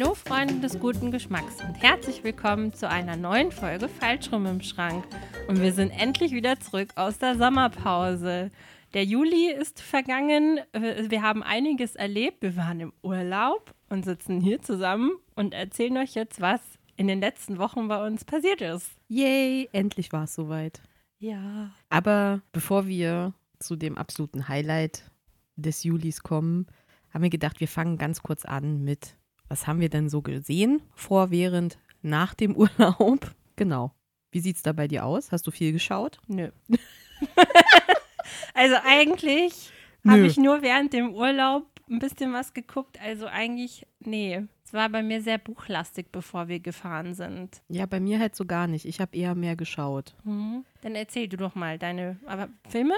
Hallo Freunde des guten Geschmacks und herzlich willkommen zu einer neuen Folge Falschrum im Schrank. Und wir sind endlich wieder zurück aus der Sommerpause. Der Juli ist vergangen, äh, wir haben einiges erlebt, wir waren im Urlaub und sitzen hier zusammen und erzählen euch jetzt, was in den letzten Wochen bei uns passiert ist. Yay, endlich war es soweit. Ja. Aber bevor wir zu dem absoluten Highlight des Julis kommen, haben wir gedacht, wir fangen ganz kurz an mit, was haben wir denn so gesehen? Vor, während, nach dem Urlaub? Genau. Wie sieht es da bei dir aus? Hast du viel geschaut? Nö. also eigentlich habe ich nur während dem Urlaub ein bisschen was geguckt. Also eigentlich, nee. Es war bei mir sehr buchlastig, bevor wir gefahren sind. Ja, bei mir halt so gar nicht. Ich habe eher mehr geschaut. Mhm. Dann erzähl du doch mal deine aber Filme.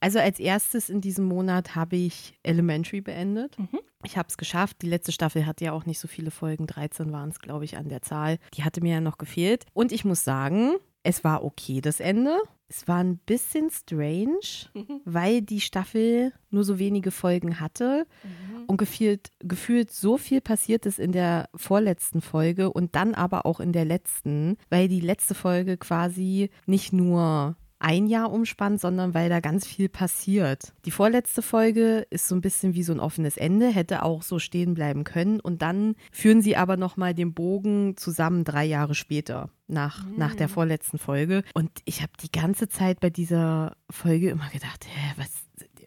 Also als erstes in diesem Monat habe ich Elementary beendet. Mhm. Ich habe es geschafft. Die letzte Staffel hatte ja auch nicht so viele Folgen. 13 waren es, glaube ich, an der Zahl. Die hatte mir ja noch gefehlt. Und ich muss sagen, es war okay, das Ende. Es war ein bisschen strange, Mhm. weil die Staffel nur so wenige Folgen hatte Mhm. und gefühlt, gefühlt so viel passiert ist in der vorletzten Folge und dann aber auch in der letzten, weil die letzte Folge quasi nicht nur ein Jahr umspannt, sondern weil da ganz viel passiert. Die vorletzte Folge ist so ein bisschen wie so ein offenes Ende, hätte auch so stehen bleiben können und dann führen sie aber nochmal den Bogen zusammen drei Jahre später nach, nach der vorletzten Folge und ich habe die ganze Zeit bei dieser Folge immer gedacht, hä, was,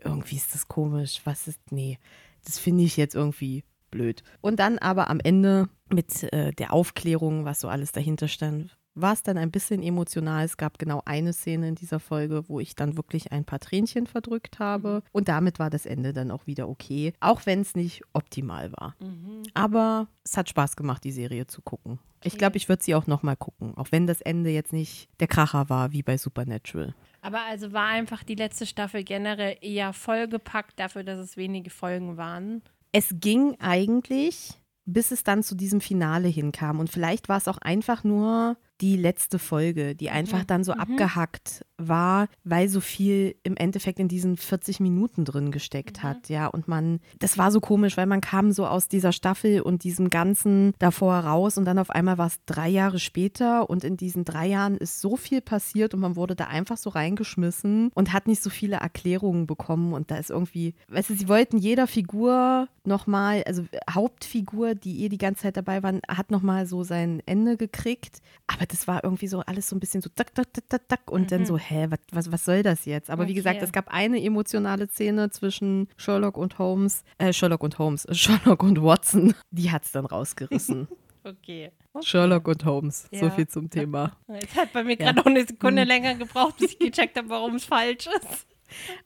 irgendwie ist das komisch, was ist, nee, das finde ich jetzt irgendwie blöd. Und dann aber am Ende mit äh, der Aufklärung, was so alles dahinter stand, war es dann ein bisschen emotional. Es gab genau eine Szene in dieser Folge, wo ich dann wirklich ein paar Tränchen verdrückt habe. Und damit war das Ende dann auch wieder okay, auch wenn es nicht optimal war. Mhm. Aber es hat Spaß gemacht, die Serie zu gucken. Ich glaube, ich würde sie auch nochmal gucken, auch wenn das Ende jetzt nicht der Kracher war wie bei Supernatural. Aber also war einfach die letzte Staffel generell eher vollgepackt dafür, dass es wenige Folgen waren. Es ging eigentlich, bis es dann zu diesem Finale hinkam. Und vielleicht war es auch einfach nur die letzte Folge, die einfach dann so abgehackt war, weil so viel im Endeffekt in diesen 40 Minuten drin gesteckt hat, ja. Und man, das war so komisch, weil man kam so aus dieser Staffel und diesem Ganzen davor raus und dann auf einmal war es drei Jahre später und in diesen drei Jahren ist so viel passiert und man wurde da einfach so reingeschmissen und hat nicht so viele Erklärungen bekommen und da ist irgendwie, weißt du, sie wollten jeder Figur nochmal, also Hauptfigur, die eh die ganze Zeit dabei waren, hat nochmal so sein Ende gekriegt, aber das war irgendwie so alles so ein bisschen so tak, tak, tak, tak, tak und dann so, hä, was, was, was soll das jetzt? Aber wie gesagt, Okay. es gab eine emotionale Szene zwischen Sherlock und Holmes, äh, Sherlock und Holmes, Sherlock und Watson, die hat es dann rausgerissen. Okay. Sherlock und Holmes, so Ja. viel zum Thema. Es hat bei mir gerade noch eine Sekunde länger gebraucht, bis ich gecheckt habe, warum es falsch ist.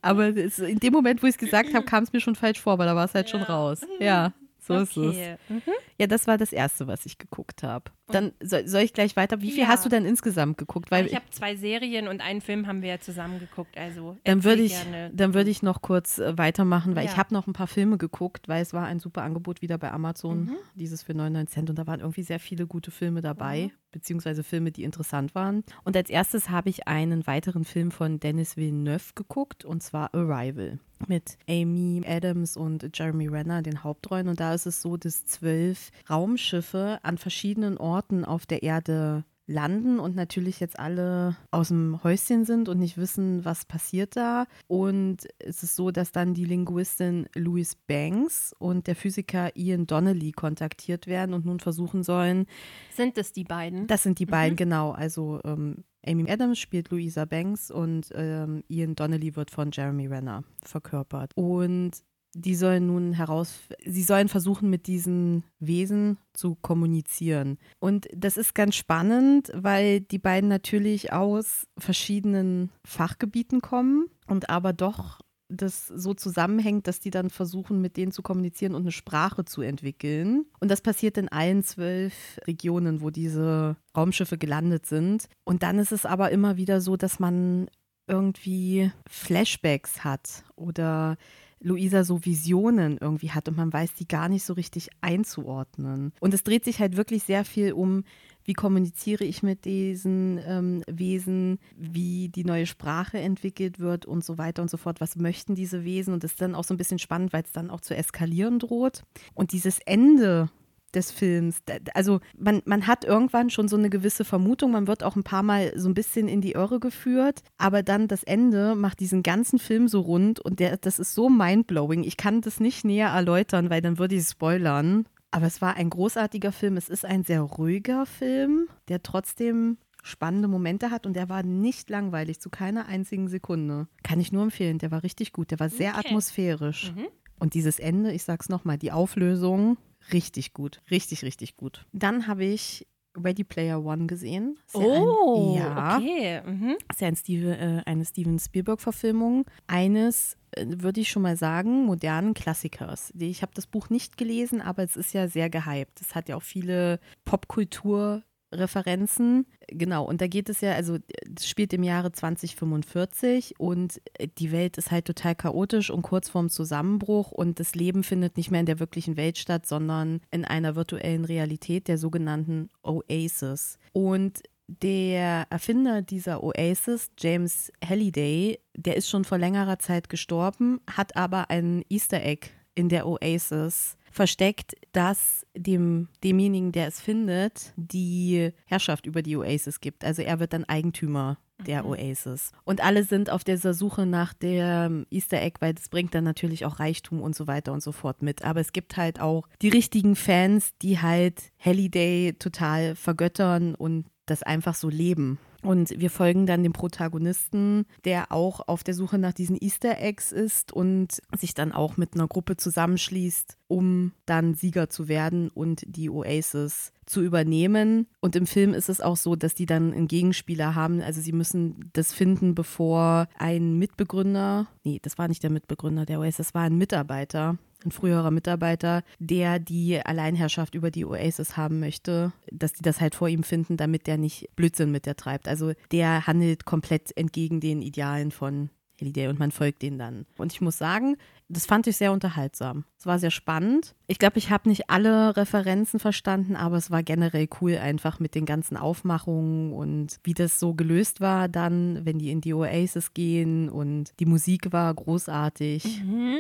Aber es, in dem Moment, wo ich es gesagt habe, kam es mir schon falsch vor, weil da war es halt schon raus. Ja, so ist es. Okay. Mhm. Ja, das war das Erste, was ich geguckt habe. Dann soll, soll ich gleich weiter. Wie viel Ja. hast du denn insgesamt geguckt? Weil ich habe zwei Serien und einen Film haben wir ja zusammen geguckt. Also dann würde ich, gerne. dann würde ich noch kurz äh, weitermachen, weil Ja. ich habe noch ein paar Filme geguckt, weil es war ein super Angebot wieder bei Amazon, Mhm. dieses für 99 Cent und da waren irgendwie sehr viele gute Filme dabei, beziehungsweise Filme, die interessant waren. Und als erstes habe ich einen weiteren Film von Dennis Villeneuve geguckt und zwar Arrival mit Amy Adams und Jeremy Renner, den Hauptrollen. Und da ist es so, dass zwölf Raumschiffe an verschiedenen Orten auf der Erde landen und natürlich jetzt alle aus dem Häuschen sind und nicht wissen, was passiert da. Und es ist so, dass dann die Linguistin Louise Banks und der Physiker Ian Donnelly kontaktiert werden und nun versuchen sollen, Sind es die beiden? das sind die beiden, genau. Also ähm, Amy Adams spielt Louisa Banks und ähm, Ian Donnelly wird von Jeremy Renner verkörpert. Und die sollen nun heraus, sie sollen versuchen, mit diesen Wesen zu kommunizieren. Und das ist ganz spannend, weil die beiden natürlich aus verschiedenen Fachgebieten kommen und aber doch das so zusammenhängt, dass die dann versuchen, mit denen zu kommunizieren und eine Sprache zu entwickeln. Und das passiert in allen zwölf Regionen, wo diese Raumschiffe gelandet sind. Und dann ist es aber immer wieder so, dass man irgendwie Flashbacks hat oder Luisa so Visionen irgendwie hat und man weiß die gar nicht so richtig einzuordnen. Und es dreht sich halt wirklich sehr viel um, wie kommuniziere ich mit diesen ähm, Wesen, wie die neue Sprache entwickelt wird und so weiter und so fort. Was möchten diese Wesen? Und das ist dann auch so ein bisschen spannend, weil es dann auch zu eskalieren droht. Und dieses Ende des Films. Also man, man hat irgendwann schon so eine gewisse Vermutung, man wird auch ein paar Mal so ein bisschen in die Irre geführt, aber dann das Ende macht diesen ganzen Film so rund und der, das ist so mindblowing. Ich kann das nicht näher erläutern, weil dann würde ich spoilern. Aber es war ein großartiger Film. Es ist ein sehr ruhiger Film, der trotzdem spannende Momente hat und der war nicht langweilig zu keiner einzigen Sekunde. Kann ich nur empfehlen. Der war richtig gut. Der war sehr okay. atmosphärisch. Mhm. Und dieses Ende, ich sag's nochmal, die Auflösung, richtig gut. Richtig, richtig gut. Dann habe ich Ready Player One gesehen. oh, ein, ja, okay. Mhm. Ist ja ein Steve, äh, eine Steven Spielberg-Verfilmung eines, äh, würde ich schon mal sagen, modernen Klassikers. Ich habe das Buch nicht gelesen, aber es ist ja sehr gehypt. Es hat ja auch viele Popkultur- Referenzen. Genau, und da geht es ja, also es spielt im Jahre 2045 und die Welt ist halt total chaotisch und kurz vorm Zusammenbruch und das Leben findet nicht mehr in der wirklichen Welt statt, sondern in einer virtuellen Realität, der sogenannten Oasis. Und der Erfinder dieser Oasis, James Halliday, der ist schon vor längerer Zeit gestorben, hat aber ein Easter Egg in der Oasis versteckt, dass dem, demjenigen, der es findet, die Herrschaft über die Oasis gibt. Also er wird dann Eigentümer der mhm. Oasis. Und alle sind auf dieser Suche nach dem Easter Egg, weil das bringt dann natürlich auch Reichtum und so weiter und so fort mit. Aber es gibt halt auch die richtigen Fans, die halt Halliday total vergöttern und das einfach so leben. Und wir folgen dann dem Protagonisten, der auch auf der Suche nach diesen Easter Eggs ist und sich dann auch mit einer Gruppe zusammenschließt, um dann Sieger zu werden und die Oasis zu übernehmen. Und im Film ist es auch so, dass die dann einen Gegenspieler haben. Also sie müssen das finden, bevor ein Mitbegründer, nee, das war nicht der Mitbegründer der Oasis, das war ein Mitarbeiter, ein früherer Mitarbeiter, der die Alleinherrschaft über die Oasis haben möchte, dass die das halt vor ihm finden, damit der nicht Blödsinn mit der treibt. Also der handelt komplett entgegen den Idealen von Halliday und man folgt denen dann. Und ich muss sagen, das fand ich sehr unterhaltsam. Es war sehr spannend. Ich glaube, ich habe nicht alle Referenzen verstanden, aber es war generell cool einfach mit den ganzen Aufmachungen und wie das so gelöst war dann, wenn die in die Oasis gehen und die Musik war großartig. Mhm.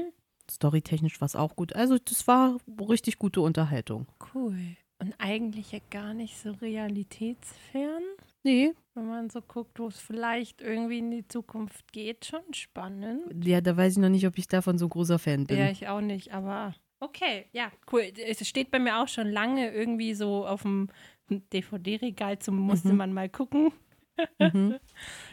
Storytechnisch war es auch gut. Also das war richtig gute Unterhaltung. Cool. Und eigentlich ja gar nicht so realitätsfern. Nee. Wenn man so guckt, wo es vielleicht irgendwie in die Zukunft geht, schon spannend. Ja, da weiß ich noch nicht, ob ich davon so großer Fan bin. Ja, ich auch nicht, aber okay, ja, cool. Es steht bei mir auch schon lange irgendwie so auf dem DVD-Regal, zum musste mhm. man mal gucken. mhm.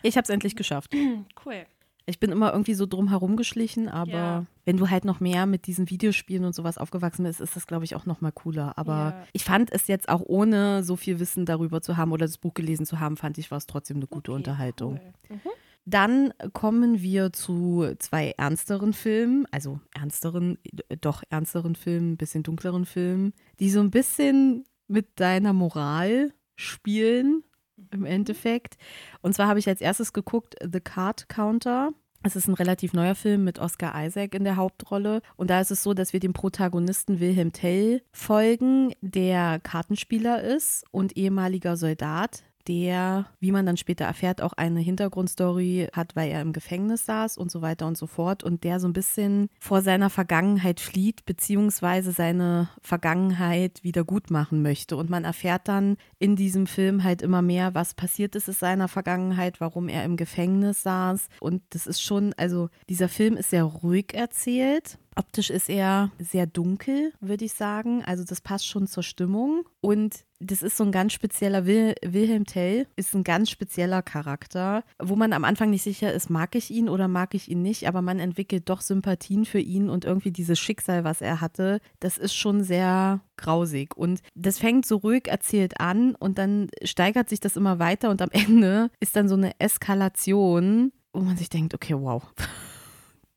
Ich habe es endlich geschafft. Cool. Ich bin immer irgendwie so drum herum geschlichen, aber ja. wenn du halt noch mehr mit diesen Videospielen und sowas aufgewachsen bist, ist das, glaube ich, auch noch mal cooler. Aber ja. ich fand es jetzt auch ohne so viel Wissen darüber zu haben oder das Buch gelesen zu haben, fand ich, war es trotzdem eine gute okay, Unterhaltung. Cool. Mhm. Dann kommen wir zu zwei ernsteren Filmen, also ernsteren, doch ernsteren Filmen, ein bisschen dunkleren Filmen, die so ein bisschen mit deiner Moral spielen im Endeffekt. Und zwar habe ich als erstes geguckt The Card Counter. Es ist ein relativ neuer Film mit Oscar Isaac in der Hauptrolle. Und da ist es so, dass wir dem Protagonisten Wilhelm Tell folgen, der Kartenspieler ist und ehemaliger Soldat der, wie man dann später erfährt, auch eine Hintergrundstory hat, weil er im Gefängnis saß und so weiter und so fort und der so ein bisschen vor seiner Vergangenheit flieht, beziehungsweise seine Vergangenheit wieder gut machen möchte. Und man erfährt dann in diesem Film halt immer mehr, was passiert ist in seiner Vergangenheit, warum er im Gefängnis saß. Und das ist schon, also dieser Film ist sehr ruhig erzählt. Optisch ist er sehr dunkel, würde ich sagen. Also das passt schon zur Stimmung. Und das ist so ein ganz spezieller Wil Wilhelm Tell, ist ein ganz spezieller Charakter, wo man am Anfang nicht sicher ist, mag ich ihn oder mag ich ihn nicht, aber man entwickelt doch Sympathien für ihn und irgendwie dieses Schicksal, was er hatte, das ist schon sehr grausig. Und das fängt so ruhig erzählt an und dann steigert sich das immer weiter und am Ende ist dann so eine Eskalation, wo man sich denkt, okay, wow.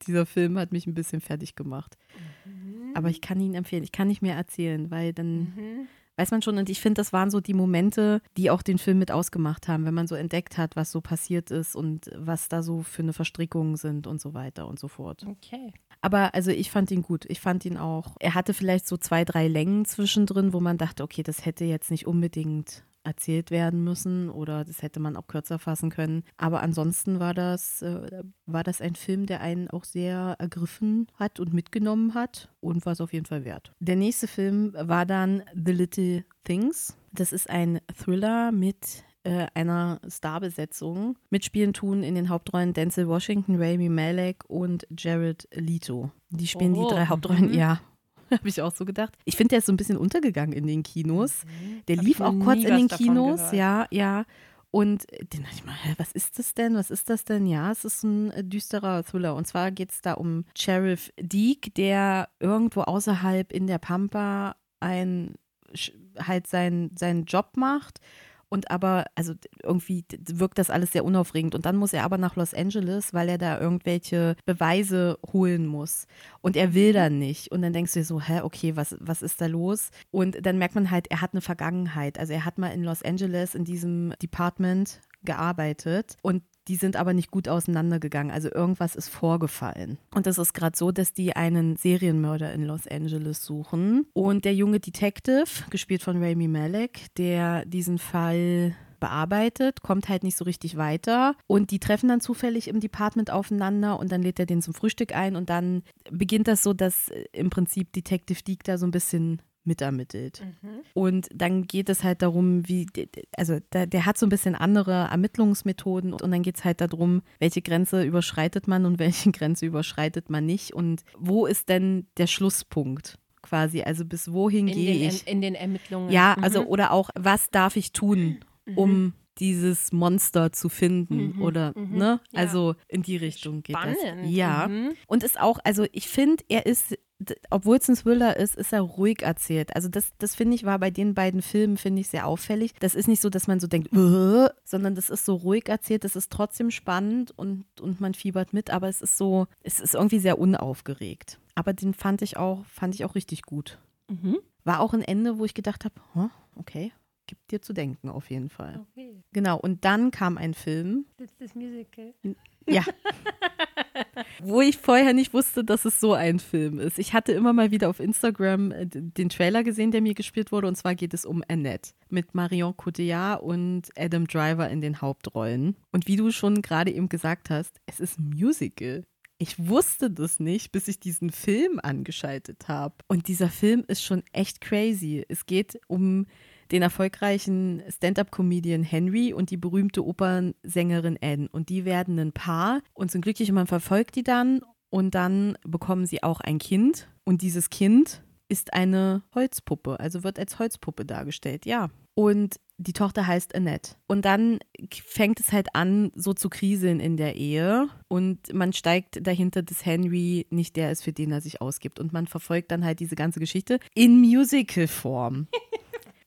Dieser Film hat mich ein bisschen fertig gemacht. Mhm. Aber ich kann ihn empfehlen. Ich kann nicht mehr erzählen, weil dann. Mhm weiß man schon. Und ich finde, das waren so die Momente, die auch den Film mit ausgemacht haben, wenn man so entdeckt hat, was so passiert ist und was da so für eine Verstrickungen sind und so weiter und so fort. Okay. Aber also ich fand ihn gut. Ich fand ihn auch. Er hatte vielleicht so zwei, drei Längen zwischendrin, wo man dachte, okay, das hätte jetzt nicht unbedingt erzählt werden müssen oder das hätte man auch kürzer fassen können. Aber ansonsten war das, äh, war das ein Film, der einen auch sehr ergriffen hat und mitgenommen hat und war es auf jeden Fall wert. Der nächste Film war dann The Little Things. Das ist ein Thriller mit äh, einer Starbesetzung. Mitspielen tun in den Hauptrollen Denzel Washington, Rami Malek und Jared Leto. Die spielen oh, die drei Hauptrollen, mhm. ja. Habe ich auch so gedacht. Ich finde, der ist so ein bisschen untergegangen in den Kinos. Mhm. Der Hab lief auch kurz in den Kinos, ja, ja. Und den dachte ich mal, hä, was ist das denn? Was ist das denn? Ja, es ist ein äh, düsterer Thriller. Und zwar geht es da um Sheriff Deek, der irgendwo außerhalb in der Pampa ein halt seinen, seinen Job macht und aber, also irgendwie wirkt das alles sehr unaufregend. Und dann muss er aber nach Los Angeles, weil er da irgendwelche Beweise holen muss. Und er will mhm. dann nicht. Und dann denkst du dir so, hä, okay, was, was ist da los? Und dann merkt man halt, er hat eine Vergangenheit. Also er hat mal in Los Angeles in diesem Department gearbeitet und die sind aber nicht gut auseinandergegangen. Also irgendwas ist vorgefallen. Und es ist gerade so, dass die einen Serienmörder in Los Angeles suchen. Und der junge Detective, gespielt von Rami Malek, der diesen Fall bearbeitet, kommt halt nicht so richtig weiter. Und die treffen dann zufällig im Department aufeinander und dann lädt er den zum Frühstück ein und dann beginnt das so, dass im Prinzip Detective Deke da so ein bisschen mitermittelt. Mhm. Und dann geht es halt darum, wie, also der, der, hat so ein bisschen andere Ermittlungsmethoden und dann geht es halt darum, welche Grenze überschreitet man und welche Grenze überschreitet man nicht und wo ist denn der Schlusspunkt? Quasi, also bis wohin gehe ich? In den Ermittlungen. Ja, also mhm. oder auch, was darf ich tun, mhm. um dieses Monster zu finden mhm, oder mhm, ne ja. also in die Richtung geht Spannend. das ja mhm. und ist auch also ich finde er ist obwohl es ein Thriller ist, ist er ruhig erzählt. Also das, das finde ich war bei den beiden Filmen, finde ich, sehr auffällig. Das ist nicht so, dass man so denkt, äh, sondern das ist so ruhig erzählt. Das ist trotzdem spannend und, und man fiebert mit, aber es ist so, es ist irgendwie sehr unaufgeregt. Aber den fand ich auch, fand ich auch richtig gut. Mhm. War auch ein Ende, wo ich gedacht habe, huh, okay, gibt dir zu denken auf jeden Fall. Okay. Genau, und dann kam ein Film. Das ist das Musical. Ja. Wo ich vorher nicht wusste, dass es so ein Film ist. Ich hatte immer mal wieder auf Instagram äh, den Trailer gesehen, der mir gespielt wurde. Und zwar geht es um Annette mit Marion Cotillard und Adam Driver in den Hauptrollen. Und wie du schon gerade eben gesagt hast, es ist ein Musical. Ich wusste das nicht, bis ich diesen Film angeschaltet habe. Und dieser Film ist schon echt crazy. Es geht um den erfolgreichen Stand-up-Comedian Henry und die berühmte Opernsängerin Anne. Und die werden ein Paar und sind glücklich und man verfolgt die dann. Und dann bekommen sie auch ein Kind. Und dieses Kind ist eine Holzpuppe, also wird als Holzpuppe dargestellt, ja. Und die Tochter heißt Annette. Und dann fängt es halt an, so zu kriseln in der Ehe. Und man steigt dahinter, dass Henry nicht der ist, für den er sich ausgibt. Und man verfolgt dann halt diese ganze Geschichte in Musical-Form.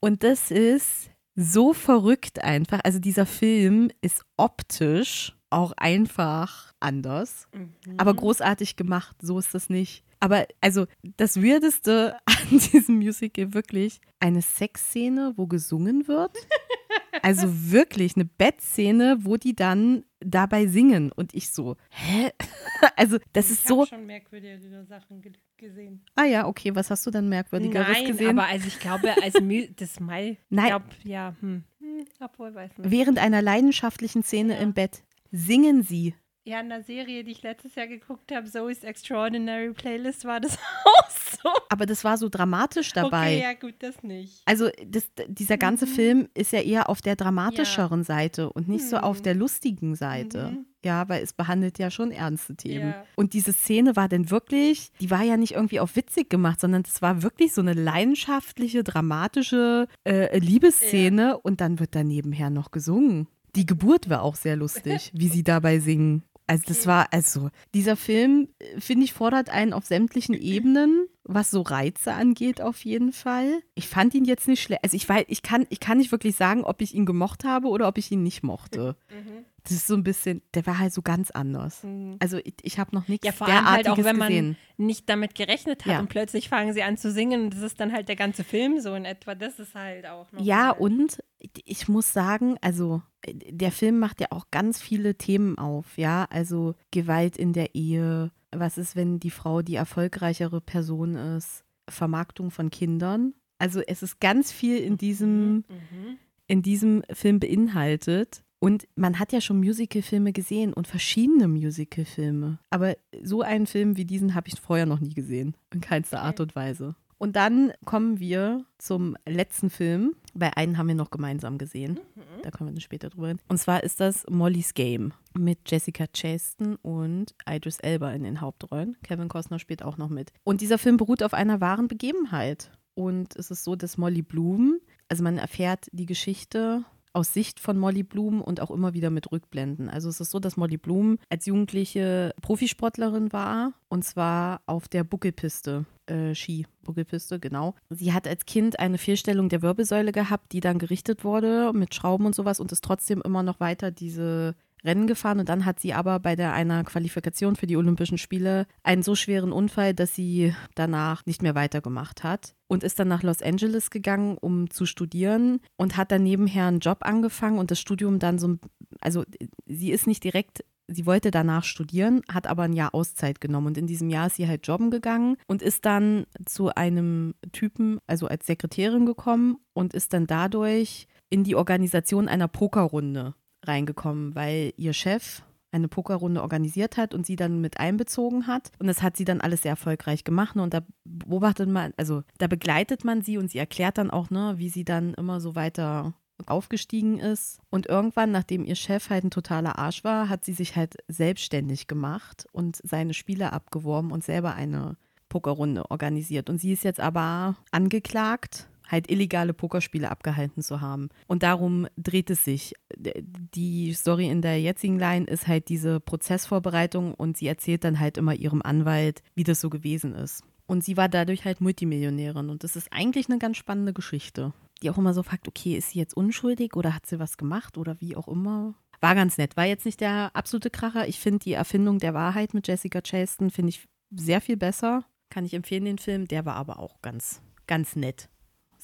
Und das ist so verrückt einfach. Also dieser Film ist optisch auch einfach anders, mhm. aber großartig gemacht. So ist das nicht. Aber also das Weirdeste an diesem Musical wirklich eine Sexszene, wo gesungen wird. Also wirklich eine Bettszene, wo die dann dabei singen und ich so, hä? Also das ich ist so. Ich habe schon merkwürdigere Sachen gesehen. Ah ja, okay, was hast du dann merkwürdigeres Nein, gesehen? aber also ich glaube, als das Mai, Nein. Glaub, ja, hm. hm, obwohl weiß nicht. Während einer leidenschaftlichen Szene ja. im Bett singen sie ja, in der Serie, die ich letztes Jahr geguckt habe, Zoe's Extraordinary Playlist, war das auch so. Aber das war so dramatisch dabei. Okay, ja, gut, das nicht. Also, das, dieser ganze mhm. Film ist ja eher auf der dramatischeren ja. Seite und nicht mhm. so auf mhm. der lustigen Seite. Mhm. Ja, weil es behandelt ja schon ernste Themen. Ja. Und diese Szene war dann wirklich, die war ja nicht irgendwie auf witzig gemacht, sondern es war wirklich so eine leidenschaftliche, dramatische äh, Liebesszene ja. und dann wird da nebenher noch gesungen. Die Geburt war auch sehr lustig, wie sie dabei singen. Also das war, also dieser Film, äh, finde ich, fordert einen auf sämtlichen Ebenen, was so Reize angeht, auf jeden Fall. Ich fand ihn jetzt nicht schlecht. Also ich weiß, ich kann, ich kann nicht wirklich sagen, ob ich ihn gemocht habe oder ob ich ihn nicht mochte. Mhm. Das ist so ein bisschen, der war halt so ganz anders. Mhm. Also ich, ich habe noch nichts Ja, vor allem halt auch, wenn man gesehen. nicht damit gerechnet hat ja. und plötzlich fangen sie an zu singen und das ist dann halt der ganze Film so in etwa. Das ist halt auch noch. Ja, und ich muss sagen, also der Film macht ja auch ganz viele Themen auf, ja, also Gewalt in der Ehe, was ist, wenn die Frau die erfolgreichere Person ist, Vermarktung von Kindern. Also es ist ganz viel in diesem, mhm. mhm. in diesem Film beinhaltet. Und man hat ja schon Musicalfilme gesehen und verschiedene Musicalfilme. Aber so einen Film wie diesen habe ich vorher noch nie gesehen. In keinster Art und Weise. Und dann kommen wir zum letzten Film. Bei einen haben wir noch gemeinsam gesehen. Mhm. Da kommen wir dann später drüber reden. Und zwar ist das Molly's Game mit Jessica Chaston und Idris Elba in den Hauptrollen. Kevin Costner spielt auch noch mit. Und dieser Film beruht auf einer wahren Begebenheit. Und es ist so, dass Molly Bloom, also man erfährt die Geschichte aus Sicht von Molly Bloom und auch immer wieder mit Rückblenden. Also es ist so, dass Molly Bloom als jugendliche Profisportlerin war und zwar auf der Buckelpiste. Äh, Ski, Buckelpiste, genau. Sie hat als Kind eine Fehlstellung der Wirbelsäule gehabt, die dann gerichtet wurde mit Schrauben und sowas und ist trotzdem immer noch weiter diese Rennen gefahren und dann hat sie aber bei der einer Qualifikation für die Olympischen Spiele einen so schweren Unfall, dass sie danach nicht mehr weitergemacht hat und ist dann nach Los Angeles gegangen, um zu studieren und hat dann nebenher einen Job angefangen und das Studium dann so, also sie ist nicht direkt Sie wollte danach studieren, hat aber ein Jahr Auszeit genommen und in diesem Jahr ist sie halt jobben gegangen und ist dann zu einem Typen, also als Sekretärin gekommen und ist dann dadurch in die Organisation einer Pokerrunde reingekommen, weil ihr Chef eine Pokerrunde organisiert hat und sie dann mit einbezogen hat. Und das hat sie dann alles sehr erfolgreich gemacht. Und da beobachtet man, also da begleitet man sie und sie erklärt dann auch, ne, wie sie dann immer so weiter aufgestiegen ist. Und irgendwann, nachdem ihr Chef halt ein totaler Arsch war, hat sie sich halt selbstständig gemacht und seine Spiele abgeworben und selber eine Pokerrunde organisiert. Und sie ist jetzt aber angeklagt halt illegale Pokerspiele abgehalten zu haben. Und darum dreht es sich. Die Story in der jetzigen Line ist halt diese Prozessvorbereitung und sie erzählt dann halt immer ihrem Anwalt, wie das so gewesen ist. Und sie war dadurch halt Multimillionärin und das ist eigentlich eine ganz spannende Geschichte. Die auch immer so fragt, okay, ist sie jetzt unschuldig oder hat sie was gemacht oder wie auch immer. War ganz nett. War jetzt nicht der absolute Kracher. Ich finde die Erfindung der Wahrheit mit Jessica Chaston finde ich sehr viel besser. Kann ich empfehlen, den Film. Der war aber auch ganz, ganz nett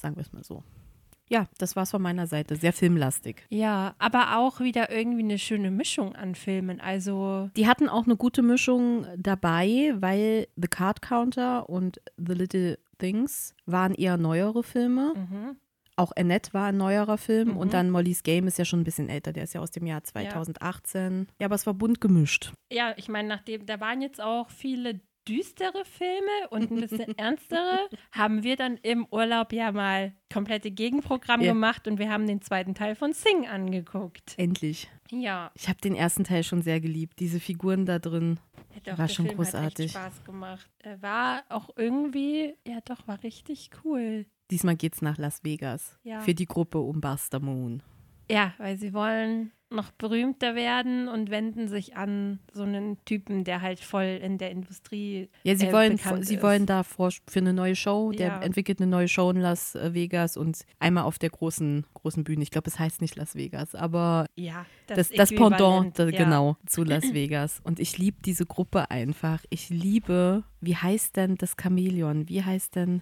sagen wir es mal so. Ja, das war's von meiner Seite. Sehr filmlastig. Ja, aber auch wieder irgendwie eine schöne Mischung an Filmen. Also. Die hatten auch eine gute Mischung dabei, weil The Card Counter und The Little Things waren eher neuere Filme. Mhm. Auch Annette war ein neuerer Film Mhm. und dann Molly's Game ist ja schon ein bisschen älter, der ist ja aus dem Jahr 2018. Ja, aber es war bunt gemischt. Ja, ich meine, nachdem, da waren jetzt auch viele düstere Filme und ein bisschen ernstere, haben wir dann im Urlaub ja mal komplette Gegenprogramm Ja. gemacht und wir haben den zweiten Teil von Sing angeguckt. Endlich. Ja, Ich habe den ersten Teil schon sehr geliebt. Diese Figuren da drin. doch, War schon Film großartig. Hat echt Spaß gemacht. Er war auch irgendwie, ja doch, war richtig cool. Diesmal geht's nach Las Vegas. Ja. Für die Gruppe um Buster Moon. Ja, weil sie wollen noch berühmter werden und wenden sich an so einen Typen, der halt voll in der Industrie Ja, sie äh, wollen, sie ist. wollen da vor, für eine neue Show, der Ja. entwickelt eine neue Show in Las Vegas und einmal auf der großen, großen Bühne. Ich glaube, es heißt nicht Las Vegas, aber Ja, das, das, Pendant, Äquivalent, da, ja. genau, zu Las Vegas. Und ich liebe diese Gruppe einfach. Ich liebe, wie heißt denn das Chamäleon? Wie heißt denn.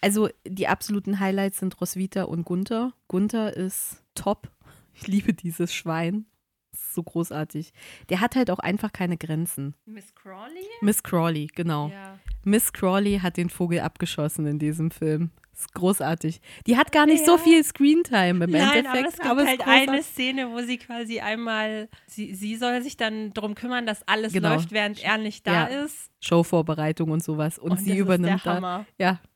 Also, die absoluten Highlights sind Roswitha und Gunther. Gunther ist top. Ich liebe dieses Schwein. Das ist so großartig. Der hat halt auch einfach keine Grenzen. Miss Crawley? Miss Crawley, genau. Ja. Miss Crawley hat den Vogel abgeschossen in diesem Film. Das ist großartig. Die hat gar nicht so Ja. viel Screentime im Nein, Endeffekt. aber es gibt aber halt ist eine großartig. Szene, wo sie quasi einmal, sie, sie soll sich dann darum kümmern, dass alles Genau. läuft, während er nicht da Ja. ist. Showvorbereitung und sowas. Und, Und sie übernimmt da. Ja.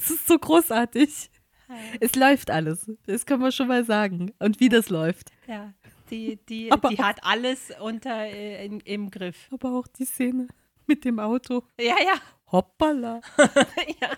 Es ist so großartig. Es läuft alles. Das können wir schon mal sagen. Und wie das läuft. Ja, die, die, Aber die hat alles unter äh, in, im Griff. Aber auch die Szene mit dem Auto. Ja, ja. Hoppala. ja.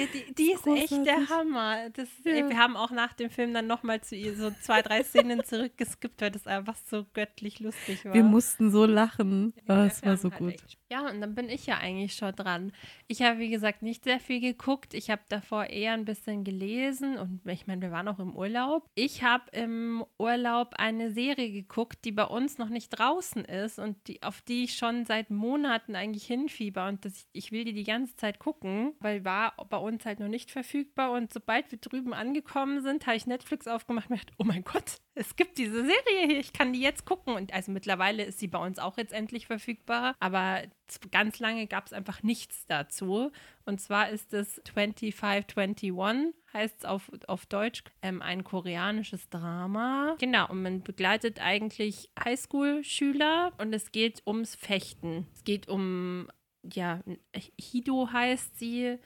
Ja, die, die ist echt der Großartig. Hammer. Das, Ja. Wir haben auch nach dem Film dann nochmal zu ihr so zwei, drei Szenen zurückgeskippt, weil das einfach so göttlich lustig war. Wir mussten so lachen. Oh, Ja, es wir war so halt gut. echt- Ja, und dann bin ich ja eigentlich schon dran. Ich habe, wie gesagt, nicht sehr viel geguckt. Ich habe davor eher ein bisschen gelesen und ich meine, wir waren auch im Urlaub. Ich habe im Urlaub eine Serie geguckt, die bei uns noch nicht draußen ist und die, auf die ich schon seit Monaten eigentlich hinfieber und das, ich will die die ganze Zeit gucken, weil war bei uns halt noch nicht verfügbar. Und sobald wir drüben angekommen sind, habe ich Netflix aufgemacht und gedacht, oh mein Gott, es gibt diese Serie hier, ich kann die jetzt gucken. Und also mittlerweile ist sie bei uns auch jetzt endlich verfügbar. Aber ganz lange gab es einfach nichts dazu. Und zwar ist es 2521, heißt es auf, auf Deutsch, ähm, ein koreanisches Drama. Genau, und man begleitet eigentlich Highschool-Schüler und es geht ums Fechten. Es geht um, ja, Hido heißt sie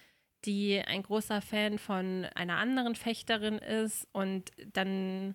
die ein großer Fan von einer anderen Fechterin ist und dann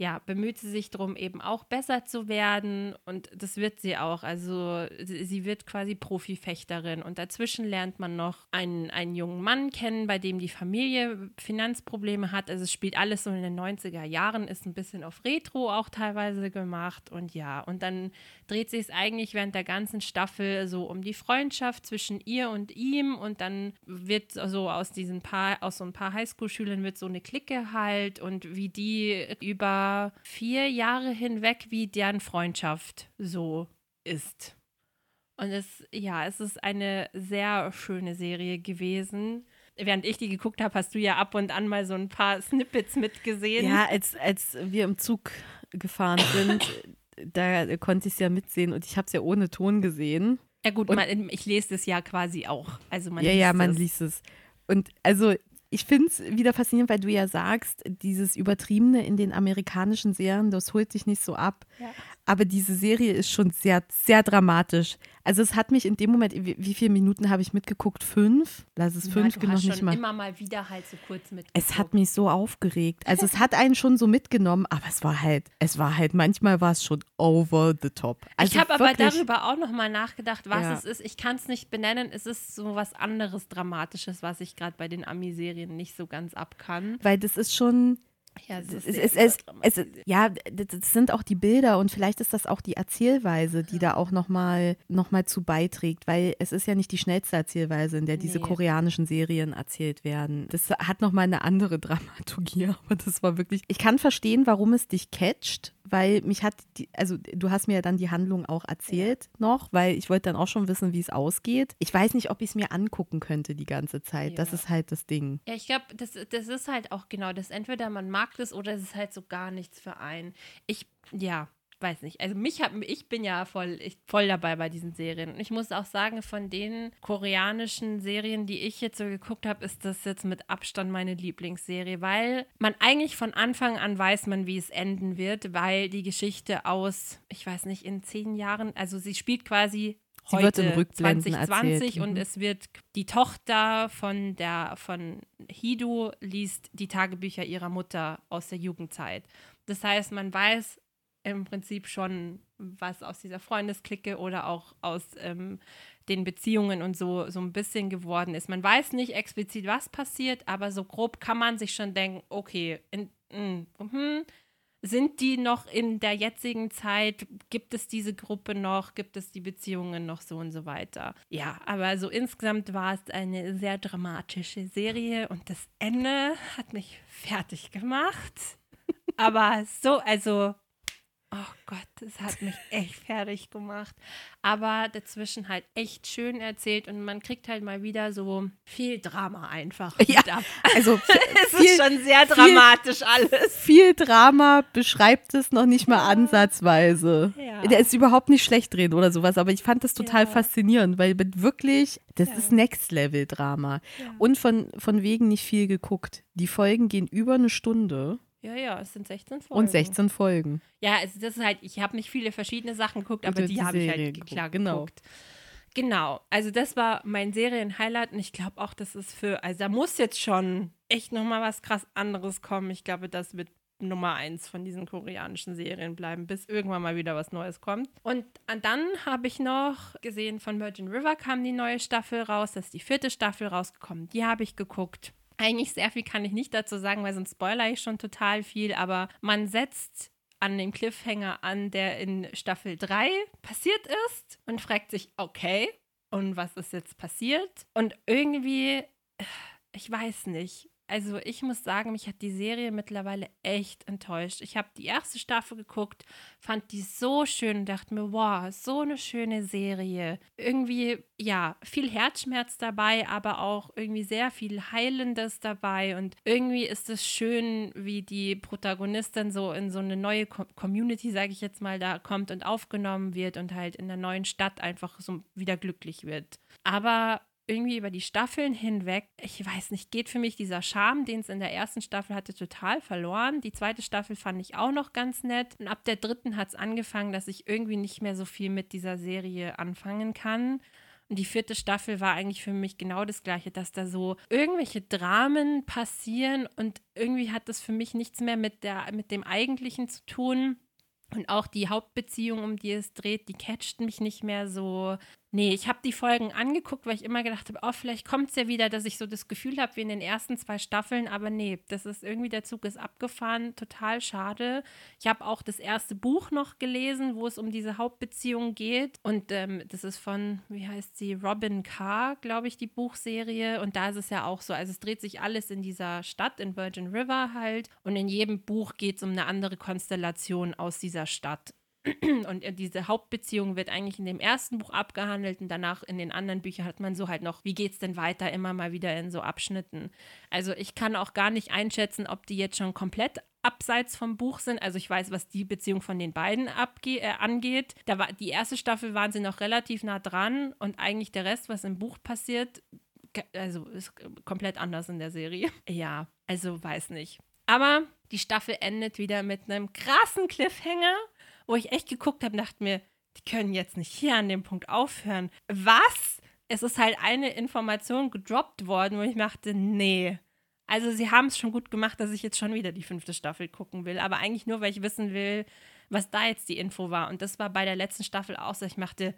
ja, bemüht sie sich darum, eben auch besser zu werden und das wird sie auch. Also sie wird quasi Profifechterin und dazwischen lernt man noch einen, einen jungen Mann kennen, bei dem die Familie Finanzprobleme hat. Also es spielt alles so in den 90er Jahren, ist ein bisschen auf Retro auch teilweise gemacht und ja, und dann dreht sich es eigentlich während der ganzen Staffel so um die Freundschaft zwischen ihr und ihm und dann wird so aus diesen paar, aus so ein paar Highschool-Schülern wird so eine Clique halt und wie die über vier Jahre hinweg, wie deren Freundschaft so ist. Und es, ja, es ist eine sehr schöne Serie gewesen. Während ich die geguckt habe, hast du ja ab und an mal so ein paar Snippets mitgesehen. Ja, als, als wir im Zug gefahren sind, da konnte ich es ja mitsehen und ich habe es ja ohne Ton gesehen. Ja gut, man, ich lese es ja quasi auch. Also man ja, ja, man es. liest es. Und also ich finde es wieder faszinierend, weil du ja sagst, dieses Übertriebene in den amerikanischen Serien, das holt sich nicht so ab. Ja. Aber diese Serie ist schon sehr, sehr dramatisch. Also es hat mich in dem Moment, wie, wie viele Minuten habe ich mitgeguckt? Fünf? Lass es fünf, ja, du hast nicht mal. immer mal wieder halt so kurz mitgeguckt. Es hat mich so aufgeregt. Also es hat einen schon so mitgenommen, aber es war halt, es war halt, manchmal war es schon over the top. Also ich habe aber darüber auch nochmal nachgedacht, was ja. es ist. Ich kann es nicht benennen. Es ist so was anderes Dramatisches, was ich gerade bei den Ami-Serien nicht so ganz abkann. Weil das ist schon, ja, es, es, es, es, ja, das sind auch die Bilder und vielleicht ist das auch die Erzählweise, die da auch nochmal noch mal zu beiträgt, weil es ist ja nicht die schnellste Erzählweise, in der diese nee. koreanischen Serien erzählt werden. Das hat nochmal eine andere Dramaturgie, aber das war wirklich, ich kann verstehen, warum es dich catcht, weil mich hat, die, also du hast mir ja dann die Handlung auch erzählt ja. noch, weil ich wollte dann auch schon wissen, wie es ausgeht. Ich weiß nicht, ob ich es mir angucken könnte die ganze Zeit. Ja. Das ist halt das Ding. Ja, ich glaube, das, das ist halt auch genau das. Entweder man mag das oder es ist halt so gar nichts für einen. Ich, ja, weiß nicht. Also mich hat, ich bin ja voll, ich, voll dabei bei diesen Serien. Und ich muss auch sagen, von den koreanischen Serien, die ich jetzt so geguckt habe, ist das jetzt mit Abstand meine Lieblingsserie, weil man eigentlich von Anfang an weiß man, wie es enden wird, weil die Geschichte aus, ich weiß nicht, in zehn Jahren, also sie spielt quasi Sie heute, wird 2020 erzählt. und mhm. es wird die Tochter von der von Hido liest die Tagebücher ihrer Mutter aus der Jugendzeit. Das heißt, man weiß im Prinzip schon, was aus dieser Freundesklicke oder auch aus ähm, den Beziehungen und so, so ein bisschen geworden ist. Man weiß nicht explizit, was passiert, aber so grob kann man sich schon denken, okay, in, in, hm, sind die noch in der jetzigen Zeit? Gibt es diese Gruppe noch? Gibt es die Beziehungen noch so und so weiter? Ja, aber so insgesamt war es eine sehr dramatische Serie und das Ende hat mich fertig gemacht. aber so, also Oh Gott, das hat mich echt fertig gemacht. Aber dazwischen halt echt schön erzählt und man kriegt halt mal wieder so viel Drama einfach. Ja, also es viel, ist schon sehr dramatisch viel, alles. Viel Drama beschreibt es noch nicht mal ansatzweise. Ja. Der ist überhaupt nicht schlecht drin oder sowas, aber ich fand das total ja. faszinierend, weil wirklich, das ja. ist Next Level Drama. Und von, von wegen nicht viel geguckt. Die Folgen gehen über eine Stunde. Ja, ja, es sind 16 Folgen. Und 16 Folgen. Ja, also das ist halt, ich habe nicht viele verschiedene Sachen geguckt, aber die, die habe ich halt geguckt, klar genau. geguckt. Genau, also das war mein Serienhighlight und ich glaube auch, das ist für, also da muss jetzt schon echt nochmal was krass anderes kommen. Ich glaube, das wird Nummer eins von diesen koreanischen Serien bleiben, bis irgendwann mal wieder was Neues kommt. Und dann habe ich noch gesehen, von Virgin River kam die neue Staffel raus, das ist die vierte Staffel rausgekommen. Die habe ich geguckt. Eigentlich sehr viel kann ich nicht dazu sagen, weil sonst spoiler ich schon total viel, aber man setzt an dem Cliffhanger an, der in Staffel 3 passiert ist und fragt sich, okay, und was ist jetzt passiert? Und irgendwie, ich weiß nicht, also ich muss sagen, mich hat die Serie mittlerweile echt enttäuscht. Ich habe die erste Staffel geguckt, fand die so schön und dachte mir, wow, so eine schöne Serie. Irgendwie, ja, viel Herzschmerz dabei, aber auch irgendwie sehr viel Heilendes dabei. Und irgendwie ist es schön, wie die Protagonistin so in so eine neue Community, sage ich jetzt mal, da kommt und aufgenommen wird und halt in der neuen Stadt einfach so wieder glücklich wird. Aber irgendwie über die Staffeln hinweg, ich weiß nicht, geht für mich dieser Charme, den es in der ersten Staffel hatte, total verloren. Die zweite Staffel fand ich auch noch ganz nett. Und ab der dritten hat es angefangen, dass ich irgendwie nicht mehr so viel mit dieser Serie anfangen kann. Und die vierte Staffel war eigentlich für mich genau das Gleiche, dass da so irgendwelche Dramen passieren und irgendwie hat das für mich nichts mehr mit, der, mit dem Eigentlichen zu tun. Und auch die Hauptbeziehung, um die es dreht, die catcht mich nicht mehr so Nee, ich habe die Folgen angeguckt, weil ich immer gedacht habe, oh, vielleicht kommt es ja wieder, dass ich so das Gefühl habe wie in den ersten zwei Staffeln, aber nee, das ist irgendwie, der Zug ist abgefahren, total schade. Ich habe auch das erste Buch noch gelesen, wo es um diese Hauptbeziehung geht. Und ähm, das ist von, wie heißt sie, Robin Carr, glaube ich, die Buchserie. Und da ist es ja auch so, also es dreht sich alles in dieser Stadt, in Virgin River halt. Und in jedem Buch geht es um eine andere Konstellation aus dieser Stadt. Und diese Hauptbeziehung wird eigentlich in dem ersten Buch abgehandelt und danach in den anderen Büchern hat man so halt noch, wie geht es denn weiter, immer mal wieder in so Abschnitten. Also ich kann auch gar nicht einschätzen, ob die jetzt schon komplett abseits vom Buch sind. Also ich weiß, was die Beziehung von den beiden abge äh, angeht. Da war, die erste Staffel waren sie noch relativ nah dran und eigentlich der Rest, was im Buch passiert, also ist komplett anders in der Serie. Ja, also weiß nicht. Aber die Staffel endet wieder mit einem krassen Cliffhanger wo ich echt geguckt habe, dachte mir, die können jetzt nicht hier an dem Punkt aufhören. Was? Es ist halt eine Information gedroppt worden, wo ich dachte, nee. Also sie haben es schon gut gemacht, dass ich jetzt schon wieder die fünfte Staffel gucken will, aber eigentlich nur, weil ich wissen will, was da jetzt die Info war. Und das war bei der letzten Staffel auch so, ich dachte,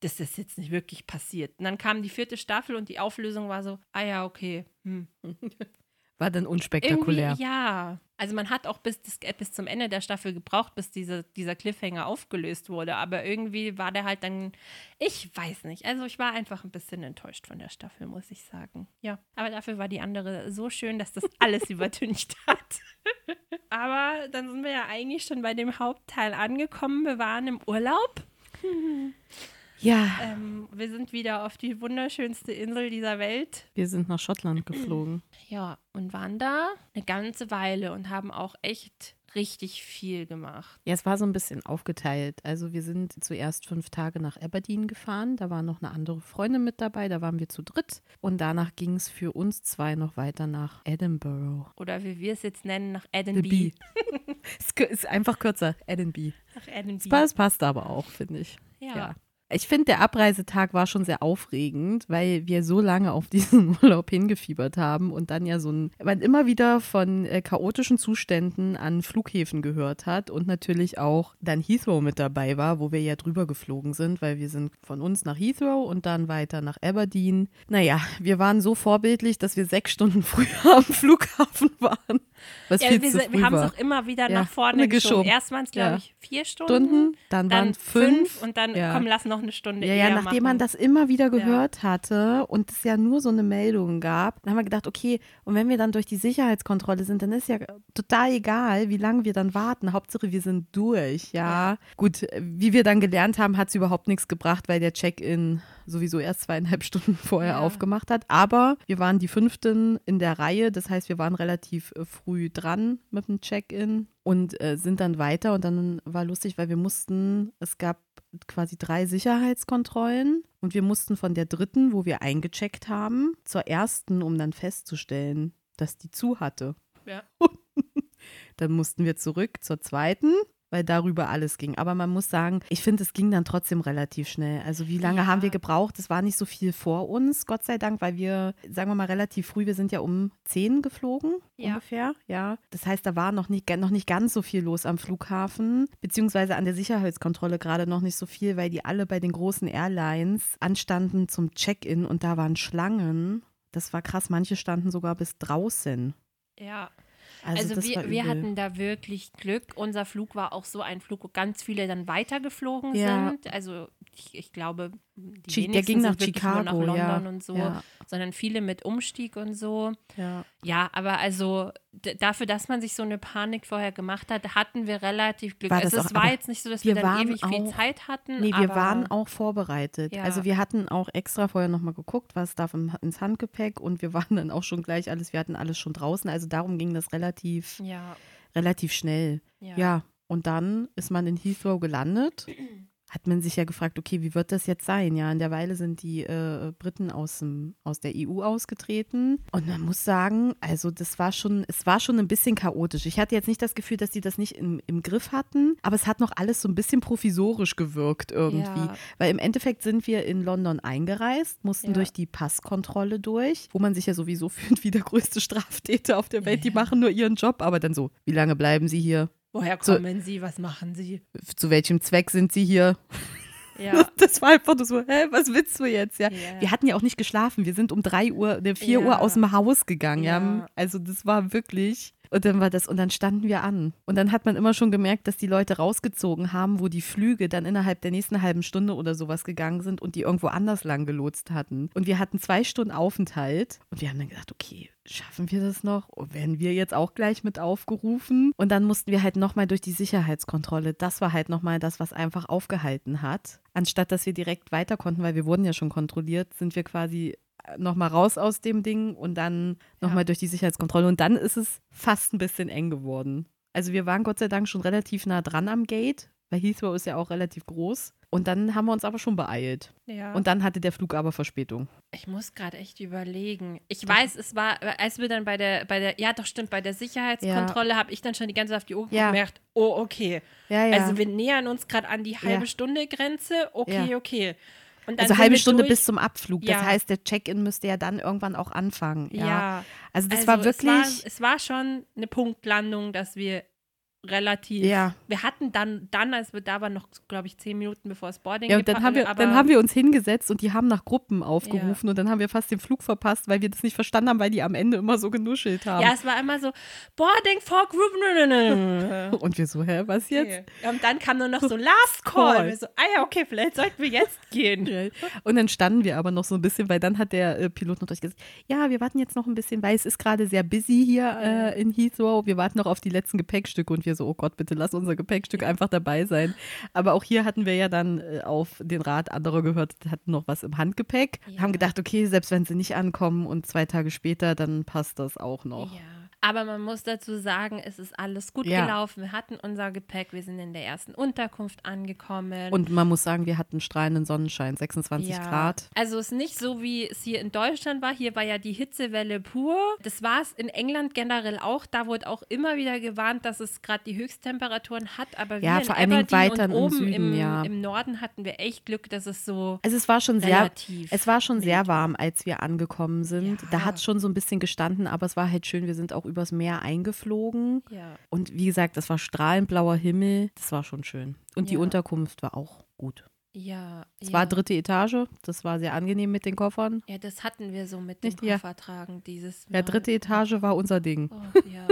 das ist jetzt nicht wirklich passiert. Und dann kam die vierte Staffel und die Auflösung war so, ah ja, okay. Hm. War dann unspektakulär. Irgendwie, ja. Also man hat auch bis, das, bis zum Ende der Staffel gebraucht, bis diese, dieser Cliffhanger aufgelöst wurde. Aber irgendwie war der halt dann, ich weiß nicht. Also ich war einfach ein bisschen enttäuscht von der Staffel, muss ich sagen. Ja, aber dafür war die andere so schön, dass das alles übertüncht hat. aber dann sind wir ja eigentlich schon bei dem Hauptteil angekommen. Wir waren im Urlaub. Ja. Ähm, wir sind wieder auf die wunderschönste Insel dieser Welt. Wir sind nach Schottland geflogen. Ja, und waren da eine ganze Weile und haben auch echt richtig viel gemacht. Ja, es war so ein bisschen aufgeteilt. Also wir sind zuerst fünf Tage nach Aberdeen gefahren. Da war noch eine andere Freundin mit dabei. Da waren wir zu dritt. Und danach ging es für uns zwei noch weiter nach Edinburgh. Oder wie wir es jetzt nennen, nach Edinburgh. es ist einfach kürzer. Edinburgh. Nach Edinburgh. Das passt aber auch, finde ich. ja. ja. Ich finde, der Abreisetag war schon sehr aufregend, weil wir so lange auf diesen Urlaub hingefiebert haben und dann ja so ein, man immer wieder von äh, chaotischen Zuständen an Flughäfen gehört hat und natürlich auch dann Heathrow mit dabei war, wo wir ja drüber geflogen sind, weil wir sind von uns nach Heathrow und dann weiter nach Aberdeen. Naja, wir waren so vorbildlich, dass wir sechs Stunden früher am Flughafen waren. Was ja, wir, wir haben es auch immer wieder ja, nach vorne geschoben. Erst waren es, glaube ja. ich, vier Stunden, Stunden dann, dann waren fünf, fünf und dann komm, lass noch eine Stunde. Ja, ja, nachdem machen. man das immer wieder gehört hatte und es ja nur so eine Meldung gab, dann haben wir gedacht, okay, und wenn wir dann durch die Sicherheitskontrolle sind, dann ist ja total egal, wie lange wir dann warten. Hauptsache, wir sind durch, ja. Gut, wie wir dann gelernt haben, hat es überhaupt nichts gebracht, weil der Check-in sowieso erst zweieinhalb Stunden vorher ja. aufgemacht hat. Aber wir waren die fünften in der Reihe. Das heißt, wir waren relativ äh, früh dran mit dem Check-in und äh, sind dann weiter. Und dann war lustig, weil wir mussten, es gab quasi drei Sicherheitskontrollen und wir mussten von der dritten, wo wir eingecheckt haben, zur ersten, um dann festzustellen, dass die zu hatte. Ja. dann mussten wir zurück zur zweiten weil darüber alles ging. Aber man muss sagen, ich finde, es ging dann trotzdem relativ schnell. Also wie lange ja. haben wir gebraucht? Es war nicht so viel vor uns, Gott sei Dank, weil wir, sagen wir mal, relativ früh, wir sind ja um zehn geflogen ja. ungefähr. Ja. Das heißt, da war noch nicht, noch nicht ganz so viel los am Flughafen, beziehungsweise an der Sicherheitskontrolle gerade noch nicht so viel, weil die alle bei den großen Airlines anstanden zum Check-in und da waren Schlangen. Das war krass, manche standen sogar bis draußen. Ja. Also, also wir, wir hatten da wirklich Glück. Unser Flug war auch so ein Flug, wo ganz viele dann weitergeflogen ja. sind. Also ich, ich glaube, die der ging nach Chicago, nach London ja. und so, ja. sondern viele mit Umstieg und so. Ja, ja aber also dafür, dass man sich so eine Panik vorher gemacht hat, hatten wir relativ Glück. War also es auch, war jetzt nicht so, dass wir, wir dann ewig auch, viel Zeit hatten. Nee, wir waren auch vorbereitet. Ja. Also wir hatten auch extra vorher nochmal geguckt, was darf ins Handgepäck und wir waren dann auch schon gleich alles, wir hatten alles schon draußen. Also darum ging das relativ, relativ schnell. ja. Und dann ist man in Heathrow gelandet hat man sich ja gefragt, okay, wie wird das jetzt sein? Ja, in der Weile sind die äh, Briten aus, dem, aus der EU ausgetreten. Und man muss sagen, also das war schon, es war schon ein bisschen chaotisch. Ich hatte jetzt nicht das Gefühl, dass die das nicht im, im Griff hatten, aber es hat noch alles so ein bisschen provisorisch gewirkt irgendwie. Ja. Weil im Endeffekt sind wir in London eingereist, mussten ja. durch die Passkontrolle durch, wo man sich ja sowieso fühlt wie der größte Straftäter auf der Welt. Ja. Die machen nur ihren Job, aber dann so, wie lange bleiben sie hier? Woher kommen so, Sie? Was machen Sie? Zu welchem Zweck sind Sie hier? Ja. Das war einfach nur so, hä, was willst du jetzt? Ja. Yeah. Wir hatten ja auch nicht geschlafen. Wir sind um drei Uhr, ne, vier ja. Uhr aus dem Haus gegangen. Ja. ja. Also das war wirklich. Und dann war das, und dann standen wir an. Und dann hat man immer schon gemerkt, dass die Leute rausgezogen haben, wo die Flüge dann innerhalb der nächsten halben Stunde oder sowas gegangen sind und die irgendwo anders lang gelotst hatten. Und wir hatten zwei Stunden Aufenthalt und wir haben dann gedacht, okay, schaffen wir das noch? Und werden wir jetzt auch gleich mit aufgerufen? Und dann mussten wir halt nochmal durch die Sicherheitskontrolle. Das war halt nochmal das, was einfach aufgehalten hat. Anstatt dass wir direkt weiter konnten, weil wir wurden ja schon kontrolliert, sind wir quasi nochmal raus aus dem Ding und dann nochmal ja. durch die Sicherheitskontrolle. Und dann ist es fast ein bisschen eng geworden. Also wir waren Gott sei Dank schon relativ nah dran am Gate, weil Heathrow ist ja auch relativ groß. Und dann haben wir uns aber schon beeilt. Ja. Und dann hatte der Flug aber Verspätung. Ich muss gerade echt überlegen. Ich weiß, es war, als wir dann bei der, bei der, ja doch stimmt, bei der Sicherheitskontrolle ja. habe ich dann schon die ganze Zeit auf die Uhr ja. gemerkt, oh okay. Ja, ja. Also wir nähern uns gerade an die halbe Stunde Grenze. Okay, okay also halbe Stunde bis zum Abflug. Ja. Das heißt, der Check-in müsste ja dann irgendwann auch anfangen. Ja. ja. Also das also war wirklich. Es war, es war, schon eine Punktlandung, dass wir relativ. Ja. Wir hatten dann, dann, als wir da waren, noch, glaube ich, zehn Minuten bevor das Boarding Ja, und dann haben, wir, dann haben wir uns hingesetzt und die haben nach Gruppen aufgerufen ja. und dann haben wir fast den Flug verpasst, weil wir das nicht verstanden haben, weil die am Ende immer so genuschelt haben. Ja, es war immer so, Boarding for Group. und wir so, hä, was jetzt? Okay. Und dann kam nur noch so Last Call. call. Wir so, ah ja, okay, vielleicht sollten wir jetzt gehen. und dann standen wir aber noch so ein bisschen, weil dann hat der äh, Pilot noch durchgesagt, ja, wir warten jetzt noch ein bisschen, weil es ist gerade sehr busy hier äh, in Heathrow. Wir warten noch auf die letzten Gepäckstücke und wir wir so, oh Gott, bitte lass unser Gepäckstück einfach dabei sein. Aber auch hier hatten wir ja dann äh, auf den Rat anderer gehört, hatten noch was im Handgepäck, ja. haben gedacht, okay, selbst wenn sie nicht ankommen und zwei Tage später, dann passt das auch noch. Ja. Aber man muss dazu sagen, es ist alles gut ja. gelaufen. Wir hatten unser Gepäck, wir sind in der ersten Unterkunft angekommen. Und man muss sagen, wir hatten strahlenden Sonnenschein, 26 ja. Grad. Also es ist nicht so, wie es hier in Deutschland war. Hier war ja die Hitzewelle pur. Das war es in England generell auch. Da wurde auch immer wieder gewarnt, dass es gerade die Höchsttemperaturen hat. Aber ja, wir vor allen Dingen weiter und oben im, Süden, im, ja. im, Norden hatten wir echt Glück, dass es so Also es war schon sehr, es war schon sehr warm, als wir angekommen sind. Da hat es schon so ein bisschen gestanden, aber es war halt schön. Wir sind auch übers Meer eingegangen geflogen. Ja. Und wie gesagt, das war strahlend blauer Himmel. Das war schon schön. Und die Unterkunft war auch gut. Ja. Es ja. war dritte Etage. Das war sehr angenehm mit den Koffern. Ja, das hatten wir so mit dem Nicht, Koffertragen ja. dieses Mal. Ja, dritte Etage war unser Ding. Oh, ja.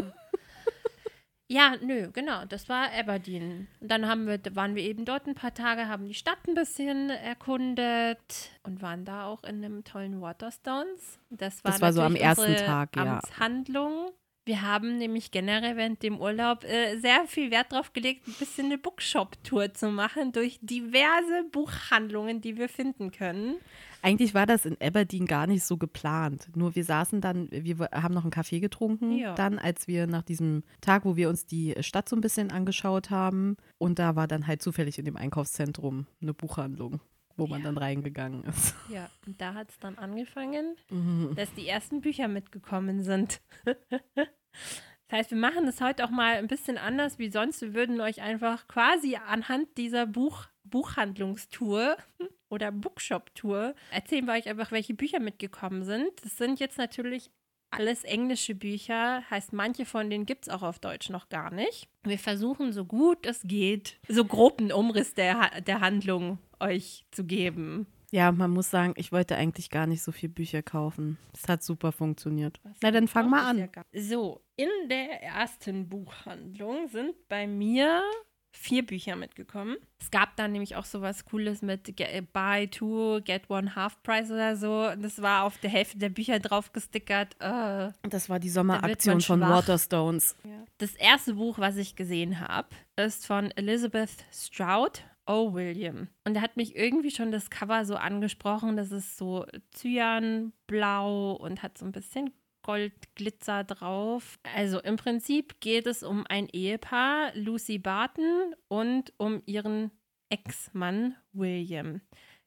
ja, nö, genau. Das war Aberdeen. Und dann haben wir, waren wir eben dort ein paar Tage, haben die Stadt ein bisschen erkundet und waren da auch in einem tollen Waterstones. Das war, das war so am ersten Tag, ja. Amtshandlung. Wir haben nämlich generell während dem Urlaub äh, sehr viel Wert darauf gelegt, ein bisschen eine Bookshop-Tour zu machen durch diverse Buchhandlungen, die wir finden können. Eigentlich war das in Aberdeen gar nicht so geplant. Nur wir saßen dann, wir haben noch einen Kaffee getrunken, ja. dann, als wir nach diesem Tag, wo wir uns die Stadt so ein bisschen angeschaut haben. Und da war dann halt zufällig in dem Einkaufszentrum eine Buchhandlung wo man dann reingegangen ist. Ja, und da hat es dann angefangen, mhm. dass die ersten Bücher mitgekommen sind. Das heißt, wir machen das heute auch mal ein bisschen anders wie sonst. Wir würden euch einfach quasi anhand dieser Buch Buchhandlungstour oder Bookshop-Tour erzählen wir euch einfach, welche Bücher mitgekommen sind. Das sind jetzt natürlich alles englische Bücher, heißt, manche von denen gibt es auch auf Deutsch noch gar nicht. Wir versuchen so gut es geht, so groben Umriss der, der Handlung euch zu geben. Ja, man muss sagen, ich wollte eigentlich gar nicht so viel Bücher kaufen. Es hat super funktioniert. Was Na, dann fang mal ja an. So, in der ersten Buchhandlung sind bei mir vier Bücher mitgekommen. Es gab da nämlich auch sowas Cooles mit Ge- Buy Two, Get One Half Price oder so. Und das war auf der Hälfte der Bücher drauf gestickert. Äh, Das war die Sommeraktion von. Waterstones. Das erste Buch, was ich gesehen habe, ist von Elizabeth Stroud, O. William. Und da hat mich irgendwie schon das Cover so angesprochen. Das ist so cyanblau und hat so ein bisschen Goldglitzer drauf. Also im Prinzip geht es um ein Ehepaar, Lucy Barton, und um ihren Ex-Mann William.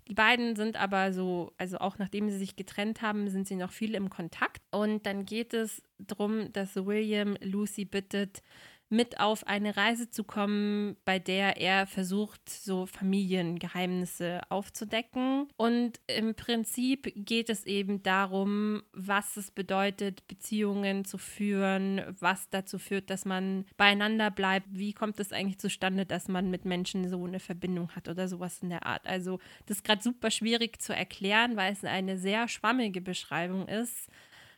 Die beiden sind aber so, also auch nachdem sie sich getrennt haben, sind sie noch viel im Kontakt. Und dann geht es darum, dass William Lucy bittet, mit auf eine Reise zu kommen, bei der er versucht, so Familiengeheimnisse aufzudecken. Und im Prinzip geht es eben darum, was es bedeutet, Beziehungen zu führen, was dazu führt, dass man beieinander bleibt. Wie kommt es eigentlich zustande, dass man mit Menschen so eine Verbindung hat oder sowas in der Art. Also das ist gerade super schwierig zu erklären, weil es eine sehr schwammige Beschreibung ist.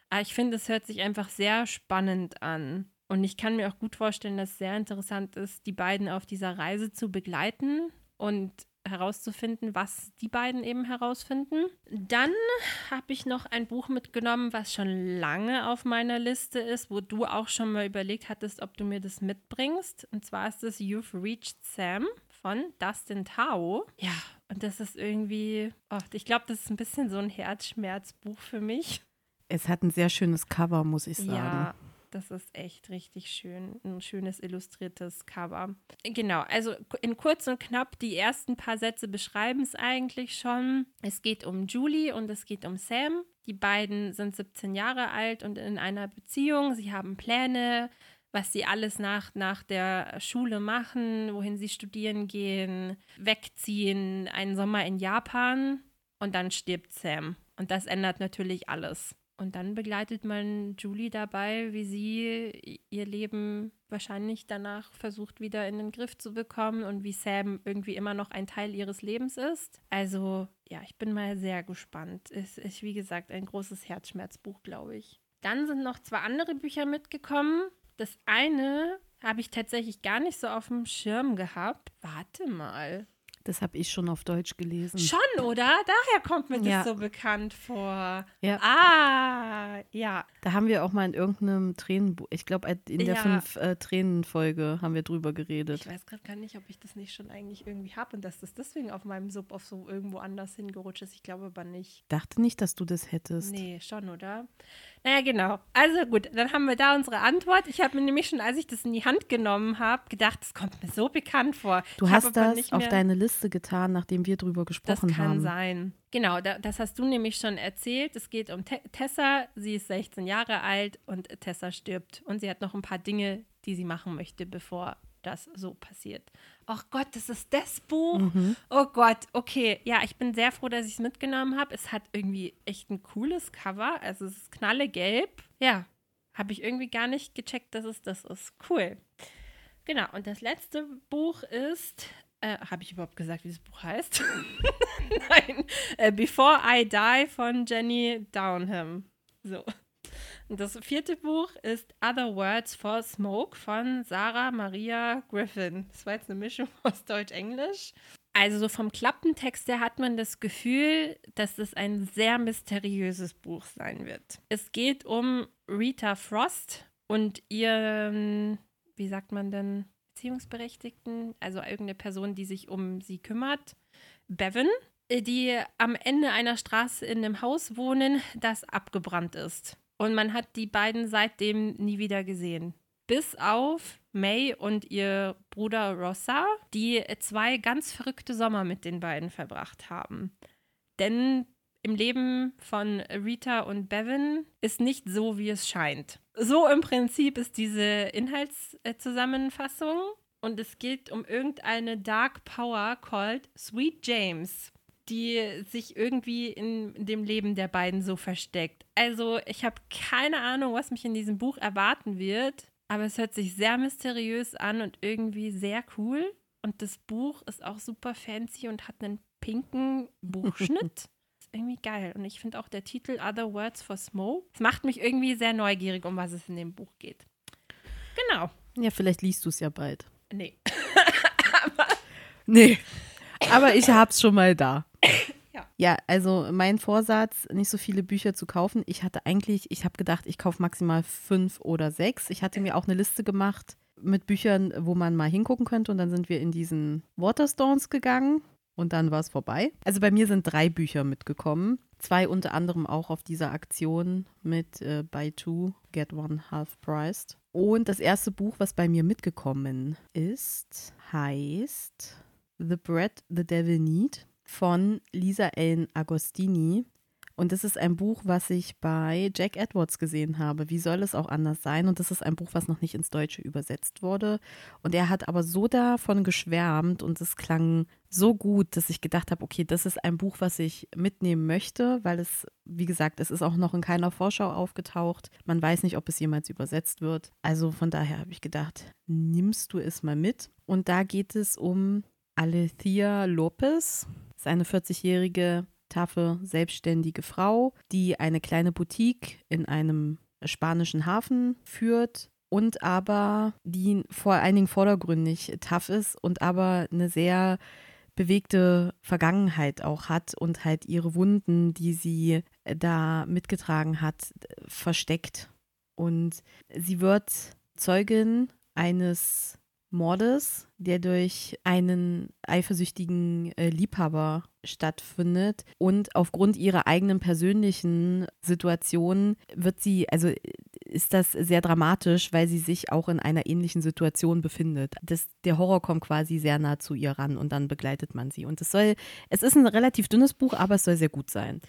Aber ich finde, es hört sich einfach sehr spannend an. Und ich kann mir auch gut vorstellen, dass es sehr interessant ist, die beiden auf dieser Reise zu begleiten und herauszufinden, was die beiden eben herausfinden. Dann habe ich noch ein Buch mitgenommen, was schon lange auf meiner Liste ist, wo du auch schon mal überlegt hattest, ob du mir das mitbringst. Und zwar ist es You've Reached Sam von Dustin Tao. Ja, und das ist irgendwie, oh, ich glaube, das ist ein bisschen so ein Herzschmerzbuch für mich. Es hat ein sehr schönes Cover, muss ich sagen. Ja, das ist echt richtig schön. Ein schönes illustriertes Cover. Genau, also in kurz und knapp, die ersten paar Sätze beschreiben es eigentlich schon. Es geht um Julie und es geht um Sam. Die beiden sind 17 Jahre alt und in einer Beziehung. Sie haben Pläne, was sie alles nach, nach der Schule machen, wohin sie studieren gehen, wegziehen, einen Sommer in Japan und dann stirbt Sam. Und das ändert natürlich alles. Und dann begleitet man Julie dabei, wie sie ihr Leben wahrscheinlich danach versucht wieder in den Griff zu bekommen und wie Sam irgendwie immer noch ein Teil ihres Lebens ist. Also ja, ich bin mal sehr gespannt. Es ist, wie gesagt, ein großes Herzschmerzbuch, glaube ich. Dann sind noch zwei andere Bücher mitgekommen. Das eine habe ich tatsächlich gar nicht so auf dem Schirm gehabt. Warte mal. Das habe ich schon auf Deutsch gelesen. Schon, oder? Daher kommt mir das Ja. so bekannt vor. Ja. Ah, ja. Da haben wir auch mal in irgendeinem Tränenbuch, ich glaube in der Ja. fünf äh, Tränen-Folge haben wir drüber geredet. Ich weiß gerade gar nicht, ob ich das nicht schon eigentlich irgendwie habe und dass das deswegen auf meinem Sub auf so irgendwo anders hingerutscht ist. Ich glaube aber nicht. Dachte nicht, dass du das hättest. Nee, schon, oder? Naja, genau. Also gut, dann haben wir da unsere Antwort. Ich habe mir nämlich schon, als ich das in die Hand genommen habe, gedacht, das kommt mir so bekannt vor. Du ich hast das nicht auf deine Liste getan, nachdem wir drüber Das gesprochen kann haben. sein. Genau, da, das hast du nämlich schon erzählt. Es geht um Te Tessa. Sie ist 16 Jahre alt und Tessa stirbt. Und sie hat noch ein paar Dinge, die sie machen möchte, bevor das so passiert. Ach Gott, das ist das Buch. Mhm. Oh Gott, okay. Ja, ich bin sehr froh, dass ich es mitgenommen habe. Es hat irgendwie echt ein cooles Cover. Also es ist knallegelb. Ja, habe ich irgendwie gar nicht gecheckt, dass es das ist. Cool. Genau, und das letzte Buch ist, äh, habe ich überhaupt gesagt, wie das Buch heißt? Nein, äh, Before I Die von Jenny Downham. So. Das vierte Buch ist Other Words for Smoke von Sarah Maria Griffin. Das war jetzt eine Mischung aus Deutsch-Englisch. Also so vom Klappentext her hat man das Gefühl, dass es ein sehr mysteriöses Buch sein wird. Es geht um Rita Frost und ihren, wie sagt man denn, Beziehungsberechtigten, also irgendeine Person, die sich um sie kümmert, Bevan, die am Ende einer Straße in einem Haus wohnen, das abgebrannt ist. Und man hat die beiden seitdem nie wieder gesehen. Bis auf May und ihr Bruder Rossa, die zwei ganz verrückte Sommer mit den beiden verbracht haben. Denn im Leben von Rita und Bevan ist nicht so, wie es scheint. So im Prinzip ist diese Inhaltszusammenfassung. Und es geht um irgendeine Dark Power called Sweet James, die sich irgendwie in dem Leben der beiden so versteckt. Also ich habe keine Ahnung, was mich in diesem Buch erwarten wird, aber es hört sich sehr mysteriös an und irgendwie sehr cool. Und das Buch ist auch super fancy und hat einen pinken Buchschnitt. ist irgendwie geil. Und ich finde auch der Titel Other Words for Smoke. Es macht mich irgendwie sehr neugierig, um was es in dem Buch geht. Genau. Ja, vielleicht liest du es ja bald. Nee. Nee. Aber ich hab's schon mal da. Ja. Also mein Vorsatz, nicht so viele Bücher zu kaufen. Ich hatte eigentlich, ich habe gedacht, ich kaufe maximal fünf oder sechs. Ich hatte mir auch eine Liste gemacht mit Büchern, wo man mal hingucken könnte. Und dann sind wir in diesen Waterstones gegangen und dann war es vorbei. Also bei mir sind drei Bücher mitgekommen. Zwei unter anderem auch auf dieser Aktion mit äh, Buy Two, Get One Half Priced. Und das erste Buch, was bei mir mitgekommen ist, heißt The Bread the Devil Need von Lisa Ellen Agostini. Und das ist ein Buch, was ich bei Jack Edwards gesehen habe. Wie soll es auch anders sein? Und das ist ein Buch, was noch nicht ins Deutsche übersetzt wurde. Und er hat aber so davon geschwärmt und es klang so gut, dass ich gedacht habe, okay, das ist ein Buch, was ich mitnehmen möchte, weil es, wie gesagt, es ist auch noch in keiner Vorschau aufgetaucht. Man weiß nicht, ob es jemals übersetzt wird. Also von daher habe ich gedacht, nimmst du es mal mit. Und da geht es um Alethea Lopez, ist eine 40-jährige, taffe, selbstständige Frau, die eine kleine Boutique in einem spanischen Hafen führt und aber die vor allen Dingen vordergründig tough ist und aber eine sehr bewegte Vergangenheit auch hat und halt ihre Wunden, die sie da mitgetragen hat, versteckt. Und sie wird Zeugin eines Mordes, der durch einen eifersüchtigen äh, Liebhaber stattfindet. Und aufgrund ihrer eigenen persönlichen Situation wird sie, also ist das sehr dramatisch, weil sie sich auch in einer ähnlichen Situation befindet. Das, der Horror kommt quasi sehr nah zu ihr ran und dann begleitet man sie. Und es soll, es ist ein relativ dünnes Buch, aber es soll sehr gut sein.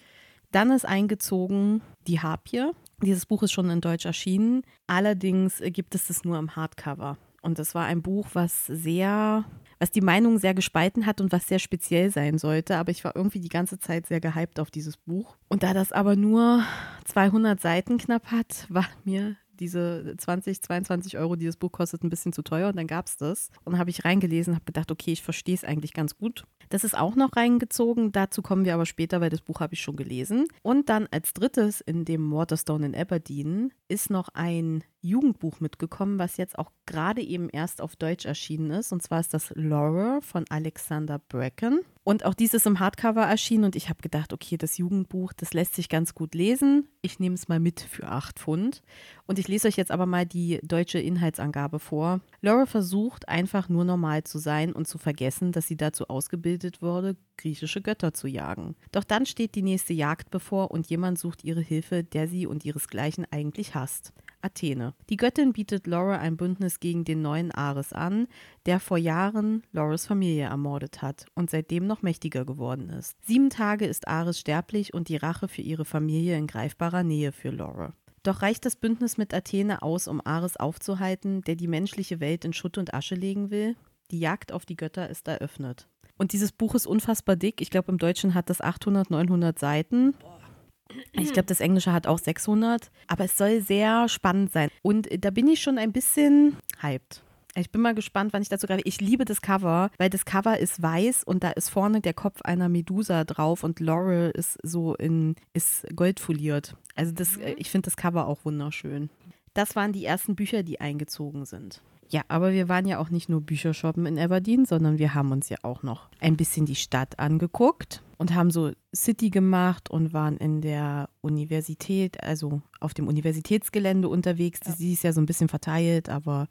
Dann ist eingezogen Die Harpie. Dieses Buch ist schon in Deutsch erschienen. Allerdings gibt es das nur im Hardcover. Und das war ein Buch, was sehr, was die Meinung sehr gespalten hat und was sehr speziell sein sollte. Aber ich war irgendwie die ganze Zeit sehr gehypt auf dieses Buch. Und da das aber nur 200 Seiten knapp hat, war mir diese 20, 22 Euro, die das Buch kostet, ein bisschen zu teuer. Und dann gab es das. Und habe ich reingelesen, habe gedacht, okay, ich verstehe es eigentlich ganz gut. Das ist auch noch reingezogen. Dazu kommen wir aber später, weil das Buch habe ich schon gelesen. Und dann als drittes in dem Waterstone in Aberdeen ist noch ein Jugendbuch mitgekommen, was jetzt auch gerade eben erst auf Deutsch erschienen ist. Und zwar ist das Laura von Alexander Bracken. Und auch dieses im Hardcover erschienen und ich habe gedacht, okay, das Jugendbuch, das lässt sich ganz gut lesen. Ich nehme es mal mit für 8 Pfund. Und ich lese euch jetzt aber mal die deutsche Inhaltsangabe vor. Laura versucht einfach nur normal zu sein und zu vergessen, dass sie dazu ausgebildet wurde, griechische Götter zu jagen. Doch dann steht die nächste Jagd bevor und jemand sucht ihre Hilfe, der sie und ihresgleichen eigentlich hasst. Athene. Die Göttin bietet Laura ein Bündnis gegen den neuen Ares an, der vor Jahren Lauras Familie ermordet hat und seitdem noch mächtiger geworden ist. Sieben Tage ist Ares sterblich und die Rache für ihre Familie in greifbarer Nähe für Laura. Doch reicht das Bündnis mit Athene aus, um Ares aufzuhalten, der die menschliche Welt in Schutt und Asche legen will? Die Jagd auf die Götter ist eröffnet. Und dieses Buch ist unfassbar dick. Ich glaube, im Deutschen hat das 800, 900 Seiten. Ich glaube, das Englische hat auch 600, aber es soll sehr spannend sein. Und da bin ich schon ein bisschen hyped. Ich bin mal gespannt, wann ich dazu greife. Ich liebe das Cover, weil das Cover ist weiß und da ist vorne der Kopf einer Medusa drauf und Laurel ist so in ist goldfoliert. Also das, Mhm. ich finde das Cover auch wunderschön. Das waren die ersten Bücher, die eingezogen sind. Ja, aber wir waren ja auch nicht nur Bücher shoppen in Aberdeen, sondern wir haben uns ja auch noch ein bisschen die Stadt angeguckt und haben so City gemacht und waren in der Universität, also auf dem Universitätsgelände unterwegs. Ja. Sie ist ja so ein bisschen verteilt, aber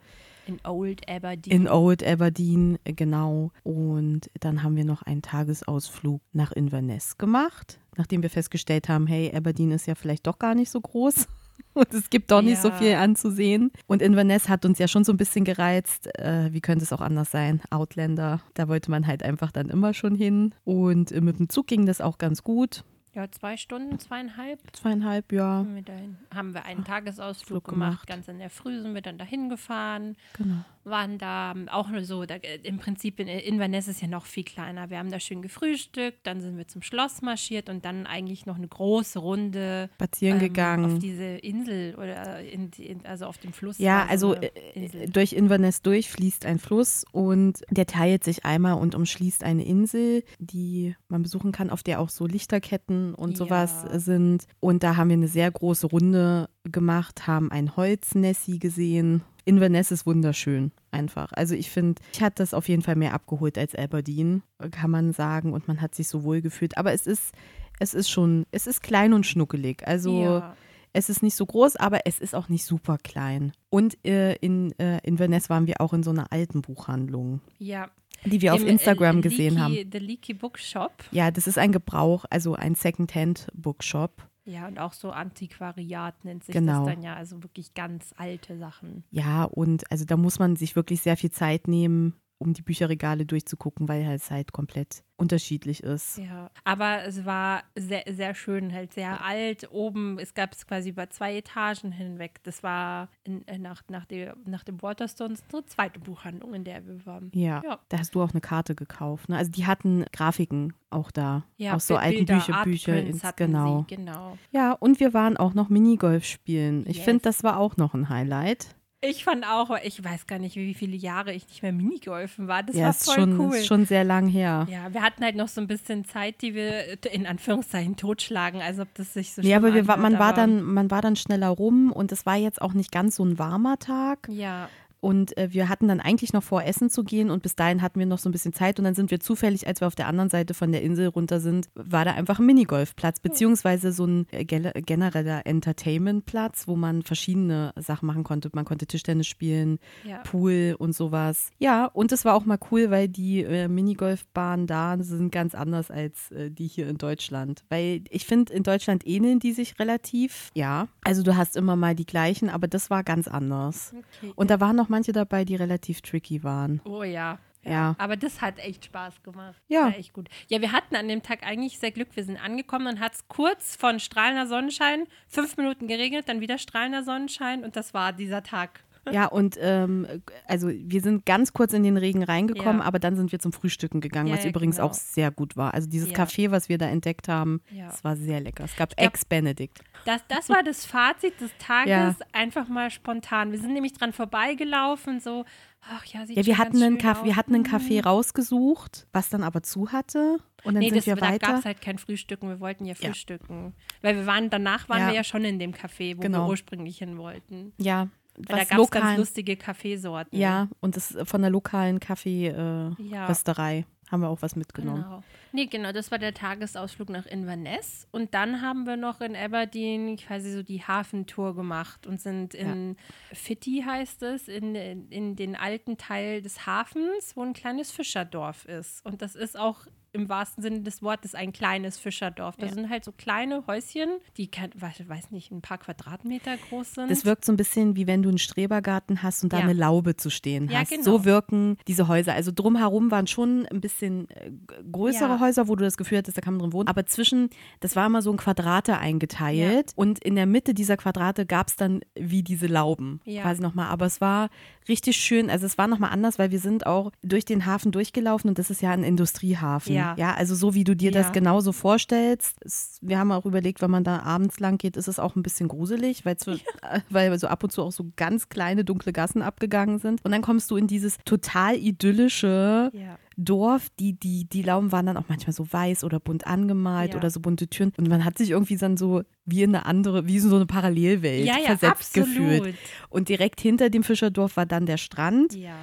In Old Aberdeen. in Old Aberdeen, genau. Und dann haben wir noch einen Tagesausflug nach Inverness gemacht, nachdem wir festgestellt haben, hey, Aberdeen ist ja vielleicht doch gar nicht so groß. Und es gibt doch nicht so Ja. viel anzusehen. Und Inverness hat uns ja schon so ein bisschen gereizt. Äh, wie könnte es auch anders sein? Outlander, da wollte man halt einfach dann immer schon hin. Und mit dem Zug ging das auch ganz gut. Ja, zwei Stunden, zweieinhalb. Zweieinhalb, ja. Haben wir, dahin, haben wir einen Tagesausflug Flug gemacht. gemacht. Ganz in der Früh sind wir dann dahin gefahren. Genau. Waren da ähm, auch nur so, da, äh, im Prinzip in Inverness ist ja noch viel kleiner. Wir haben da schön gefrühstückt, dann sind wir zum Schloss marschiert und dann eigentlich noch eine große Runde Spazieren ähm, gegangen. auf diese Insel oder in, in, also auf dem Fluss. Ja, also äh, Insel. durch Inverness durch fließt ein Fluss und der teilt sich einmal und umschließt eine Insel, die man besuchen kann, auf der auch so Lichterketten und sowas Ja. sind. Und da haben wir eine sehr große Runde gemacht, haben ein Holznessi gesehen. Inverness ist wunderschön, einfach. Also ich finde, ich hat das auf jeden Fall mehr abgeholt als Aberdeen, kann man sagen. Und man hat sich so wohl gefühlt. Aber es ist, es ist schon, es ist klein und schnuckelig. Also ja. es ist nicht so groß, aber es ist auch nicht super klein. Und äh, in äh, Inverness waren wir auch in so einer alten Buchhandlung, ja. Die wir auf Im, äh, Instagram gesehen Leaky, haben. The Leaky Bookshop. Ja, das ist ein Gebrauch, also ein Secondhand-Bookshop. Ja, und auch so Antiquariat nennt sich Genau. das dann ja. Also wirklich ganz alte Sachen. Ja, und also da muss man sich wirklich sehr viel Zeit nehmen, um die Bücherregale durchzugucken, weil es halt komplett unterschiedlich ist. Ja, aber es war sehr, sehr schön, halt sehr alt. Oben, es gab es quasi über zwei Etagen hinweg. Das war in, äh, nach, nach, der, nach dem Waterstones unsere zweite Buchhandlung, in der wir waren. Ja, Ja. da hast du auch eine Karte gekauft. Ne? Also die hatten Grafiken auch da. Ja, aus so alten Bücher, Bücher ins, genau. Sie, genau. Ja, und wir waren auch noch Minigolf spielen. Ich Yes. finde, das war auch noch ein Highlight. Ich fand auch, ich weiß gar nicht, wie viele Jahre ich nicht mehr Minigolfen war. Das ja, war ist voll schon, cool. ist schon sehr lang her. ja, wir hatten halt noch so ein bisschen Zeit, die wir in Anführungszeichen totschlagen, als ob das sich so Ja, aber wir, wa- man, anhört, war aber- dann, man war dann schneller rum und es war jetzt auch nicht ganz so ein warmer Tag. Ja, Und äh, wir hatten dann eigentlich noch vor, essen zu gehen und bis dahin hatten wir noch so ein bisschen Zeit und dann sind wir zufällig, als wir auf der anderen Seite von der Insel runter sind, war da einfach ein Minigolfplatz, beziehungsweise so ein äh, genereller Entertainmentplatz, wo man verschiedene Sachen machen konnte. Man konnte Tischtennis spielen, ja. Pool und sowas. Ja, und es war auch mal cool, weil die äh, Minigolfbahnen da sind ganz anders als äh, die hier in Deutschland. Weil ich finde, in Deutschland ähneln die sich relativ. Ja, also du hast immer mal die gleichen, aber das war ganz anders. Okay. Und da waren noch manche dabei, die relativ tricky waren. Oh ja. Ja. Aber das hat echt Spaß gemacht. Ja. War echt gut. Ja, wir hatten an dem Tag eigentlich sehr Glück. Wir sind angekommen und hat es kurz von strahlender Sonnenschein, fünf Minuten geregnet, dann wieder strahlender Sonnenschein und das war dieser Tag. Ja, und ähm, also wir sind ganz kurz in den Regen reingekommen, Ja. aber dann sind wir zum Frühstücken gegangen, Ja, was ja, übrigens genau. auch sehr gut war. Also dieses. Café, was wir da entdeckt haben, Ja. das war sehr lecker. Es gab Ex-Benedict. Das, das war das Fazit des Tages, einfach mal spontan. Wir sind nämlich dran vorbeigelaufen, so, ach ja, sieht Ja, wir hatten, einen Café, wir hatten einen. Café rausgesucht, was dann aber zu hatte. Und dann Nee, sind das, wir da weiter. gab es halt kein Frühstücken. Wir wollten ja frühstücken. Weil wir waren, danach waren wir ja schon in dem Café, wo Genau. wir ursprünglich hin wollten. ja, Weil da was gab es ganz lustige Kaffeesorten. Ja, und das von der lokalen Kaffee-Rösterei äh, Ja. Haben wir auch was mitgenommen. Genau. Nee, genau, das war der Tagesausflug nach Inverness. Und dann haben wir noch in Aberdeen quasi so die Hafentour gemacht und sind in Fitti, heißt es, in, in den alten Teil des Hafens, wo ein kleines Fischerdorf ist. Und das ist auch im wahrsten Sinne des Wortes ein kleines Fischerdorf. Das Ja. sind halt so kleine Häuschen, die, kein, weiß, nicht, ein paar Quadratmeter groß sind. Das wirkt so ein bisschen wie wenn du einen Strebergarten hast und da Ja. eine Laube zu stehen Ja, hast. genau. So wirken diese Häuser. Also drumherum waren schon ein bisschen äh, größere Ja. Häuser, wo du das Gefühl hattest, da kann man drin wohnen. Aber zwischen, das war immer so in Quadrate eingeteilt. Und in der Mitte dieser Quadrate gab es dann wie diese Lauben Ja. quasi nochmal. Aber es war richtig schön. Also es war nochmal anders, weil wir sind auch durch den Hafen durchgelaufen und das ist ja ein Industriehafen. Ja. ja also so wie du dir das Ja. genauso vorstellst. Es, wir haben auch überlegt, wenn man da abends lang geht, ist es auch ein bisschen gruselig, weil, zw- äh, weil so ab und zu auch so ganz kleine dunkle Gassen abgegangen sind. Und dann kommst du in dieses total idyllische ja. Dorf. Die, die, die Lauben waren dann auch manchmal so weiß oder bunt angemalt Ja. oder so bunte Türen. Und man hat sich irgendwie dann so wie in eine andere, wie in so eine Parallelwelt Ja, ja, versetzt absolut. gefühlt. Und direkt hinter dem Fischerdorf war dann der Strand. Ja.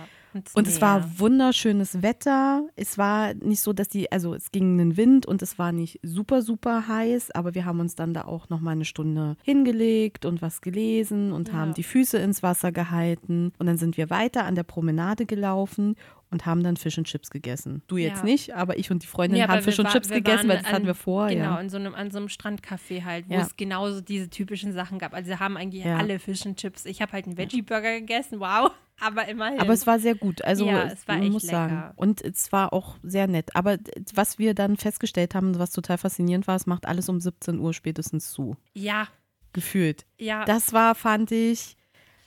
Und es war wunderschönes Wetter. Es war nicht so, dass die, also es ging einen Wind und es war nicht super, super heiß, aber wir haben uns dann da auch noch mal eine Stunde hingelegt und was gelesen und Ja. haben die Füße ins Wasser gehalten. Und dann sind wir weiter an der Promenade gelaufen und haben dann Fish and Chips gegessen. Du jetzt Ja. nicht, aber ich und die Freundin Nee, haben Fish wir und war- Chips gegessen, weil das hatten an- wir vor. Genau, Ja. an so einem, an so einem Strandcafé halt, wo Ja. es genauso diese typischen Sachen gab. Also wir haben eigentlich alle Fish and Chips. Ich habe halt einen Veggie-Burger gegessen, wow. Aber immerhin. Aber es war sehr gut. Also Ja, es war echt muss sagen. lecker. Und es war auch sehr nett. Aber was wir dann festgestellt haben, was total faszinierend war, es macht alles um 17 Uhr spätestens zu. ja, Gefühlt. ja. Das war, fand ich,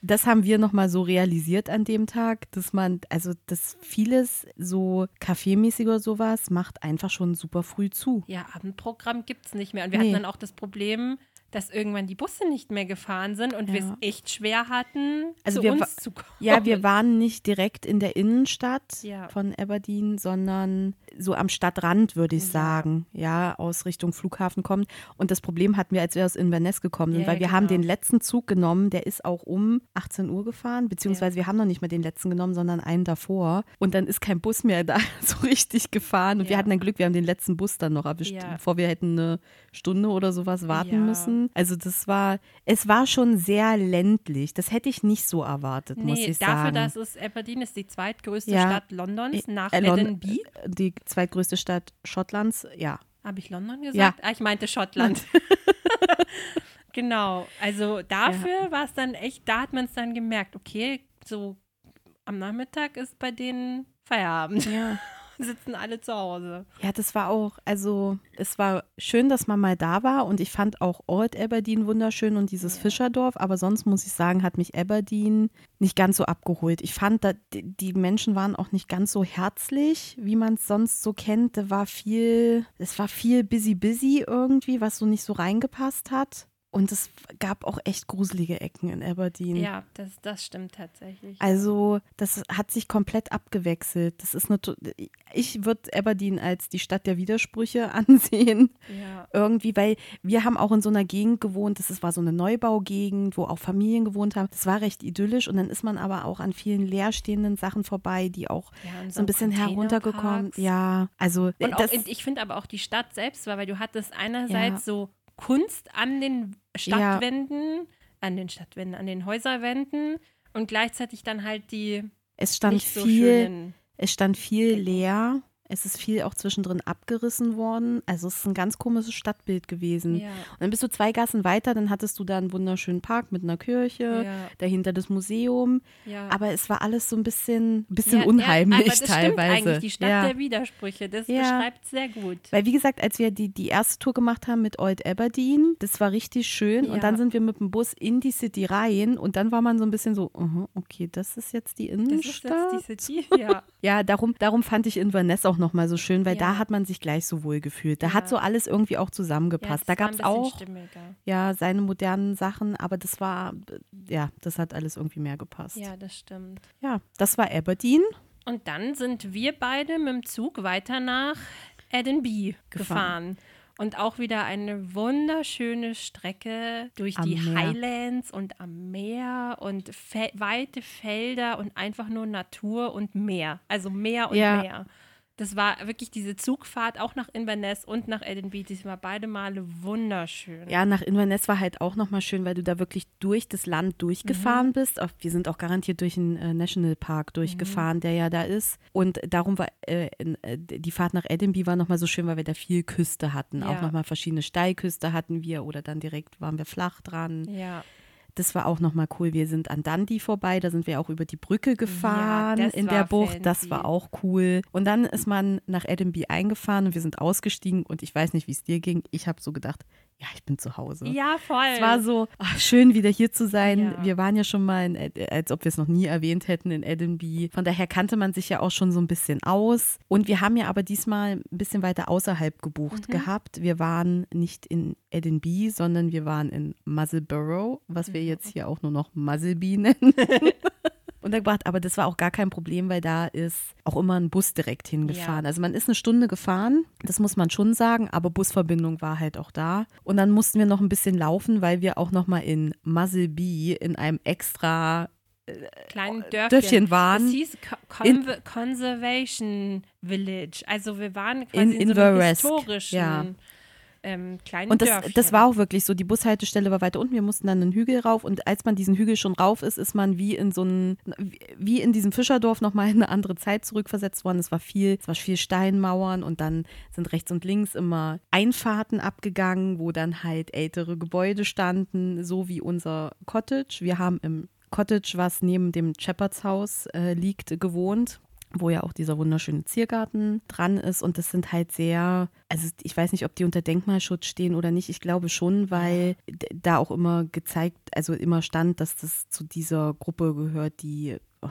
das haben wir nochmal so realisiert an dem Tag, dass man, also dass vieles so kaffeemäßig oder sowas macht einfach schon super früh zu. Ja, Abendprogramm gibt es nicht mehr. Und wir Nee. hatten dann auch das Problem, dass irgendwann die Busse nicht mehr gefahren sind und wir es Ja. echt schwer hatten, Also zu uns zu kommen. Ja, wir waren nicht direkt in der Innenstadt Ja. von Aberdeen, sondern so am Stadtrand, würde ich Ja. sagen. Ja, aus Richtung Flughafen kommt. Und das Problem hatten wir, als wir aus Inverness gekommen sind, Ja, weil wir haben genau. den letzten Zug genommen, der ist auch um 18 Uhr gefahren, beziehungsweise wir haben noch nicht mal den letzten genommen, sondern einen davor. Und dann ist kein Bus mehr da so richtig gefahren. Und wir Ja. hatten dann Glück, wir haben den letzten Bus dann noch erwischt, Ja. bevor wir hätten eine Stunde oder sowas warten Ja. Also das war, es war schon sehr ländlich. Das hätte ich nicht so erwartet, muss Nee, ich dafür, sagen. dass es Aberdeen ist die zweitgrößte Ja. Stadt Londons nach Äh, Edinburgh. Die zweitgrößte Stadt Schottlands, ja. Habe ich London gesagt? Ja. Ah, ich meinte Schottland. genau. Also dafür war es dann echt, da hat man es dann gemerkt, okay, so am Nachmittag ist bei denen Feierabend. Ja. Sitzen alle zu Hause. Ja, das war auch, also es war schön, dass man mal da war und ich fand auch Old Aberdeen wunderschön und dieses Ja. Fischerdorf, aber sonst muss ich sagen, hat mich Aberdeen nicht ganz so abgeholt. Ich fand, da, die die Menschen waren auch nicht ganz so herzlich, wie man es sonst so kennt. Da war viel, es war viel busy busy irgendwie, was so nicht so reingepasst hat. Und es gab auch echt gruselige Ecken in Aberdeen. Ja, das, das stimmt tatsächlich. Also, das hat sich komplett abgewechselt. Das ist eine, ich würde Aberdeen als die Stadt der Widersprüche ansehen. ja. Irgendwie, weil wir haben auch in so einer Gegend gewohnt, das war so eine Neubaugegend, wo auch Familien gewohnt haben. Das war recht idyllisch und dann ist man aber auch an vielen leerstehenden Sachen vorbei, die auch ja so ein bisschen heruntergekommen. Ja, also Und auch, das, ich finde aber auch die Stadt selbst war, weil du hattest einerseits so Kunst an den Stadtwänden, an den Stadtwänden, an den Häuserwänden und gleichzeitig dann halt die es stand so viel, schönen. es stand viel leer. Es ist viel auch zwischendrin abgerissen worden. Also es ist ein ganz komisches Stadtbild gewesen. Ja, Und dann bist du zwei Gassen weiter, dann hattest du da einen wunderschönen Park mit einer Kirche, ja, dahinter das Museum. ja. Aber es war alles so ein bisschen, bisschen unheimlich aber das teilweise. Stimmt eigentlich die Stadt der Widersprüche. Das beschreibt sehr gut. Weil wie gesagt, als wir die, die erste Tour gemacht haben mit Old Aberdeen, das war richtig schön. Und dann sind wir mit dem Bus in die City rein und dann war man so ein bisschen so, aha, okay, das ist jetzt die Das ist Innenstadt. jetzt die City. Ja, Ja, darum, darum fand ich Inverness auch nochmal so schön, weil Ja. da hat man sich gleich so wohl gefühlt. Da Ja. hat so alles irgendwie auch zusammengepasst. da gab es auch Stimmiger. ja seine modernen Sachen, aber das war, ja, das hat alles irgendwie mehr gepasst. Ja, das stimmt. Ja, das war Aberdeen. Und dann sind wir beide mit dem Zug weiter nach Edinburgh gefahren. Und auch wieder eine wunderschöne Strecke durch Am die Meer. Highlands und am Meer und fe weite Felder und einfach nur Natur und Meer. Also Meer und Ja. Meer. Das war wirklich diese Zugfahrt auch nach Inverness und nach Edinburgh. Die war beide Male wunderschön. Ja, nach Inverness war halt auch nochmal schön, weil du da wirklich durch das Land durchgefahren bist. Auch, wir sind auch garantiert durch den äh, Nationalpark durchgefahren, der ja da ist. Und darum war äh, äh, die Fahrt nach Edinburgh war nochmal so schön, weil wir da viel Küste hatten. Ja. Auch nochmal verschiedene Steilküste hatten wir oder dann direkt waren wir flach dran. Ja. Das war auch nochmal cool. Wir sind an Dundee vorbei, da sind wir auch über die Brücke gefahren das in der Bucht. Das fancy. war auch cool. Und dann ist man nach Edinburgh eingefahren und wir sind ausgestiegen und ich weiß nicht, wie es dir ging. Ich habe so gedacht, ja, ich bin zu Hause. ja, voll. Es war so ach, schön, wieder hier zu sein. Ja. Wir waren ja schon mal, in, als ob wir es noch nie erwähnt hätten, in Edinburgh. Von daher kannte man sich ja auch schon so ein bisschen aus. Und wir haben ja aber diesmal ein bisschen weiter außerhalb gebucht Mhm. gehabt. Wir waren nicht in Edinburgh, sondern wir waren in Musselborough, was wir jetzt hier auch nur noch Muzzleby nennen. untergebracht, aber das war auch gar kein Problem, weil da ist auch immer ein Bus direkt hingefahren. Ja. Also man ist eine Stunde gefahren, das muss man schon sagen, aber Busverbindung war halt auch da. Und dann mussten wir noch ein bisschen laufen, weil wir auch noch mal in Muzzleby in einem extra kleinen Dörfchen. Dörfchen waren. Es hieß Co In- Conservation Village. Also wir waren quasi In- in, in so einem historischen ja. Ähm, kleinen Und das, Dörfchen. das war auch wirklich so. Die Bushaltestelle war weiter unten. Wir mussten dann einen Hügel rauf. Und als man diesen Hügel schon rauf ist, ist man wie in so einem, wie in diesem Fischerdorf nochmal in eine andere Zeit zurückversetzt worden. Es war viel, es war viel Steinmauern und dann sind rechts und links immer Einfahrten abgegangen, wo dann halt ältere Gebäude standen, so wie unser Cottage. Wir haben im Cottage, was neben dem Shepherds Haus äh, liegt, gewohnt wo ja auch dieser wunderschöne Ziergarten dran ist. Und das sind halt sehr, also ich weiß nicht, ob die unter Denkmalschutz stehen oder nicht. Ich glaube schon, weil da auch immer gezeigt, also immer stand, dass das zu dieser Gruppe gehört, die, oh,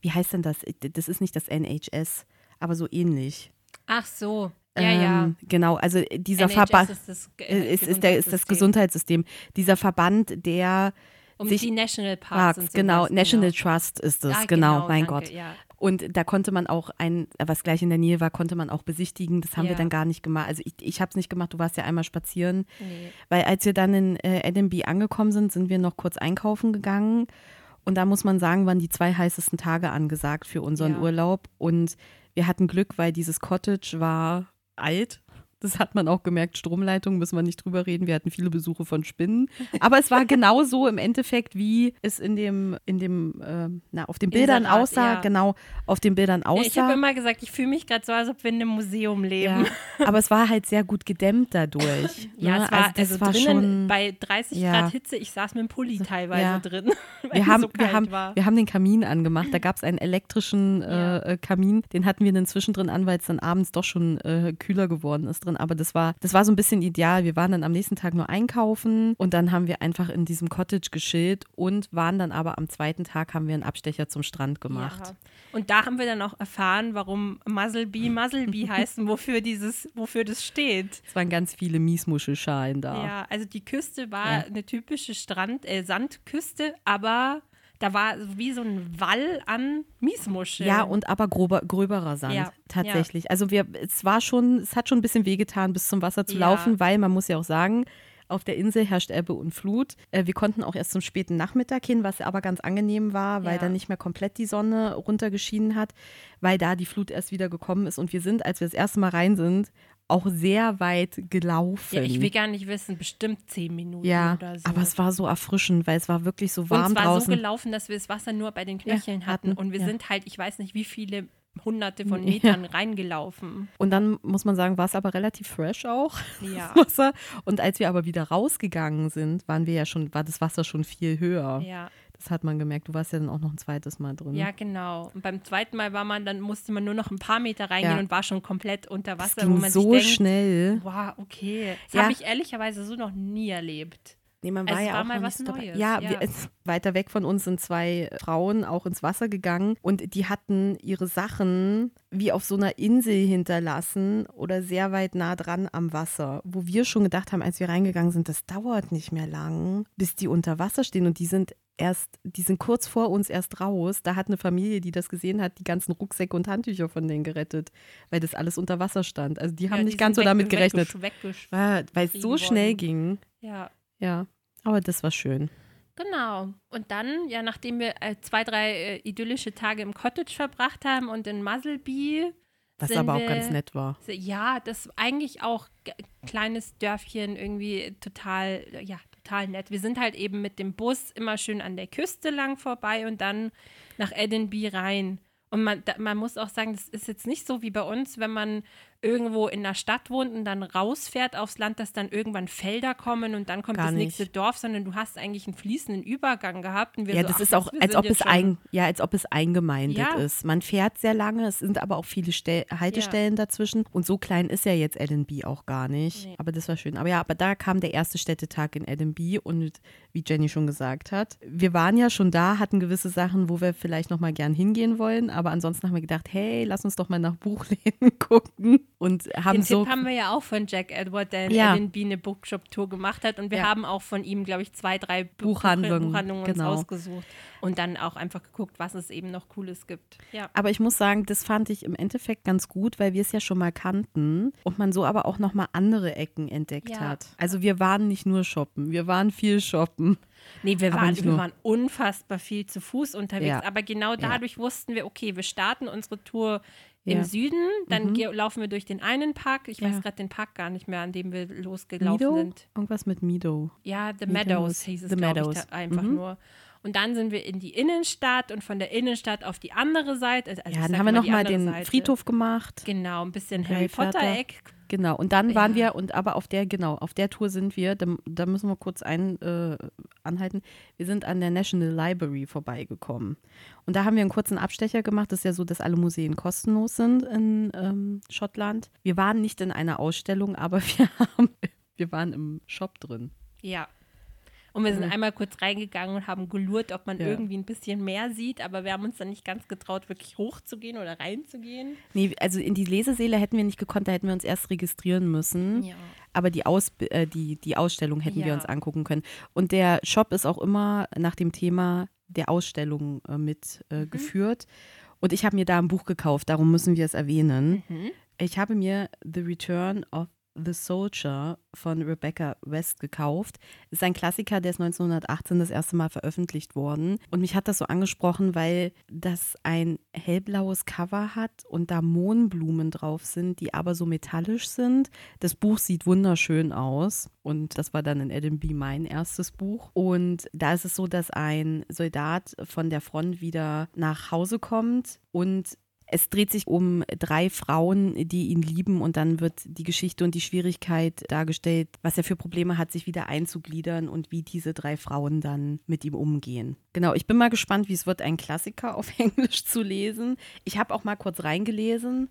wie heißt denn das? Das ist nicht das NHS, aber so ähnlich. Ach so, ja, ja. Ähm, Genau, also dieser NHS Verband ist das, ist, äh, ist, der, ist das Gesundheitssystem. Dieser Verband, der Um sich die National Parks, Parks, genau, sowas, National genau. Trust ist es, Ah, genau, mein danke, Gott. Ja. Und da konnte man auch ein, was gleich in der Nähe war, konnte man auch besichtigen. Das haben wir Ja. dann gar nicht gemacht. Also ich, ich habe es nicht gemacht, du warst ja einmal spazieren. Nee. Weil als wir dann in äh, Edinburgh angekommen sind, sind wir noch kurz einkaufen gegangen. Und da muss man sagen, waren die zwei heißesten Tage angesagt für unseren Ja. Urlaub. Und wir hatten Glück, weil dieses Cottage war alt. Das hat man auch gemerkt. Stromleitung müssen wir nicht drüber reden. Wir hatten viele Besuche von Spinnen. Aber es war genauso im Endeffekt, wie es in dem, in dem, ähm, na, auf den Bildern Inserat, aussah. ja. Genau, auf den Bildern Ja, ich habe aussah. immer gesagt, ich fühle mich gerade so, als ob wir in einem Museum leben. Ja, aber es war halt sehr gut gedämmt dadurch. Ja, ne? es war, also, das war drinnen schon. bei 30 Ja. Grad Hitze, ich saß mit dem Pulli teilweise drin, wir haben, so wir, haben, war. wir haben den Kamin angemacht. Da gab es einen elektrischen äh, äh, Kamin. Den hatten wir dann zwischendrin an, weil es dann abends doch schon äh, kühler geworden ist drin. Aber das war, das war so ein bisschen ideal. Wir waren dann am nächsten Tag nur einkaufen und dann haben wir einfach in diesem Cottage geschillt und waren dann aber am zweiten Tag haben wir einen Abstecher zum Strand gemacht. Ja. Und da haben wir dann auch erfahren, warum Muzzlebee Muzzlebee heißt und wofür dieses, wofür das steht. Es waren ganz viele Miesmuschelschalen da. Ja, also die Küste war Ja. eine typische Strand, äh, Sandküste, aber da war wie so ein Wall an Miesmuscheln. Ja, und aber grober, gröberer Sand, Ja, tatsächlich. Also wir, es war schon, es hat schon ein bisschen wehgetan, bis zum Wasser zu Ja. laufen, weil man muss ja auch sagen, auf der Insel herrscht Ebbe und Flut. Äh, wir konnten auch erst zum späten Nachmittag hin, was aber ganz angenehm war, weil Ja. dann nicht mehr komplett die Sonne runtergeschienen hat, weil da die Flut erst wieder gekommen ist. Und wir sind, als wir das erste Mal rein sind, auch sehr weit gelaufen. Ja, ich will gar nicht wissen, bestimmt zehn Minuten Ja, oder so. aber es war so erfrischend, weil es war wirklich so und warm es war draußen. so gelaufen, dass wir das Wasser nur bei den Knöcheln Ja, hatten. Und wir ja. sind halt, ich weiß nicht, wie viele hunderte von Ja. Metern reingelaufen. Und dann muss man sagen, war es aber relativ fresh auch. Ja. das Wasser. Und als wir aber wieder rausgegangen sind, waren wir ja schon, war das Wasser schon viel höher. Ja, Das hat man gemerkt. Du warst ja dann auch noch ein zweites Mal drin. ja, genau. Und beim zweiten Mal war man, dann musste man nur noch ein paar Meter reingehen Ja. und war schon komplett unter das Wasser, wo ging man so sich denkt, schnell. wow, okay. Das Ja. habe ich ehrlicherweise so noch nie erlebt. Nee, man Es war ja war auch mal was nicht. Neues, Ja, ja. Wir, es, weiter weg von uns sind zwei Frauen auch ins Wasser gegangen und die hatten ihre Sachen wie auf so einer Insel hinterlassen oder sehr weit nah dran am Wasser, wo wir schon gedacht haben, als wir reingegangen sind, das dauert nicht mehr lang, bis die unter Wasser stehen und die sind erst, die sind kurz vor uns erst raus. Da hat eine Familie, die das gesehen hat, die ganzen Rucksäcke und Handtücher von denen gerettet, weil das alles unter Wasser stand. Also die haben ja, nicht die ganz so damit gerechnet, weil es so schnell worden. ging. Ja, Ja, aber das war schön. genau. Und dann, ja, nachdem wir äh, zwei, drei äh, idyllische Tage im Cottage verbracht haben und in Muzzlebee, Was aber auch wir- ganz nett war. Ja, das eigentlich auch kleines Dörfchen irgendwie total, ja, total nett. Wir sind halt eben mit dem Bus immer schön an der Küste lang vorbei und dann nach Edinburgh rein. Und man, da, man muss auch sagen, das ist jetzt nicht so wie bei uns, wenn man irgendwo in der Stadt wohnt und dann rausfährt aufs Land, dass dann irgendwann Felder kommen und dann kommt Gar das nicht. nächste Dorf, sondern du hast eigentlich einen fließenden Übergang gehabt. Und wir Ja, so, das ach, ist auch, als ob es ein, ja, als ob es eingemeindet Ja. ist. Man fährt sehr lange, es sind aber auch viele Stel Haltestellen dazwischen. Und so klein ist ja jetzt Edinburgh auch gar nicht. Nee. Aber das war schön. Aber ja, aber da kam der erste Städtetag in Edinburgh und wie Jenny schon gesagt hat, wir waren ja schon da, hatten gewisse Sachen, wo wir vielleicht noch mal gern hingehen wollen. Aber ansonsten haben wir gedacht, hey, lass uns doch mal nach Buchläden gucken und haben Den so Tipp haben wir ja auch von Jack Edward, der in Ja. Edinburgh eine Bookshop-Tour gemacht hat. Und wir Ja. haben auch von ihm, glaube ich, zwei, drei Bu- Buchhandlungen, Buchhandlungen genau. uns ausgesucht. Und dann auch einfach geguckt, was es eben noch Cooles gibt. Ja. Aber ich muss sagen, das fand ich im Endeffekt ganz gut, weil wir es ja schon mal kannten und man so aber auch noch mal andere Ecken entdeckt Ja. hat. Also wir waren nicht nur shoppen, wir waren viel shoppen. Nee, wir waren, wir waren unfassbar viel zu Fuß unterwegs. Ja. Aber genau dadurch wussten wir, okay, wir starten unsere Tour im Ja. Süden, dann Mhm. laufen wir durch den einen Park. Ich Ja. weiß gerade den Park gar nicht mehr, an dem wir losgelaufen Mido? sind. Irgendwas mit Mido. Ja, The Meadows. Meadows hieß es, The ich, Meadows. da- einfach Mhm. nur. Und dann sind wir in die Innenstadt und von der Innenstadt auf die andere Seite. Also ja, dann haben wir immer noch die mal andere den Seite. Friedhof gemacht. Genau, ein bisschen Harry Harry Potter. Potter-Eck. Genau, und dann waren Ja. wir, und aber auf der, genau, auf der Tour sind wir, da, da müssen wir kurz ein, äh, anhalten, wir sind an der National Library vorbeigekommen. Und da haben wir einen kurzen Abstecher gemacht. Das ist ja so, dass alle Museen kostenlos sind in ähm, Schottland. Wir waren nicht in einer Ausstellung, aber wir, haben, wir waren im Shop drin. Ja. Und wir sind Ja. einmal kurz reingegangen und haben gelurrt, ob man Ja. irgendwie ein bisschen mehr sieht, aber wir haben uns dann nicht ganz getraut, wirklich hochzugehen oder reinzugehen. Nee, also in die Lesesäle hätten wir nicht gekonnt, da hätten wir uns erst registrieren müssen. Ja. Aber die, Aus, äh, die, die Ausstellung hätten wir Ja. uns angucken können. Und der Shop ist auch immer nach dem Thema der Ausstellung äh, mit äh, Mhm. Und ich habe mir da ein Buch gekauft, darum müssen wir es erwähnen. Mhm. Ich habe mir The Return of the Soldier von Rebecca West gekauft. Ist ein Klassiker, der ist 1918 das erste Mal veröffentlicht worden. Und mich hat das so angesprochen, weil das ein hellblaues Cover hat und da Mohnblumen drauf sind, die aber so metallisch sind. Das Buch sieht wunderschön aus. Und das war dann in Edinburgh mein erstes Buch. Und da ist es so, dass ein Soldat von der Front wieder nach Hause kommt und es dreht sich um drei Frauen, die ihn lieben und dann wird die Geschichte und die Schwierigkeit dargestellt, was er für Probleme hat, sich wieder einzugliedern und wie diese drei Frauen dann mit ihm umgehen. Genau, ich bin mal gespannt, wie es wird, einen Klassiker auf Englisch zu lesen. Ich habe auch mal kurz reingelesen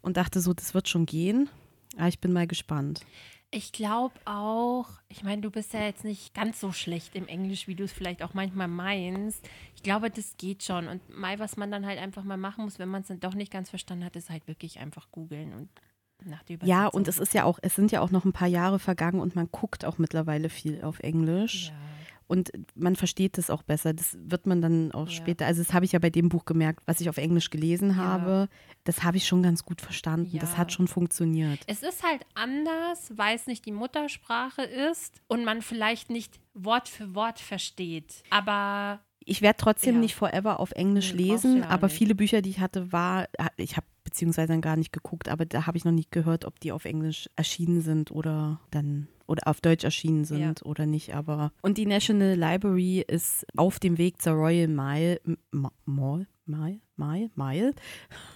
und dachte so, das wird schon gehen. Aber ich bin mal gespannt. Ich glaube auch, ich meine, du bist ja jetzt nicht ganz so schlecht im Englisch, wie du es vielleicht auch manchmal meinst. Ich glaube, das geht schon. Und mal, was man dann halt einfach mal machen muss, wenn man es dann doch nicht ganz verstanden hat, ist halt wirklich einfach googeln und nach der. Ja, und es ist ja auch, es sind ja auch noch ein paar Jahre vergangen und man guckt auch mittlerweile viel auf Englisch. Ja. Und man versteht das auch besser. Das wird man dann auch Ja. später. Also, das habe ich ja bei dem Buch gemerkt, was ich auf Englisch gelesen habe. Das habe ich schon ganz gut verstanden. Das Ja. hat schon funktioniert. Es ist halt anders, weil es nicht die Muttersprache ist und man vielleicht nicht Wort für Wort versteht. Aber Ich werde trotzdem Ja. nicht forever auf Englisch Nee, lesen, ja aber nicht. viele Bücher, die ich hatte, war, ich habe beziehungsweise gar nicht geguckt, aber da habe ich noch nicht gehört, ob die auf Englisch erschienen sind oder dann oder auf Deutsch erschienen sind oder nicht. Aber und die National Library ist auf dem Weg zur Royal Mile, Mall, Mile, Mile, Mile,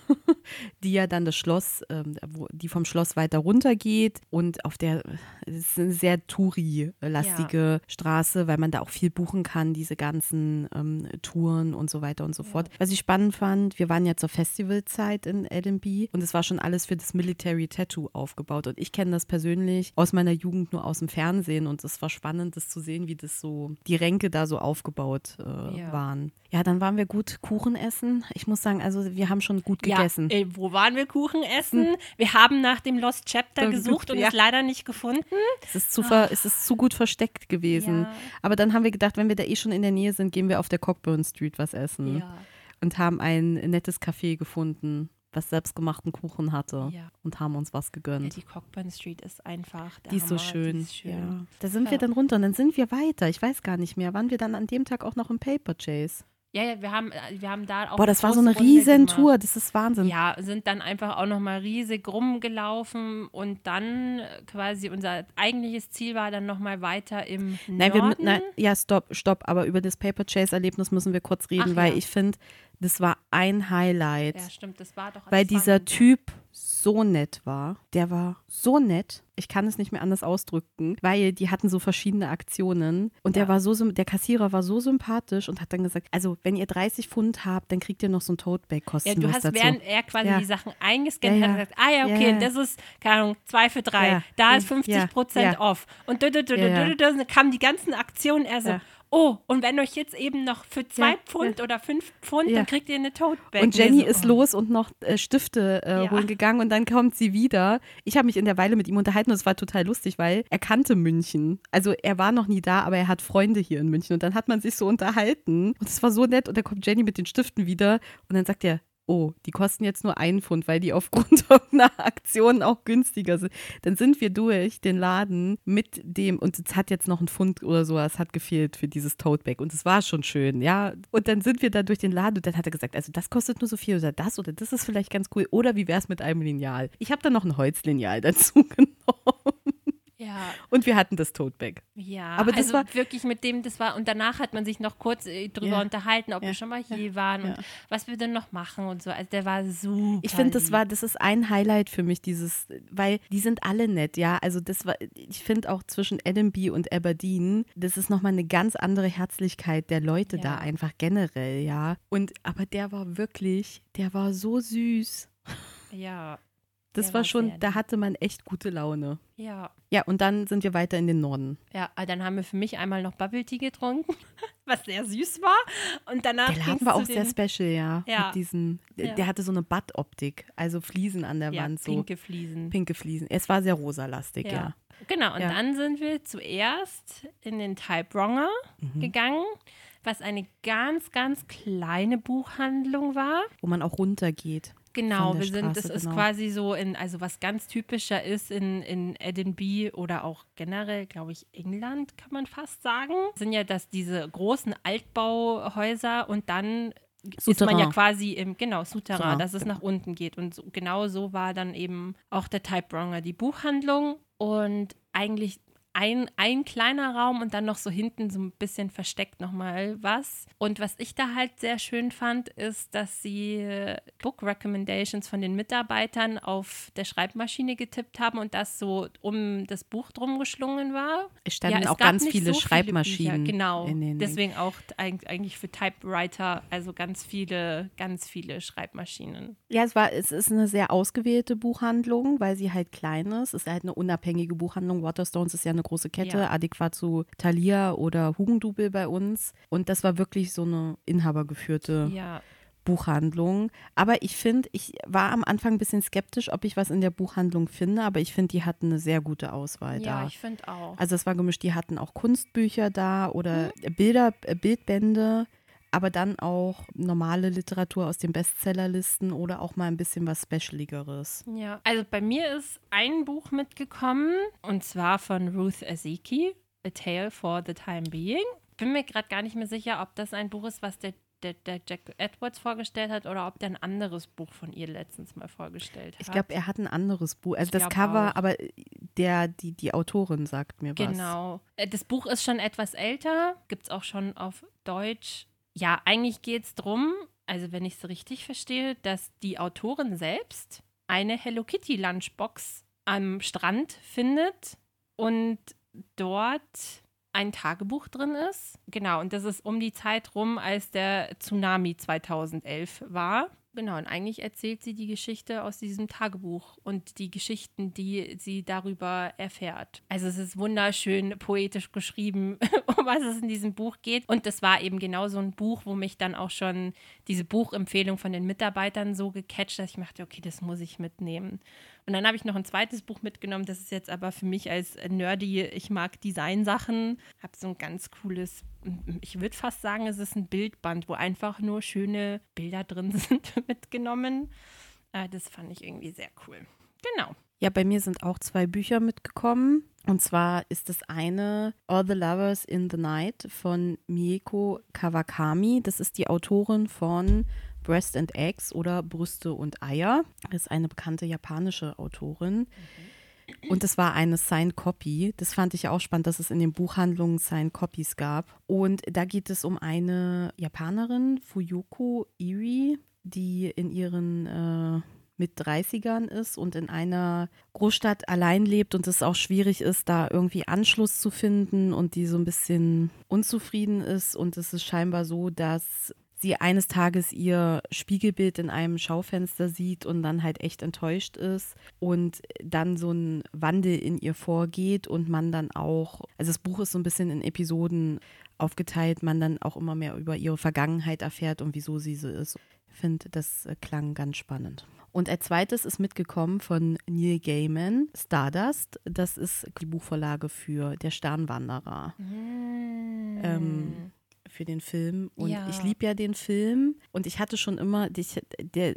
die ja dann das Schloss, ähm, wo, die vom Schloss weiter runter geht und auf der, es ist eine sehr Touri-lastige Straße, weil man da auch viel buchen kann, diese ganzen ähm, Touren und so weiter und so fort. Was ich spannend fand, wir waren ja zur Festivalzeit in Edinburgh und es war schon alles für das Military Tattoo aufgebaut und ich kenne das persönlich aus meiner Jugend nur aus dem Fernsehen und es war spannend, das zu sehen, wie das so, die Ränke da so aufgebaut äh, Ja. waren. Ja, dann waren wir gut Kuchen essen. Ich muss sagen, also wir haben schon gut gegessen. Ja, äh, wo waren wir Kuchen essen? Wir haben nach dem Lost Chapter Da gesucht und ja. es leider nicht gefunden. Es ist, zu ver, es ist zu gut versteckt gewesen. Ja. Aber dann haben wir gedacht, wenn wir da eh schon in der Nähe sind, gehen wir auf der Cockburn Street was essen. Ja. Und haben ein nettes Café gefunden, was selbstgemachten Kuchen hatte. Ja. Und haben uns was Ja, gegönnt. die Cockburn Street ist einfach. Die ist so Hammer, schön. Die ist schön. Ja. Da sind Ja. wir dann runter und dann sind wir weiter. Ich weiß gar nicht mehr. Waren wir dann an dem Tag auch noch im Paper Chase? Ja, ja, wir haben, äh, wir haben da auch. Boah, das war so eine große Runde riesen gemacht. Tour. Das ist Wahnsinn. Ja, sind dann einfach auch nochmal riesig rumgelaufen und dann äh, quasi unser eigentliches Ziel war dann nochmal weiter im Nein, wir, Norden. mü- nein, ja, stopp, stopp. Aber über das Paper Chase-Erlebnis müssen wir kurz reden, Ach weil ja. ich finde, das war ein Highlight. ja, stimmt, das war doch. weil dieser gut. Typ so nett war. Der war so nett. Ich kann es nicht mehr anders ausdrücken, weil die hatten so verschiedene Aktionen und der Ja. war so, der Kassierer war so sympathisch und hat dann gesagt, also wenn ihr 30 Pfund habt, dann kriegt ihr noch so ein Tote-Bag Ja, kostenlos du hast, dazu. während er quasi Ja. die Sachen eingescannt Ja, hat, ja. gesagt, ah ja, Ja, okay, ja. das ist, keine Ahnung, zwei für drei, Ja. da Ja. ist 50 Ja. Prozent Ja. off. Und Ja, ja. dann kamen die ganzen Aktionen, er so, Ja. Oh, und wenn euch jetzt eben noch für zwei Ja, Pfund oder fünf Pfund, Ja. dann kriegt ihr eine Tote Bag. Und Jenny so, ist oh. los und noch äh, Stifte äh, Ja. holen gegangen und dann kommt sie wieder. Ich habe mich in der Weile mit ihm unterhalten und es war total lustig, weil er kannte München. Also er war noch nie da, aber er hat Freunde hier in München und dann hat man sich so unterhalten und es war so nett und dann kommt Jenny mit den Stiften wieder und dann sagt er, oh, die kosten jetzt nur einen Pfund, weil die aufgrund einer Aktion auch günstiger sind. Dann sind wir durch den Laden mit dem, und es hat jetzt noch ein Pfund oder so, es hat gefehlt für dieses Toteback und es war schon schön, ja. Und dann sind wir da durch den Laden und dann hat er gesagt, also das kostet nur so viel oder das oder das ist vielleicht ganz cool oder wie wäre es mit einem Lineal? Ich habe dann noch ein Holzlineal dazu genommen. Ja. Und wir hatten das Toteback. Ja, Aber das also war- wirklich mit dem, das war, und danach hat man sich noch kurz äh, drüber Ja. unterhalten, ob Ja. wir schon mal hier waren und Ja. was wir denn noch machen und so. Also der war super. Ich finde, das war, das ist ein Highlight für mich, dieses, weil die sind alle nett, ja. Also das war, ich finde auch zwischen Edinby und Aberdeen, das ist nochmal eine ganz andere Herzlichkeit der Leute da Ja. einfach generell, ja. Und aber der war wirklich, der war so süß. Ja, Das war war schon, sehr da hatte man echt gute Laune. ja. Ja, und dann sind wir weiter in den Norden. Ja, dann haben wir für mich einmal noch Bubble Tea getrunken, was sehr süß war. Und danach Der Laden war auch sehr den, special, ja. Ja. Mit diesen, Ja. der hatte so eine Bad-Optik, also Fliesen an der ja, Wand, so pinke Fliesen. pinke Fliesen. Es war sehr rosalastig, ja. Ja. Genau, und dann sind wir zuerst in den Typewronger Mhm. gegangen, was eine ganz, ganz kleine Buchhandlung war. Wo man auch runtergeht. Genau, wir sind, das Straße, ist genau. quasi so in, also was ganz typischer ist in, in Edinburgh oder auch generell, glaube ich, England, kann man fast sagen, sind ja das diese großen Altbauhäuser und dann ist man Souterrain. ja quasi im, genau, Souterrain, Souterrain, dass es genau. nach unten geht. Und so, genau so war dann eben auch der Typewronger, die Buchhandlung und eigentlich ein, ein kleiner Raum und dann noch so hinten so ein bisschen versteckt nochmal was. Und was ich da halt sehr schön fand, ist, dass sie äh, Book Recommendations von den Mitarbeitern auf der Schreibmaschine getippt haben und das so um das Buch drum geschlungen war. Es standen es auch ganz viele so Schreibmaschinen. Bücher. Genau. Deswegen auch eig- eigentlich für Typewriter, also ganz viele, ganz viele Schreibmaschinen. Ja, es war, es ist eine sehr ausgewählte Buchhandlung, weil sie halt klein ist. Es ist halt eine unabhängige Buchhandlung. Waterstones ist ja eine große Kette, Ja. adäquat zu Thalia oder Hugendubel bei uns. Und das war wirklich so eine inhabergeführte Ja. Buchhandlung. Aber ich finde, ich war am Anfang ein bisschen skeptisch, ob ich was in der Buchhandlung finde, aber ich finde, die hatten eine sehr gute Auswahl Ja, da. ich finde auch. Also es war gemischt, die hatten auch Kunstbücher da oder Mhm. Bilder, äh, Bildbände, aber dann auch normale Literatur aus den Bestsellerlisten oder auch mal ein bisschen was Specialigeres. Ja, also bei mir ist ein Buch mitgekommen und zwar von Ruth Azeki, A Tale for the Time Being. Bin mir gerade gar nicht mehr sicher, ob das ein Buch ist, was der, der, der Jack Edwards vorgestellt hat oder ob der ein anderes Buch von ihr letztens mal vorgestellt hat. Ich glaube, er hat ein anderes Buch. Also Ich das Cover, auch. aber der, die, die Autorin sagt mir was. Genau. Äh, Das Buch ist schon etwas älter, gibt es auch schon auf Deutsch. Ja, eigentlich geht es darum, also wenn ich es richtig verstehe, dass die Autorin selbst eine Hello Kitty Lunchbox am Strand findet und dort ein Tagebuch drin ist. Genau, und das ist um die Zeit rum, als der Tsunami 2011 war. Genau, und eigentlich erzählt sie die Geschichte aus diesem Tagebuch und die Geschichten, die sie darüber erfährt. Also es ist wunderschön poetisch geschrieben, um was es in diesem Buch geht. Und das war eben genau so ein Buch, wo mich dann auch schon diese Buchempfehlung von den Mitarbeitern so gecatcht, dass ich dachte, okay, das muss ich mitnehmen. Und dann habe ich noch ein zweites Buch mitgenommen, das ist jetzt aber für mich als Nerdy, ich mag Designsachen, habe so ein ganz cooles, ich würde fast sagen, es ist ein Bildband, wo einfach nur schöne Bilder drin sind, mitgenommen. Äh, das fand ich irgendwie sehr cool. Genau. Ja, bei mir sind auch zwei Bücher mitgekommen. Und zwar ist das eine All the Lovers in the Night von Mieko Kawakami. Das ist die Autorin von Breast and Eggs oder Brüste und Eier. Das ist eine bekannte japanische Autorin. Und das war eine Signed Copy. Das fand ich auch spannend, dass es in den Buchhandlungen Signed Copies gab. Und da geht es um eine Japanerin, Fuyuko Iri, die in ihren äh, mit 30ern ist und in einer Großstadt allein lebt und es auch schwierig ist, da irgendwie Anschluss zu finden und die so ein bisschen unzufrieden ist. Und es ist scheinbar so, dass sie eines Tages ihr Spiegelbild in einem Schaufenster sieht und dann halt echt enttäuscht ist und dann so ein Wandel in ihr vorgeht und man dann auch, also das Buch ist so ein bisschen in Episoden aufgeteilt, man dann auch immer mehr über ihre Vergangenheit erfährt und wieso sie so ist. Ich finde, das äh, klang ganz spannend. Und als zweites ist mitgekommen von Neil Gaiman Stardust. Das ist die Buchvorlage für Der Sternwanderer. Ähm, für den Film. Und Ja. ich liebe ja den Film. Und ich hatte schon immer, die, der,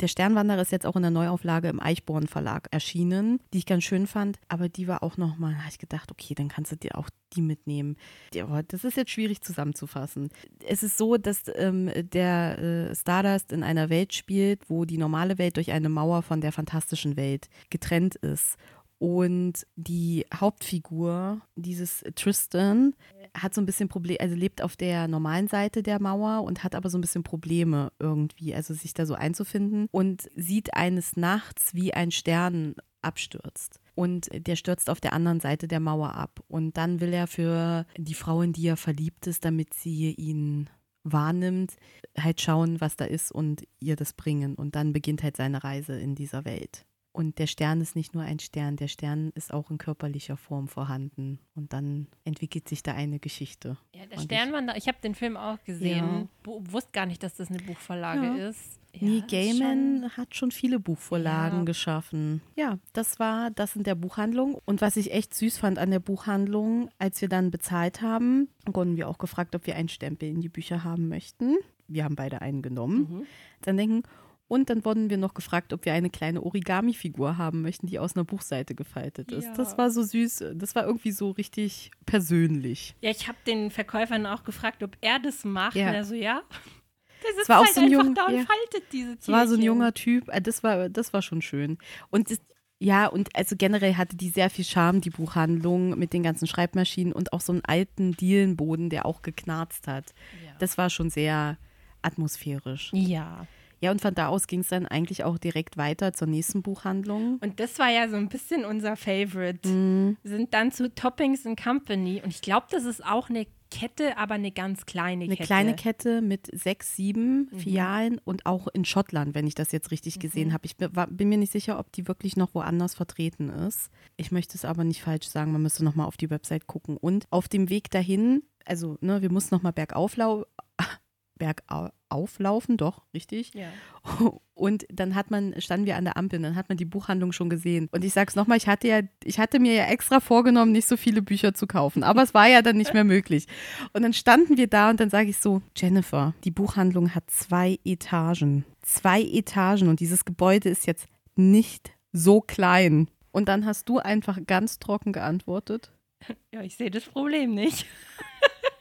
der Sternwanderer ist jetzt auch in der Neuauflage im Eichborn Verlag erschienen, die ich ganz schön fand. Aber die war auch nochmal, da habe ich gedacht, okay, dann kannst du dir auch die mitnehmen. Ja, das ist jetzt schwierig zusammenzufassen. Es ist so, dass ähm, der äh, Stardust in einer Welt spielt, wo die normale Welt durch eine Mauer von der fantastischen Welt getrennt ist. Und die Hauptfigur, dieses Tristan, hat so ein bisschen Probleme, also lebt auf der normalen Seite der Mauer und hat aber so ein bisschen Probleme irgendwie, also sich da so einzufinden und sieht eines Nachts, wie ein Stern abstürzt. Und der stürzt auf der anderen Seite der Mauer ab. Und dann will er für die Frau, in die er verliebt ist, damit sie ihn wahrnimmt, halt schauen, was da ist und ihr das bringen. Und dann beginnt halt seine Reise in dieser Welt. Und der Stern ist nicht nur ein Stern, der Stern ist auch in körperlicher Form vorhanden. Und dann entwickelt sich da eine Geschichte. Ja, der Und Sternwanderer, ich habe den Film auch gesehen. Bu- Wusste gar nicht, dass das eine Buchvorlage Ja. ist. Ja, ist Gaiman hat schon viele Buchvorlagen Ja. geschaffen. Ja, das war das in der Buchhandlung. Und was ich echt süß fand an der Buchhandlung, als wir dann bezahlt haben, wurden wir auch gefragt, ob wir einen Stempel in die Bücher haben möchten. Wir haben beide einen genommen. Mhm. Dann denken, und dann wurden wir noch gefragt, ob wir eine kleine Origami-Figur haben möchten, die aus einer Buchseite gefaltet ist. Ja. Das war so süß. Das war irgendwie so richtig persönlich. Ja, ich habe den Verkäufern auch gefragt, ob er das macht. Ja. Und er so, ja. Der sitzt war auch halt so ein einfach Jung- da und ja. faltet diese Es war so ein Tierchen. junger Typ. äh, Das war, das war schon schön. Und das, ja, und also generell hatte die sehr viel Charme, die Buchhandlung mit den ganzen Schreibmaschinen und auch so einen alten Dielenboden, der auch geknarzt hat. Ja. Das war schon sehr atmosphärisch. Ja. Ja, und von da aus ging es dann eigentlich auch direkt weiter zur nächsten Buchhandlung. Und das war ja so ein bisschen unser Favorite. Mhm. Sind dann zu Toppings and Company. Und ich glaube, das ist auch eine Kette, aber eine ganz kleine Eine Kette. kleine Kette mit sechs, sieben Mhm. Filialen und auch in Schottland, wenn ich das jetzt richtig gesehen habe. Ich bin, war, bin mir nicht sicher, ob die wirklich noch woanders vertreten ist. Ich möchte es aber nicht falsch sagen, man müsste nochmal auf die Website gucken. Und auf dem Weg dahin, also ne, wir mussten nochmal bergauflau bergauflaufen, doch, richtig. Ja. Und dann hat man, standen wir an der Ampel, dann hat man die Buchhandlung schon gesehen. Und ich sag's nochmal, ich hatte ja, ich hatte mir ja extra vorgenommen, nicht so viele Bücher zu kaufen. Aber es war ja dann nicht mehr möglich. Und dann standen wir da und dann sage ich so, Jennifer, die Buchhandlung hat zwei Etagen. Zwei Etagen und dieses Gebäude ist jetzt nicht so klein. Und dann hast du einfach ganz trocken geantwortet. ja, ich sehe das Problem nicht.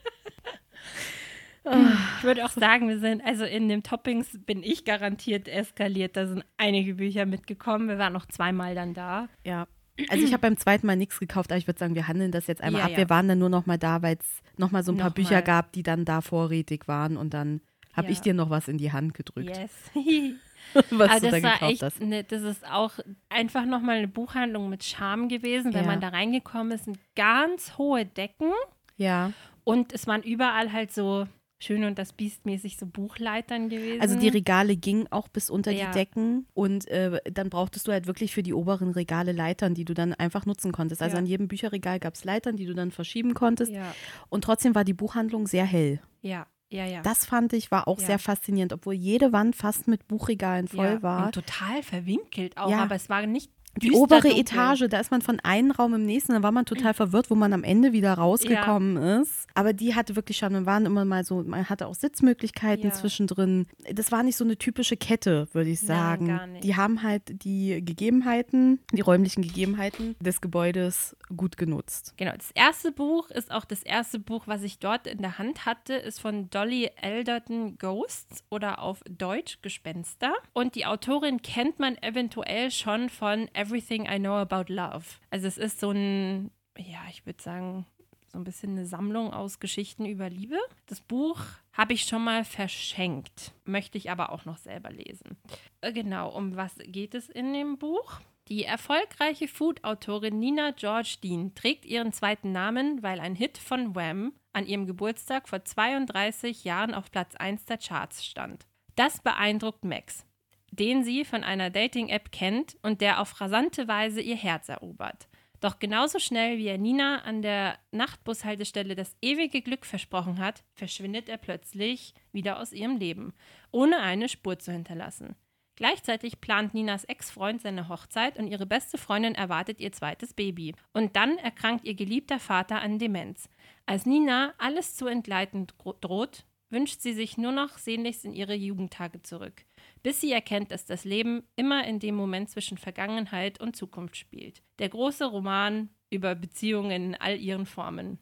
Ich würde auch sagen, wir sind, also in den Toppings bin ich garantiert eskaliert. Da sind einige Bücher mitgekommen. Wir waren noch zweimal dann da. Ja. Also ich habe beim zweiten Mal nichts gekauft, aber ich würde sagen, wir handeln das jetzt einmal Ja, ab. ja. Wir waren dann nur noch mal da, weil es noch mal so ein paar Noch Bücher mal. gab, die dann da vorrätig waren und dann habe Ja. ich dir noch was in die Hand gedrückt, Yes. was Also du da das war gekauft echt, hast. ne, das ist auch einfach nochmal eine Buchhandlung mit Charme gewesen, wenn Ja. man da reingekommen ist. Sind ganz hohe Decken Ja. und es waren überall halt so schön und das Biest mäßig so Buchleitern gewesen. Also die Regale gingen auch bis unter Ja. die Decken und äh, dann brauchtest du halt wirklich für die oberen Regale Leitern, die du dann einfach nutzen konntest. Also Ja. an jedem Bücherregal gab es Leitern, die du dann verschieben konntest. ja, Und trotzdem war die Buchhandlung sehr hell. ja, ja, ja. Das fand ich war auch Ja. sehr faszinierend, obwohl jede Wand fast mit Buchregalen voll ja. war. Und total verwinkelt auch, Ja. aber es war nicht Die obere dunkel. Etage, da ist man von einem Raum im nächsten, da war man total verwirrt, wo man am Ende wieder rausgekommen ist. Aber die hatte wirklich schon, dann waren immer mal so, man hatte auch Sitzmöglichkeiten Ja. zwischendrin. Das war nicht so eine typische Kette, würde ich Nein, sagen. gar nicht. Die haben halt die Gegebenheiten, die räumlichen Gegebenheiten des Gebäudes gut genutzt. Genau, das erste Buch ist auch das erste Buch, was ich dort in der Hand hatte, ist von Dolly Elderton Ghosts oder auf Deutsch Gespenster. Und die Autorin kennt man eventuell schon von Everything I Know About Love. Also es ist so ein, ja, ich würde sagen, so ein bisschen eine Sammlung aus Geschichten über Liebe. Das Buch habe ich schon mal verschenkt, möchte ich aber auch noch selber lesen. Äh, Genau, um was geht es in dem Buch? Die erfolgreiche Food-Autorin Nina George Dean trägt ihren zweiten Namen, weil ein Hit von Wham an ihrem Geburtstag vor 32 Jahren auf Platz 1 der Charts stand. Das beeindruckt Max, den sie von einer Dating-App kennt und der auf rasante Weise ihr Herz erobert. Doch genauso schnell wie er Nina an der Nachtbushaltestelle das ewige Glück versprochen hat, verschwindet er plötzlich wieder aus ihrem Leben, ohne eine Spur zu hinterlassen. Gleichzeitig plant Ninas Ex-Freund seine Hochzeit und ihre beste Freundin erwartet ihr zweites Baby. Und dann erkrankt ihr geliebter Vater an Demenz. Als Nina alles zu entgleiten droht, wünscht sie sich nur noch sehnlichst in ihre Jugendtage zurück, bis sie erkennt, dass das Leben immer in dem Moment zwischen Vergangenheit und Zukunft spielt. Der große Roman über Beziehungen in all ihren Formen.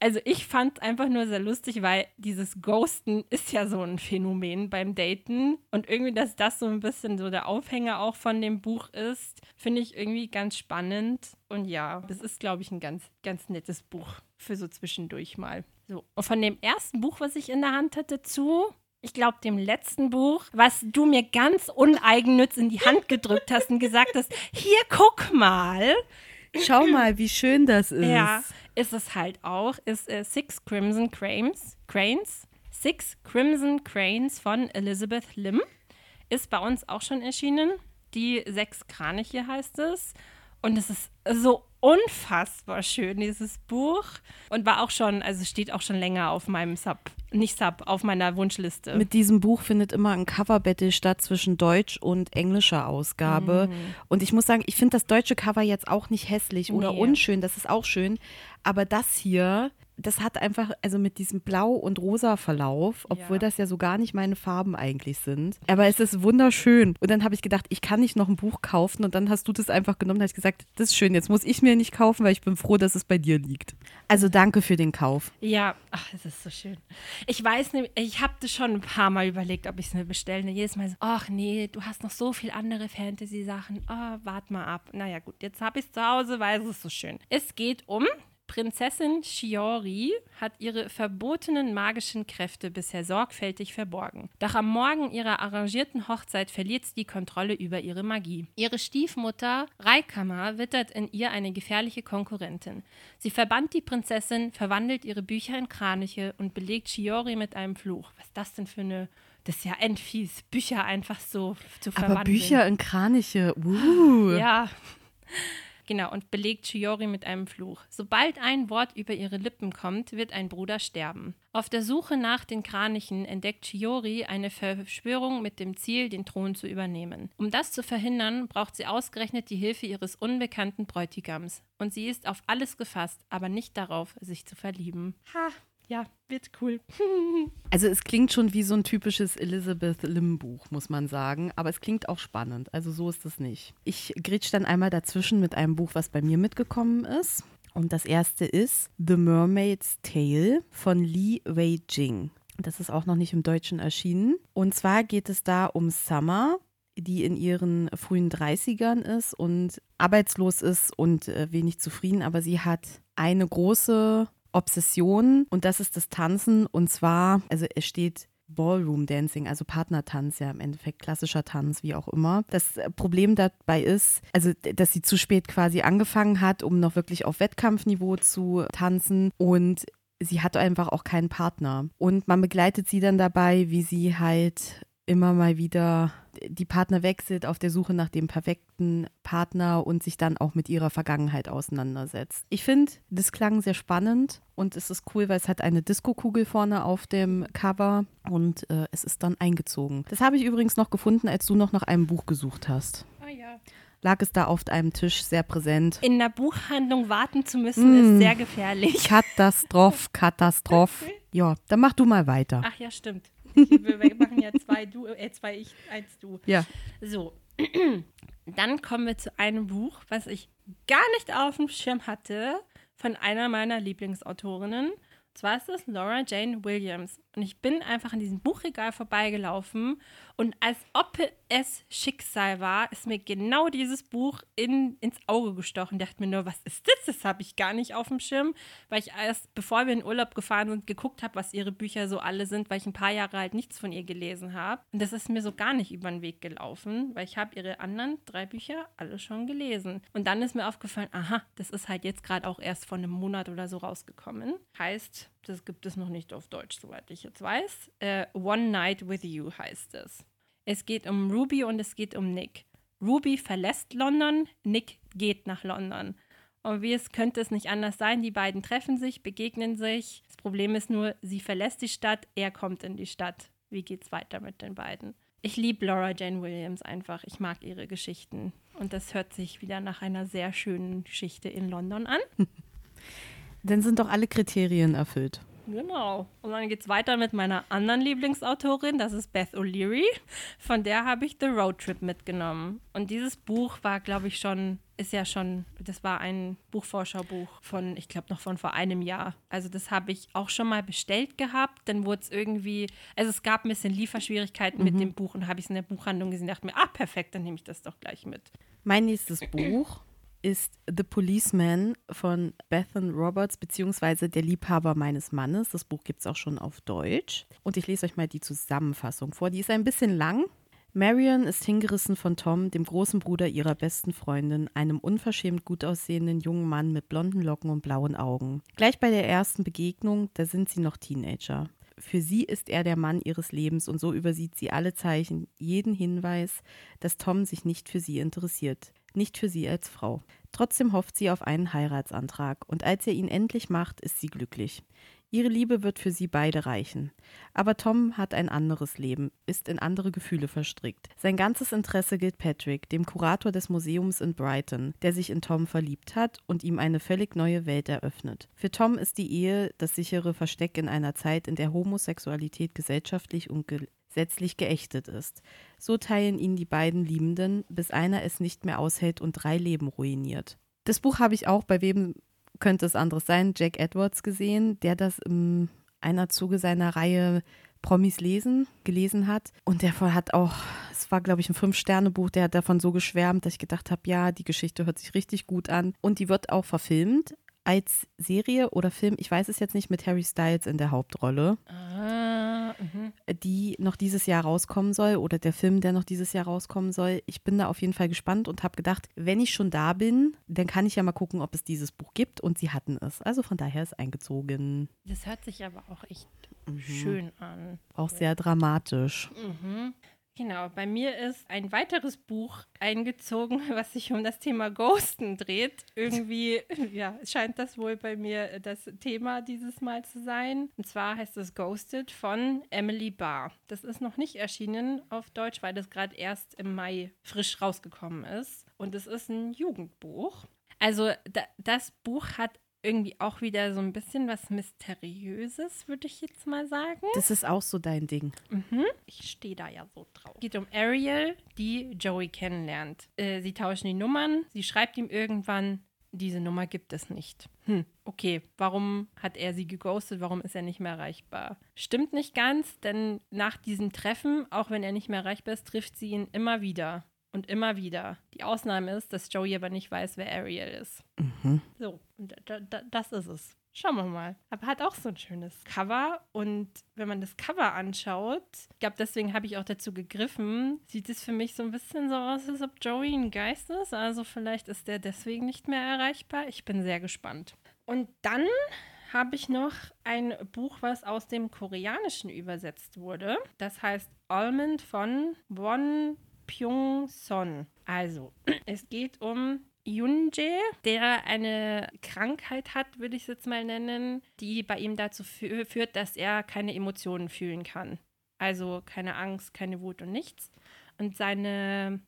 Also ich fand einfach nur sehr lustig, weil dieses Ghosten ist ja so ein Phänomen beim Daten und irgendwie, dass das so ein bisschen so der Aufhänger auch von dem Buch ist, finde ich irgendwie ganz spannend und ja, das ist glaube ich ein ganz ganz nettes Buch für so zwischendurch mal. So und von dem ersten Buch, was ich in der Hand hatte, zu ich glaube, dem letzten Buch, was du mir ganz uneigennütz in die Hand gedrückt hast und gesagt hast, hier guck mal. Schau mal, wie schön das ist. Ja, ist es halt auch, ist äh, Six Crimson Cranes, Cranes, Six Crimson Cranes von Elizabeth Lim. Ist bei uns auch schon erschienen. Die sechs Kraniche heißt es. Und es ist so unfassbar schön, dieses Buch. Und war auch schon, also steht auch schon länger auf meinem Sub, nicht Sub, auf meiner Wunschliste. Mit diesem Buch findet immer ein Coverbattle statt zwischen Deutsch und englischer Ausgabe. Mhm. Und ich muss sagen, ich finde das deutsche Cover jetzt auch nicht hässlich oder nee. unschön, das ist auch schön. Aber das hier das hat einfach, also mit diesem Blau- und Rosa-Verlauf, obwohl ja. das ja so gar nicht meine Farben eigentlich sind. Aber es ist wunderschön. Und dann habe ich gedacht, ich kann nicht noch ein Buch kaufen. Und dann hast du das einfach genommen und hast gesagt, das ist schön, jetzt muss ich mir nicht kaufen, weil ich bin froh, dass es bei dir liegt. Also danke für den Kauf. Ja, ach, es ist so schön. Ich weiß nicht, ich habe das schon ein paar Mal überlegt, ob ich es mir bestelle. Jedes Mal so, ach nee, du hast noch so viele andere Fantasy-Sachen. Oh, wart mal ab. Naja, gut, jetzt habe ich es zu Hause, weil es ist so schön. Es geht um Prinzessin Shiori hat ihre verbotenen magischen Kräfte bisher sorgfältig verborgen. Doch am Morgen ihrer arrangierten Hochzeit verliert sie die Kontrolle über ihre Magie. Ihre Stiefmutter Raikama wittert in ihr eine gefährliche Konkurrentin. Sie verbannt die Prinzessin, verwandelt ihre Bücher in Kraniche und belegt Shiori mit einem Fluch. Was ist das denn für eine das ist ja endfies, Bücher einfach so zu verwandeln. Aber Bücher in Kraniche, uh. Ja. Genau, und belegt Chiori mit einem Fluch. Sobald ein Wort über ihre Lippen kommt, wird ein Bruder sterben. Auf der Suche nach den Kranichen entdeckt Chiori eine Verschwörung mit dem Ziel, den Thron zu übernehmen. Um das zu verhindern, braucht sie ausgerechnet die Hilfe ihres unbekannten Bräutigams. Und sie ist auf alles gefasst, aber nicht darauf, sich zu verlieben. Ha, ja, wird cool. also es klingt schon wie so ein typisches Elizabeth Lim Buch, muss man sagen, aber es klingt auch spannend. Also so ist es nicht. Ich grätsch dann einmal dazwischen mit einem Buch, was bei mir mitgekommen ist. Und das erste ist The Mermaid's Tale von Li Wei Jing. Das ist auch noch nicht im Deutschen erschienen. Und zwar geht es da um Summer, die in ihren frühen 30ern ist und arbeitslos ist und äh, wenig zufrieden, aber sie hat eine große Obsession und das ist das Tanzen und zwar, also es steht Ballroom Dancing, also Partnertanz, ja im Endeffekt klassischer Tanz, wie auch immer. Das Problem dabei ist, also dass sie zu spät quasi angefangen hat, um noch wirklich auf Wettkampfniveau zu tanzen und sie hat einfach auch keinen Partner. Und man begleitet sie dann dabei, wie sie halt immer mal wieder die Partner wechselt auf der Suche nach dem perfekten Partner und sich dann auch mit ihrer Vergangenheit auseinandersetzt. Ich finde, das klang sehr spannend und es ist cool, weil es hat eine Disco-Kugel vorne auf dem Cover und äh, es ist dann eingezogen. Das habe ich übrigens noch gefunden, als du noch nach einem Buch gesucht hast. Ah ja lag es da auf einem Tisch sehr präsent. In der Buchhandlung warten zu müssen, mm. ist sehr gefährlich. Katastroph, Katastroph. ja, dann mach du mal weiter. Ach ja, stimmt. Wir machen ja zwei du, äh, zwei ich, eins du. Ja. So. Dann kommen wir zu einem Buch, was ich gar nicht auf dem Schirm hatte, von einer meiner Lieblingsautorinnen. Und zwar ist es Laura Jane Williams. Und ich bin einfach an diesem Buchregal vorbeigelaufen und als ob es Schicksal war, ist mir genau dieses Buch in, ins Auge gestochen. Ich dachte mir nur, was ist das? Das habe ich gar nicht auf dem Schirm, weil ich erst, bevor wir in Urlaub gefahren sind, geguckt habe, was ihre Bücher so alle sind, weil ich ein paar Jahre halt nichts von ihr gelesen habe. Und das ist mir so gar nicht über den Weg gelaufen, weil ich habe ihre anderen drei Bücher alle schon gelesen. Und dann ist mir aufgefallen, aha, das ist halt jetzt gerade auch erst vor einem Monat oder so rausgekommen. Heißt, das gibt es noch nicht auf Deutsch, soweit ich jetzt weiß. Äh, One Night with You heißt es. Es geht um Ruby und es geht um Nick. Ruby verlässt London, Nick geht nach London. Und wie es könnte es nicht anders sein, die beiden treffen sich, begegnen sich. Das Problem ist nur, sie verlässt die Stadt, er kommt in die Stadt. Wie geht's weiter mit den beiden? Ich liebe Laura Jane Williams einfach. Ich mag ihre Geschichten. Und das hört sich wieder nach einer sehr schönen Geschichte in London an. Dann sind doch alle Kriterien erfüllt. Genau. Und dann geht es weiter mit meiner anderen Lieblingsautorin, das ist Beth O'Leary. Von der habe ich The Road Trip mitgenommen. Und dieses Buch war, glaube ich, schon, ist ja schon, das war ein Buchvorschaubuch von, ich glaube, noch von vor einem Jahr. Also das habe ich auch schon mal bestellt gehabt. Dann wurde es irgendwie, also es gab ein bisschen Lieferschwierigkeiten mhm. mit dem Buch und habe ich es in der Buchhandlung gesehen und dachte mir, ah, perfekt, dann nehme ich das doch gleich mit. Mein nächstes Buch ist The Policeman von Bethan Roberts, beziehungsweise Der Liebhaber meines Mannes. Das Buch gibt es auch schon auf Deutsch. Und ich lese euch mal die Zusammenfassung vor. Die ist ein bisschen lang. Marion ist hingerissen von Tom, dem großen Bruder ihrer besten Freundin, einem unverschämt gut aussehenden jungen Mann mit blonden Locken und blauen Augen. Gleich bei der ersten Begegnung, da sind sie noch Teenager. Für sie ist er der Mann ihres Lebens und so übersieht sie alle Zeichen, jeden Hinweis, dass Tom sich nicht für sie interessiert nicht für sie als Frau. Trotzdem hofft sie auf einen Heiratsantrag, und als er ihn endlich macht, ist sie glücklich. Ihre Liebe wird für sie beide reichen. Aber Tom hat ein anderes Leben, ist in andere Gefühle verstrickt. Sein ganzes Interesse gilt Patrick, dem Kurator des Museums in Brighton, der sich in Tom verliebt hat und ihm eine völlig neue Welt eröffnet. Für Tom ist die Ehe das sichere Versteck in einer Zeit, in der Homosexualität gesellschaftlich und gesetzlich geächtet ist. So teilen ihn die beiden Liebenden, bis einer es nicht mehr aushält und drei Leben ruiniert. Das Buch habe ich auch, bei wem könnte es anderes sein, Jack Edwards gesehen, der das in einer Zuge seiner Reihe Promis lesen gelesen hat. Und der hat auch, es war, glaube ich, ein Fünf-Sterne-Buch, der hat davon so geschwärmt, dass ich gedacht habe, ja, die Geschichte hört sich richtig gut an. Und die wird auch verfilmt als Serie oder Film, ich weiß es jetzt nicht, mit Harry Styles in der Hauptrolle. Ah, mh. die noch dieses Jahr rauskommen soll oder der Film, der noch dieses Jahr rauskommen soll. Ich bin da auf jeden Fall gespannt und habe gedacht, wenn ich schon da bin, dann kann ich ja mal gucken, ob es dieses Buch gibt und sie hatten es. Also von daher ist eingezogen. Das hört sich aber auch echt mhm. schön an. Auch sehr dramatisch. Mhm. Genau, bei mir ist ein weiteres Buch eingezogen, was sich um das Thema Ghosten dreht. Irgendwie, ja, scheint das wohl bei mir das Thema dieses Mal zu sein. Und zwar heißt es Ghosted von Emily Barr. Das ist noch nicht erschienen auf Deutsch, weil das gerade erst im Mai frisch rausgekommen ist. Und es ist ein Jugendbuch. Also da, das Buch hat irgendwie auch wieder so ein bisschen was Mysteriöses, würde ich jetzt mal sagen. Das ist auch so dein Ding. Mhm. Ich stehe da ja so drauf. Es geht um Ariel, die Joey kennenlernt. Äh, sie tauschen die Nummern, sie schreibt ihm irgendwann, diese Nummer gibt es nicht. Hm, okay, warum hat er sie geghostet? Warum ist er nicht mehr erreichbar? Stimmt nicht ganz, denn nach diesem Treffen, auch wenn er nicht mehr erreichbar ist, trifft sie ihn immer wieder und immer wieder. Die Ausnahme ist, dass Joey aber nicht weiß, wer Ariel ist. Mhm. So, da, da, das ist es. Schauen wir mal. Aber hat auch so ein schönes Cover. Und wenn man das Cover anschaut, ich glaube, deswegen habe ich auch dazu gegriffen, sieht es für mich so ein bisschen so aus, als ob Joey ein Geist ist. Also vielleicht ist der deswegen nicht mehr erreichbar. Ich bin sehr gespannt. Und dann habe ich noch ein Buch, was aus dem Koreanischen übersetzt wurde. Das heißt Almond von Won Pyong-son. Also, es geht um Yunje, der eine Krankheit hat, würde ich es jetzt mal nennen, die bei ihm dazu fü führt, dass er keine Emotionen fühlen kann. Also keine Angst, keine Wut und nichts. Und seine,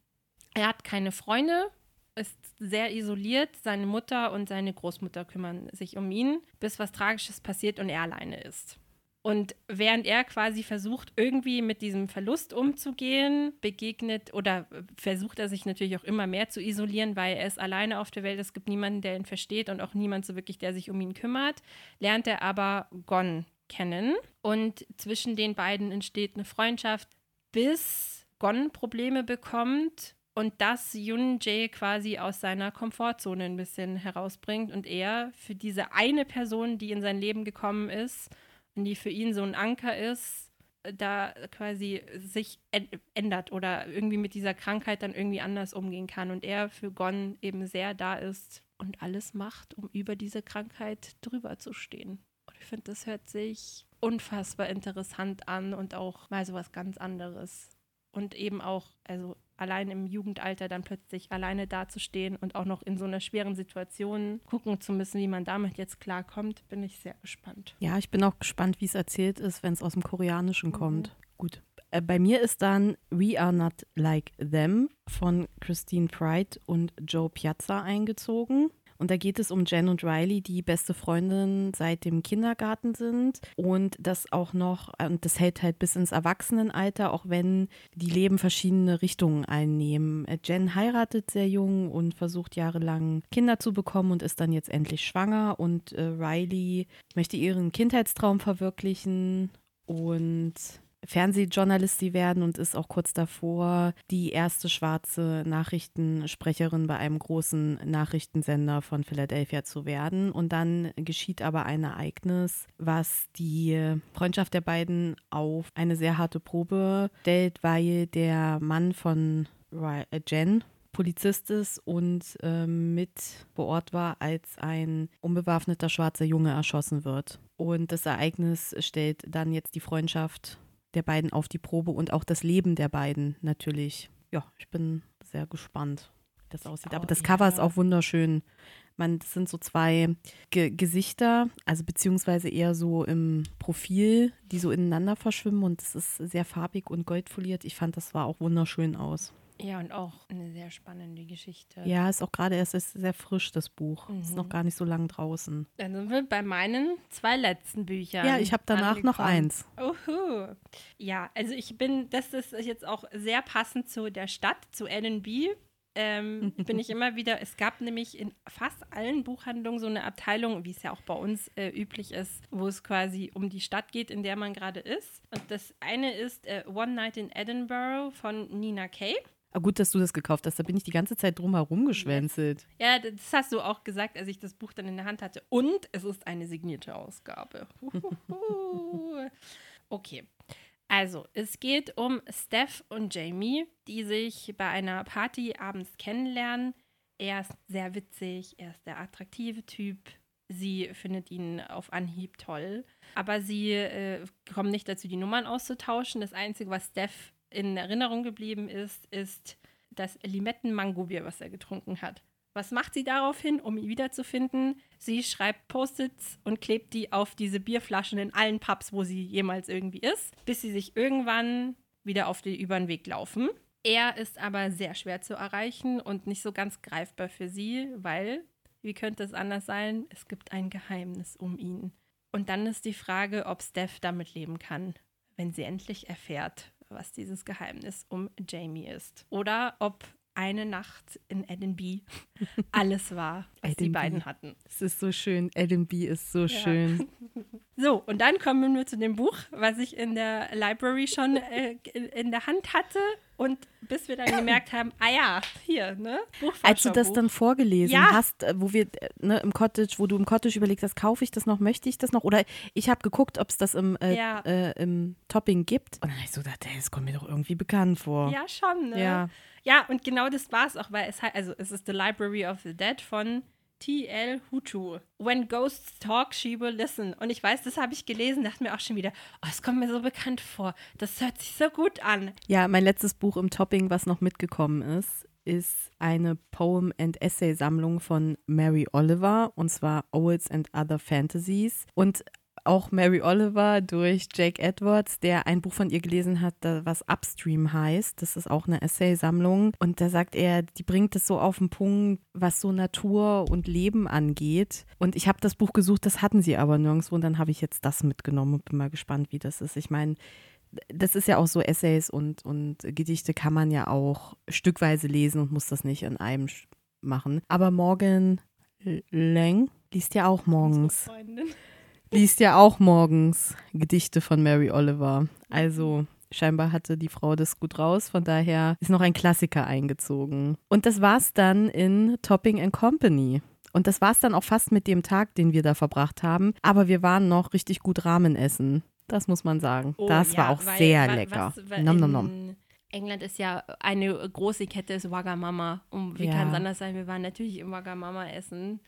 er hat keine Freunde, ist sehr isoliert. Seine Mutter und seine Großmutter kümmern sich um ihn, bis was Tragisches passiert und er alleine ist. Und während er quasi versucht, irgendwie mit diesem Verlust umzugehen, begegnet oder versucht er sich natürlich auch immer mehr zu isolieren, weil er ist alleine auf der Welt. Es gibt niemanden, der ihn versteht und auch niemand so wirklich, der sich um ihn kümmert. Lernt er aber Gon kennen und zwischen den beiden entsteht eine Freundschaft, bis Gon Probleme bekommt und das Yun Jae quasi aus seiner Komfortzone ein bisschen herausbringt und er für diese eine Person, die in sein Leben gekommen ist, und die für ihn so ein Anker ist, da quasi sich ändert oder irgendwie mit dieser Krankheit dann irgendwie anders umgehen kann und er für Gon eben sehr da ist und alles macht, um über diese Krankheit drüber zu stehen. Und ich finde, das hört sich unfassbar interessant an und auch mal so was ganz anderes. Und eben auch, also allein im Jugendalter dann plötzlich alleine dazustehen und auch noch in so einer schweren Situation gucken zu müssen, wie man damit jetzt klarkommt, bin ich sehr gespannt. Ja, ich bin auch gespannt, wie es erzählt ist, wenn es aus dem Koreanischen mhm. kommt. Gut. Äh, bei mir ist dann We Are Not Like Them von Christine Pride und Joe Piazza eingezogen. Und da geht es um Jen und Riley, die beste Freundin seit dem Kindergarten sind. Und das auch noch, und das hält halt bis ins Erwachsenenalter, auch wenn die Leben verschiedene Richtungen einnehmen. Jen heiratet sehr jung und versucht jahrelang Kinder zu bekommen und ist dann jetzt endlich schwanger. Und äh, Riley möchte ihren Kindheitstraum verwirklichen. Und Fernsehjournalistin werden und ist auch kurz davor die erste schwarze Nachrichtensprecherin bei einem großen Nachrichtensender von Philadelphia zu werden. Und dann geschieht aber ein Ereignis, was die Freundschaft der beiden auf eine sehr harte Probe stellt, weil der Mann von äh, Jen, Polizist ist und äh, mit vor Ort war, als ein unbewaffneter schwarzer Junge erschossen wird. Und das Ereignis stellt dann jetzt die Freundschaft der beiden auf die Probe und auch das Leben der beiden natürlich. Ja, ich bin sehr gespannt, wie das aussieht. Aber das Cover ist auch wunderschön. Man, das sind so zwei Ge Gesichter, also beziehungsweise eher so im Profil, die so ineinander verschwimmen und es ist sehr farbig und goldfoliert. Ich fand, das war auch wunderschön aus. Ja, und auch eine sehr spannende Geschichte. Ja, ist auch gerade erst ist sehr frisch, das Buch. Mhm. Ist noch gar nicht so lang draußen. Dann sind wir bei meinen zwei letzten Büchern. Ja, ich habe danach angekommen. noch eins. Uhu. Ja, also ich bin, das ist jetzt auch sehr passend zu der Stadt, zu LB. Ähm, bin ich immer wieder, es gab nämlich in fast allen Buchhandlungen so eine Abteilung, wie es ja auch bei uns äh, üblich ist, wo es quasi um die Stadt geht, in der man gerade ist. Und das eine ist äh, One Night in Edinburgh von Nina Kay. Ah, gut, dass du das gekauft hast. Da bin ich die ganze Zeit drum herum geschwänzelt. Ja, das hast du auch gesagt, als ich das Buch dann in der Hand hatte. Und es ist eine signierte Ausgabe. okay. Also, es geht um Steph und Jamie, die sich bei einer Party abends kennenlernen. Er ist sehr witzig, er ist der attraktive Typ. Sie findet ihn auf Anhieb toll. Aber sie äh, kommen nicht dazu, die Nummern auszutauschen. Das Einzige, was Steph in Erinnerung geblieben ist, ist das Limetten-Mango-Bier, was er getrunken hat. Was macht sie daraufhin, um ihn wiederzufinden? Sie schreibt Post-its und klebt die auf diese Bierflaschen in allen Pubs, wo sie jemals irgendwie ist, bis sie sich irgendwann wieder auf den über den Weg laufen. Er ist aber sehr schwer zu erreichen und nicht so ganz greifbar für sie, weil, wie könnte es anders sein, es gibt ein Geheimnis um ihn. Und dann ist die Frage, ob Steph damit leben kann, wenn sie endlich erfährt, was dieses Geheimnis um Jamie ist. Oder ob eine Nacht in Edinburgh alles war, was die beiden hatten. Es ist so schön. Edinburgh ist so ja. schön. So, und dann kommen wir zu dem Buch, was ich in der Library schon äh, in der Hand hatte. Und bis wir dann gemerkt haben, ah ja, hier, ne? Als du das dann vorgelesen ja. hast, äh, wo wir äh, ne, im Cottage, wo du im Cottage überlegt hast, kaufe ich das noch, möchte ich das noch? Oder ich habe geguckt, ob es das im, äh, ja. äh, im Topping gibt. Und dann habe ich so gedacht, das kommt mir doch irgendwie bekannt vor. Ja, schon, ne? Ja. Ja, und genau das war es auch, weil es halt, also es ist The Library of the Dead von T.L. Hutu. When Ghosts Talk, She Will Listen. Und ich weiß, das habe ich gelesen, dachte mir auch schon wieder, oh, es kommt mir so bekannt vor. Das hört sich so gut an. Ja, mein letztes Buch im Topping, was noch mitgekommen ist, ist eine Poem- and Essay-Sammlung von Mary Oliver und zwar Owls and Other Fantasies. Und auch Mary Oliver durch Jake Edwards, der ein Buch von ihr gelesen hat, was Upstream heißt. Das ist auch eine Essaysammlung. Und da sagt er, die bringt es so auf den Punkt, was so Natur und Leben angeht. Und ich habe das Buch gesucht, das hatten sie aber nirgendwo. Und dann habe ich jetzt das mitgenommen und bin mal gespannt, wie das ist. Ich meine, das ist ja auch so, Essays und, und Gedichte kann man ja auch stückweise lesen und muss das nicht in einem machen. Aber Morgan Lang liest ja auch morgens. Liest ja auch morgens Gedichte von Mary Oliver. Also scheinbar hatte die Frau das gut raus. Von daher ist noch ein Klassiker eingezogen. Und das war's dann in Topping and Company. Und das war's dann auch fast mit dem Tag, den wir da verbracht haben. Aber wir waren noch richtig gut Rahmen essen. Das muss man sagen. Oh, das ja, war auch weil, sehr weil, lecker. Was, nom, nom, nom. England ist ja eine große Kette, ist Wagamama. Und wie ja. kann es anders sein? Wir waren natürlich im Wagamama essen.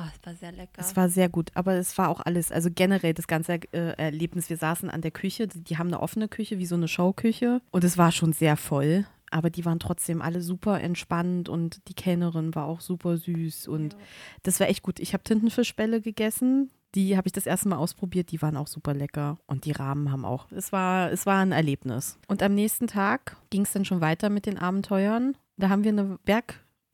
Oh, es war sehr lecker. Es war sehr gut, aber es war auch alles, also generell das ganze äh, Erlebnis. Wir saßen an der Küche, die haben eine offene Küche, wie so eine Schauküche und es war schon sehr voll. Aber die waren trotzdem alle super entspannt und die Kellnerin war auch super süß und ja. das war echt gut. Ich habe Tintenfischbälle gegessen, Die habe ich das erste Mal ausprobiert, die waren auch super lecker. Und die Rahmen haben auch. Es war, es war ein Erlebnis. Und am nächsten Tag ging es dann schon weiter mit den Abenteuern. Da haben wir eine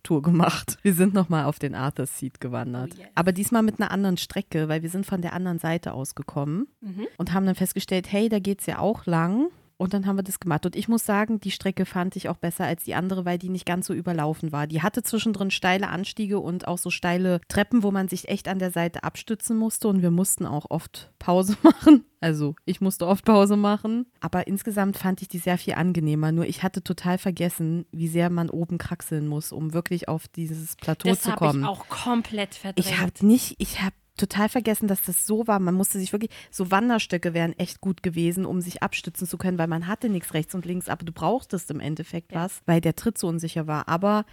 Bergtour gemacht. Wir sind nochmal auf den Arthur's Seat gewandert. Oh yes. Aber diesmal mit einer anderen Strecke, weil wir sind von der anderen Seite ausgekommen Mhm. und haben dann festgestellt, hey, da geht es ja auch lang. Und dann haben wir das gemacht. Und ich muss sagen, die Strecke fand ich auch besser als die andere, weil die nicht ganz so überlaufen war. Die hatte zwischendrin steile Anstiege und auch so steile Treppen, wo man sich echt an der Seite abstützen musste. Und wir mussten auch oft Pause machen. Also ich musste oft Pause machen. Aber insgesamt fand ich die sehr viel angenehmer. Nur ich hatte total vergessen, wie sehr man oben kraxeln muss, um wirklich auf dieses Plateau Das zu habe kommen. ich auch komplett verdrängt. Ich habe nicht, ich habe total vergessen, dass das so war. Man musste sich wirklich, so Wanderstöcke wären echt gut gewesen, um sich abstützen zu können, weil man hatte nichts rechts und links, aber du brauchtest im Endeffekt Ja. was, weil der Tritt so unsicher war. Aber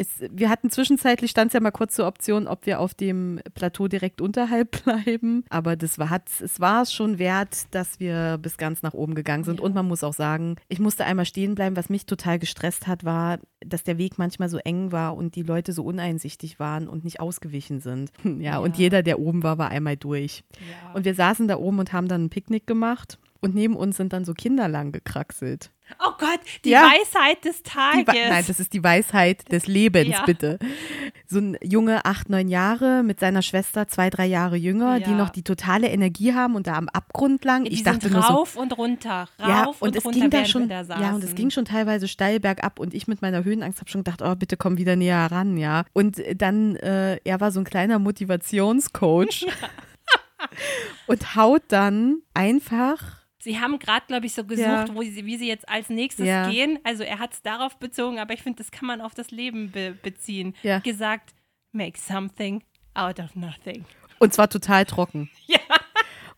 es, wir hatten zwischenzeitlich, stand es ja mal kurz zur Option, ob wir auf dem Plateau direkt unterhalb bleiben. Aber das war, hat's, es war es schon wert, dass wir bis ganz nach oben gegangen sind. Ja. Und man muss auch sagen, ich musste einmal stehen bleiben. Was mich total gestresst hat, war, dass der Weg manchmal so eng war und die Leute so uneinsichtig waren und nicht ausgewichen sind. Ja, und Ja. jeder, der oben war, war einmal durch. ja. Und wir saßen da oben und haben dann ein Picknick gemacht. Und neben uns sind dann so Kinder lang gekraxelt. oh Gott, die Ja. Weisheit des Die Tages. Wa- Nein, das ist die Weisheit des Lebens, Ja. bitte. So ein Junge, acht, neun Jahre, mit seiner Schwester zwei, drei Jahre jünger, die Ja. noch die totale Energie haben und da am Abgrund lang. die ich dachte nur so, rauf und runter, rauf ja, und, und es runter, ging da schon, da ja, und es ging schon teilweise steil bergab und ich mit meiner Höhenangst habe schon gedacht, oh, bitte komm wieder näher ran, ja. Und dann, äh, er war so ein kleiner Motivationscoach und haut dann einfach Sie haben gerade, glaube ich, so gesucht, Ja. wo sie, wie sie jetzt als nächstes Ja. gehen. Also er hat es darauf bezogen, aber ich finde, das kann man auf das Leben be beziehen. Ja. Gesagt, make something out of nothing. Und zwar total trocken. Ja.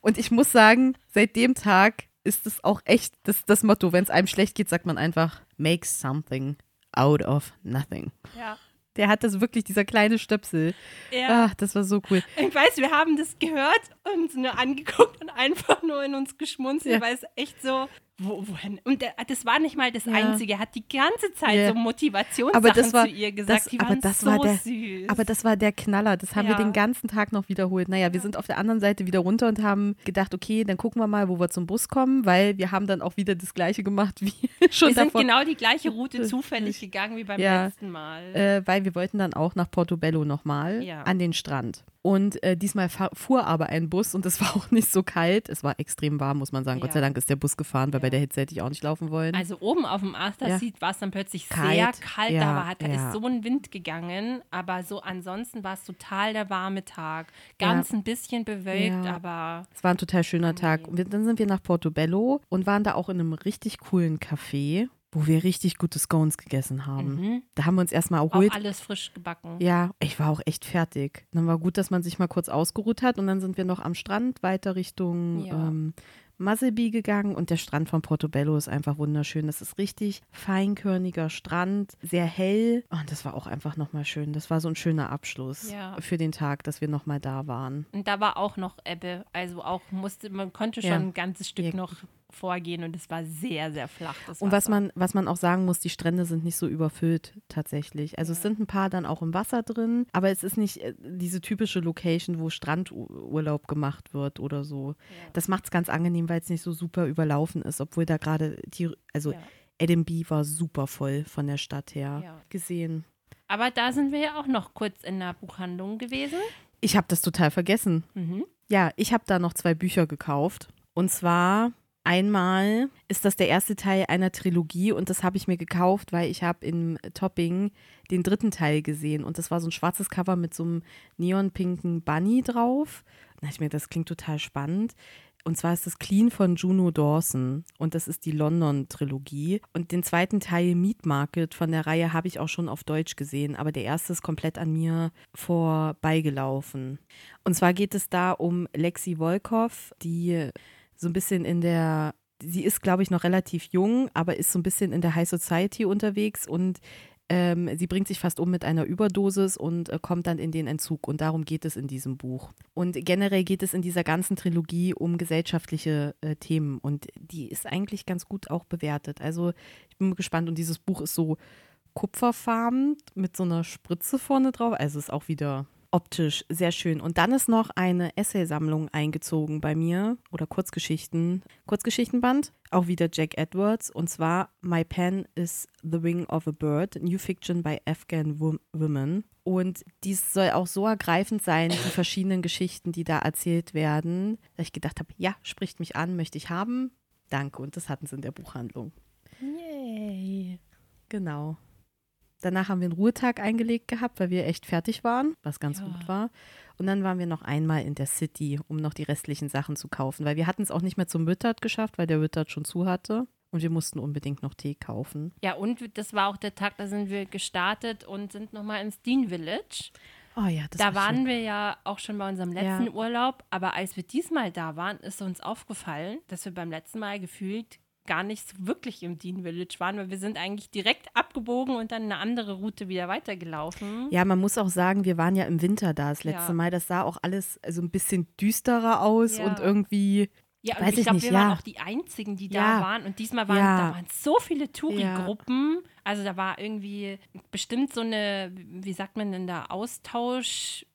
Und ich muss sagen, seit dem Tag ist es auch echt das, das Motto. Wenn es einem schlecht geht, sagt man einfach, make something out of nothing. Ja. Der hat das wirklich, dieser kleine Stöpsel. ja. Ach, das war so cool. Ich weiß, wir haben das gehört und nur angeguckt und einfach nur in uns geschmunzelt, Ja. weil es echt so, wo, wohin? Und das war nicht mal das Ja. Einzige. Er hat die ganze Zeit Ja. so Motivationssachen war- zu ihr gesagt. das- die waren das so war der- süß. Aber das war der Knaller. Das haben wir Ja. den ganzen Tag noch wiederholt. Naja, wir sind auf der anderen Seite wieder runter und haben gedacht, okay, dann gucken wir mal, wo wir zum Bus kommen, weil wir haben dann auch wieder das Gleiche gemacht wie schon wir sind davor. genau die gleiche Route zufällig gegangen wie beim letzten Mal. äh, weil wir wollten dann auch nach Portobello nochmal an den Strand. Und äh, diesmal fuhr aber ein Bus und es war auch nicht so kalt. Es war extrem warm, muss man sagen. Gott Ja. sei Dank ist der Bus gefahren, weil Ja. bei der Hitze hätte ich auch nicht laufen wollen. Also oben auf dem Arthur Ja. War es dann plötzlich Kalt, sehr kalt. da war, da ist so ein Wind gegangen. Aber so ansonsten war es total der warme Tag. Ganz ein bisschen bewölkt, aber es war ein total schöner Tag. Und dann sind wir nach Portobello und waren da auch in einem richtig coolen Café, wo wir richtig gute Scones gegessen haben. mhm. Da haben wir uns erstmal auch erholt. alles frisch gebacken. Ja, ich war auch echt fertig. Dann war gut, dass man sich mal kurz ausgeruht hat und dann sind wir noch am Strand weiter Richtung Ja. ähm, Musselby gegangen und der Strand von Portobello ist einfach wunderschön. Das ist richtig feinkörniger Strand, sehr hell und das war auch einfach nochmal schön. Das war so ein schöner Abschluss Ja. für den Tag, dass wir nochmal da waren. Und da war auch noch Ebbe. Also auch musste, man konnte schon Ja. ein ganzes Stück Ja. noch vorgehen und es war sehr, sehr flach. Und was man, was man auch sagen muss, die Strände sind nicht so überfüllt tatsächlich. Also es sind ein paar dann auch im Wasser drin, aber es ist nicht äh, diese typische Location, wo Strandurlaub gemacht wird oder so. Das macht es ganz angenehm, weil es nicht so super überlaufen ist, obwohl da gerade die, also Ja. Edinburgh war super voll von der Stadt her Ja. gesehen. Aber da sind wir ja auch noch kurz in der Buchhandlung gewesen. Ich habe das total vergessen. Mhm. Ja, ich habe da noch zwei Bücher gekauft. Und zwar einmal ist das der erste Teil einer Trilogie und das habe ich mir gekauft, weil ich habe im Topping den dritten Teil gesehen und das war so ein schwarzes Cover mit so einem neonpinken Bunny drauf. Da ich mir, das klingt total spannend. Und zwar ist das Clean von Juno Dawson und das ist die London-Trilogie. Und den zweiten Teil Meat Market von der Reihe habe ich auch schon auf Deutsch gesehen, aber der erste ist komplett an mir vorbeigelaufen. Und zwar geht es da um Lexi Volkov, die so ein bisschen in der, sie ist, glaube ich, noch relativ jung, aber ist so ein bisschen in der High Society unterwegs und ähm, sie bringt sich fast um mit einer Überdosis und äh, kommt dann in den Entzug. Und darum geht es in diesem Buch. Und generell geht es in dieser ganzen Trilogie um gesellschaftliche äh, Themen. Und die ist eigentlich ganz gut auch bewertet. Also ich bin gespannt. Und dieses Buch ist so kupferfarben mit so einer Spritze vorne drauf. Also ist auch wieder optisch sehr schön. Und dann ist noch eine Essaysammlung eingezogen bei mir oder Kurzgeschichten, Kurzgeschichtenband, auch wieder Jack Edwards. Und zwar My Pen is the Wing of a Bird, New Fiction by Afghan Women. Und dies soll auch so ergreifend sein, die verschiedenen Geschichten, die da erzählt werden, dass ich gedacht habe, ja, spricht mich an, möchte ich haben. Danke. Und das hatten sie in der Buchhandlung. Yay. Genau. Danach haben wir einen Ruhetag eingelegt gehabt, weil wir echt fertig waren, was ganz Ja. gut war. Und dann waren wir noch einmal in der City, um noch die restlichen Sachen zu kaufen, weil wir hatten es auch nicht mehr zum Wittert geschafft, weil der Wittert schon zu hatte. Und wir mussten unbedingt noch Tee kaufen. Ja, und das war auch der Tag, da sind wir gestartet und sind nochmal ins Dean Village. Oh ja, das da war waren schön. wir ja auch schon bei unserem letzten Urlaub, aber als wir diesmal da waren, ist uns aufgefallen, dass wir beim letzten Mal gefühlt gar nicht so wirklich im Dean Village waren, weil wir sind eigentlich direkt abgebogen und dann eine andere Route wieder weitergelaufen. Ja, man muss auch sagen, wir waren ja im Winter da das letzte Ja. Mal. Das sah auch alles so ein bisschen düsterer aus Ja. und irgendwie. Ja, und Weiß ich glaube, wir waren ja. auch die Einzigen, die Ja. da waren. Und diesmal waren Ja. da waren so viele Touri-Gruppen. Also da war irgendwie bestimmt so eine, wie sagt man denn da,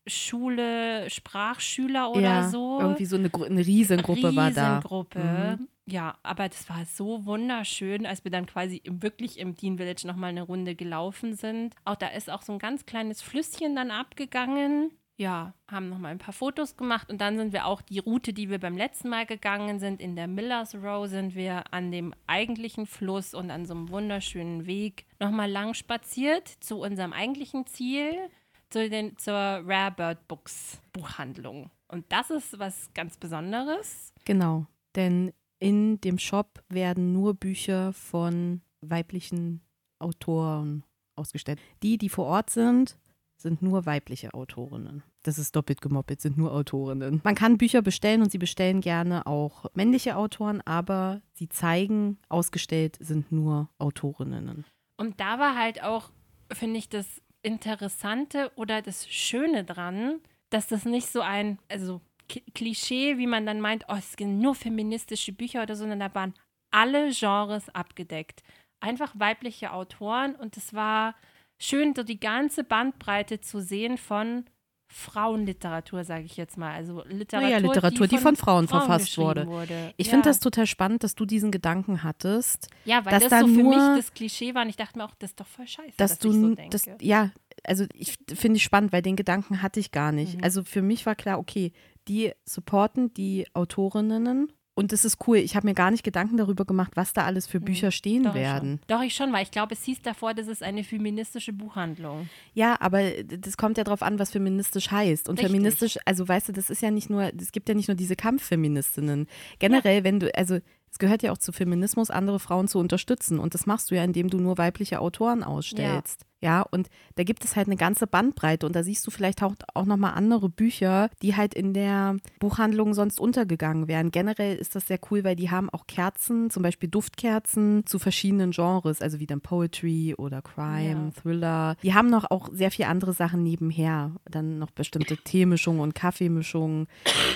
Austauschschule, Sprachschüler oder so. irgendwie so eine, eine Riesengruppe war da. Riesengruppe. Ja, aber das war so wunderschön, als wir dann quasi im, wirklich im Dean Village nochmal eine Runde gelaufen sind. Auch da ist auch so ein ganz kleines Flüsschen dann abgegangen. Ja, haben nochmal ein paar Fotos gemacht und dann sind wir auch die Route, die wir beim letzten Mal gegangen sind, in der Millers Row sind wir an dem eigentlichen Fluss und an so einem wunderschönen Weg nochmal lang spaziert zu unserem eigentlichen Ziel, zu den, zur Rare Bird Books Buchhandlung. Und das ist was ganz Besonderes. Genau, denn in dem Shop werden nur Bücher von weiblichen Autoren ausgestellt. Die, die vor Ort sind, sind nur weibliche Autorinnen. Das ist doppelt gemoppelt, sind nur Autorinnen. Man kann Bücher bestellen und sie bestellen gerne auch männliche Autoren, aber sie zeigen, ausgestellt sind nur Autorinnen. Und da war halt auch, finde ich, das Interessante oder das Schöne dran, dass das nicht so ein, also K Klischee, wie man dann meint, oh, es sind nur feministische Bücher oder so, sondern da waren alle Genres abgedeckt. Einfach weibliche Autoren und es war schön, so die ganze Bandbreite zu sehen von Frauenliteratur, sage ich jetzt mal. Also Literatur, Naja, Literatur, die von Frauen verfasst geschrieben wurde. wurde. Ich ja. finde das total spannend, dass du diesen Gedanken hattest, Ja, weil dass das da so für nur- mich das Klischee war und ich dachte mir auch, das ist doch voll scheiße, dass dass, du, so das, ja, also ich finde ich spannend, weil den Gedanken hatte ich gar nicht. Mhm. Also für mich war klar, okay, die supporten die Autorinnen und das ist cool. Ich habe mir gar nicht Gedanken darüber gemacht, was da alles für Bücher stehen Mhm. Doch, ich werden. Schon. Doch, ich schon, weil ich glaube, es hieß davor, das ist eine feministische Buchhandlung. Ja, aber das kommt ja darauf an, was feministisch heißt. Und Richtig. feministisch, also weißt du, das ist ja nicht nur, es gibt ja nicht nur diese Kampffeministinnen. Generell, wenn du, also es gehört ja auch zu Feminismus, andere Frauen zu unterstützen. Und das machst du ja, indem du nur weibliche Autoren ausstellst. Ja, und da gibt es halt eine ganze Bandbreite und da siehst du vielleicht auch, auch nochmal andere Bücher, die halt in der Buchhandlung sonst untergegangen wären. Generell ist das sehr cool, weil die haben auch Kerzen, zum Beispiel Duftkerzen zu verschiedenen Genres, also wie dann Poetry oder Crime, Ja. Thriller. Die haben noch auch sehr viel andere Sachen nebenher. Dann noch bestimmte Teemischungen und Kaffeemischungen.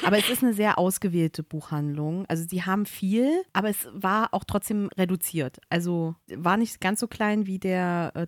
Aber es ist eine sehr ausgewählte Buchhandlung. Also die haben viel, aber es war auch trotzdem reduziert. Also war nicht ganz so klein wie der äh,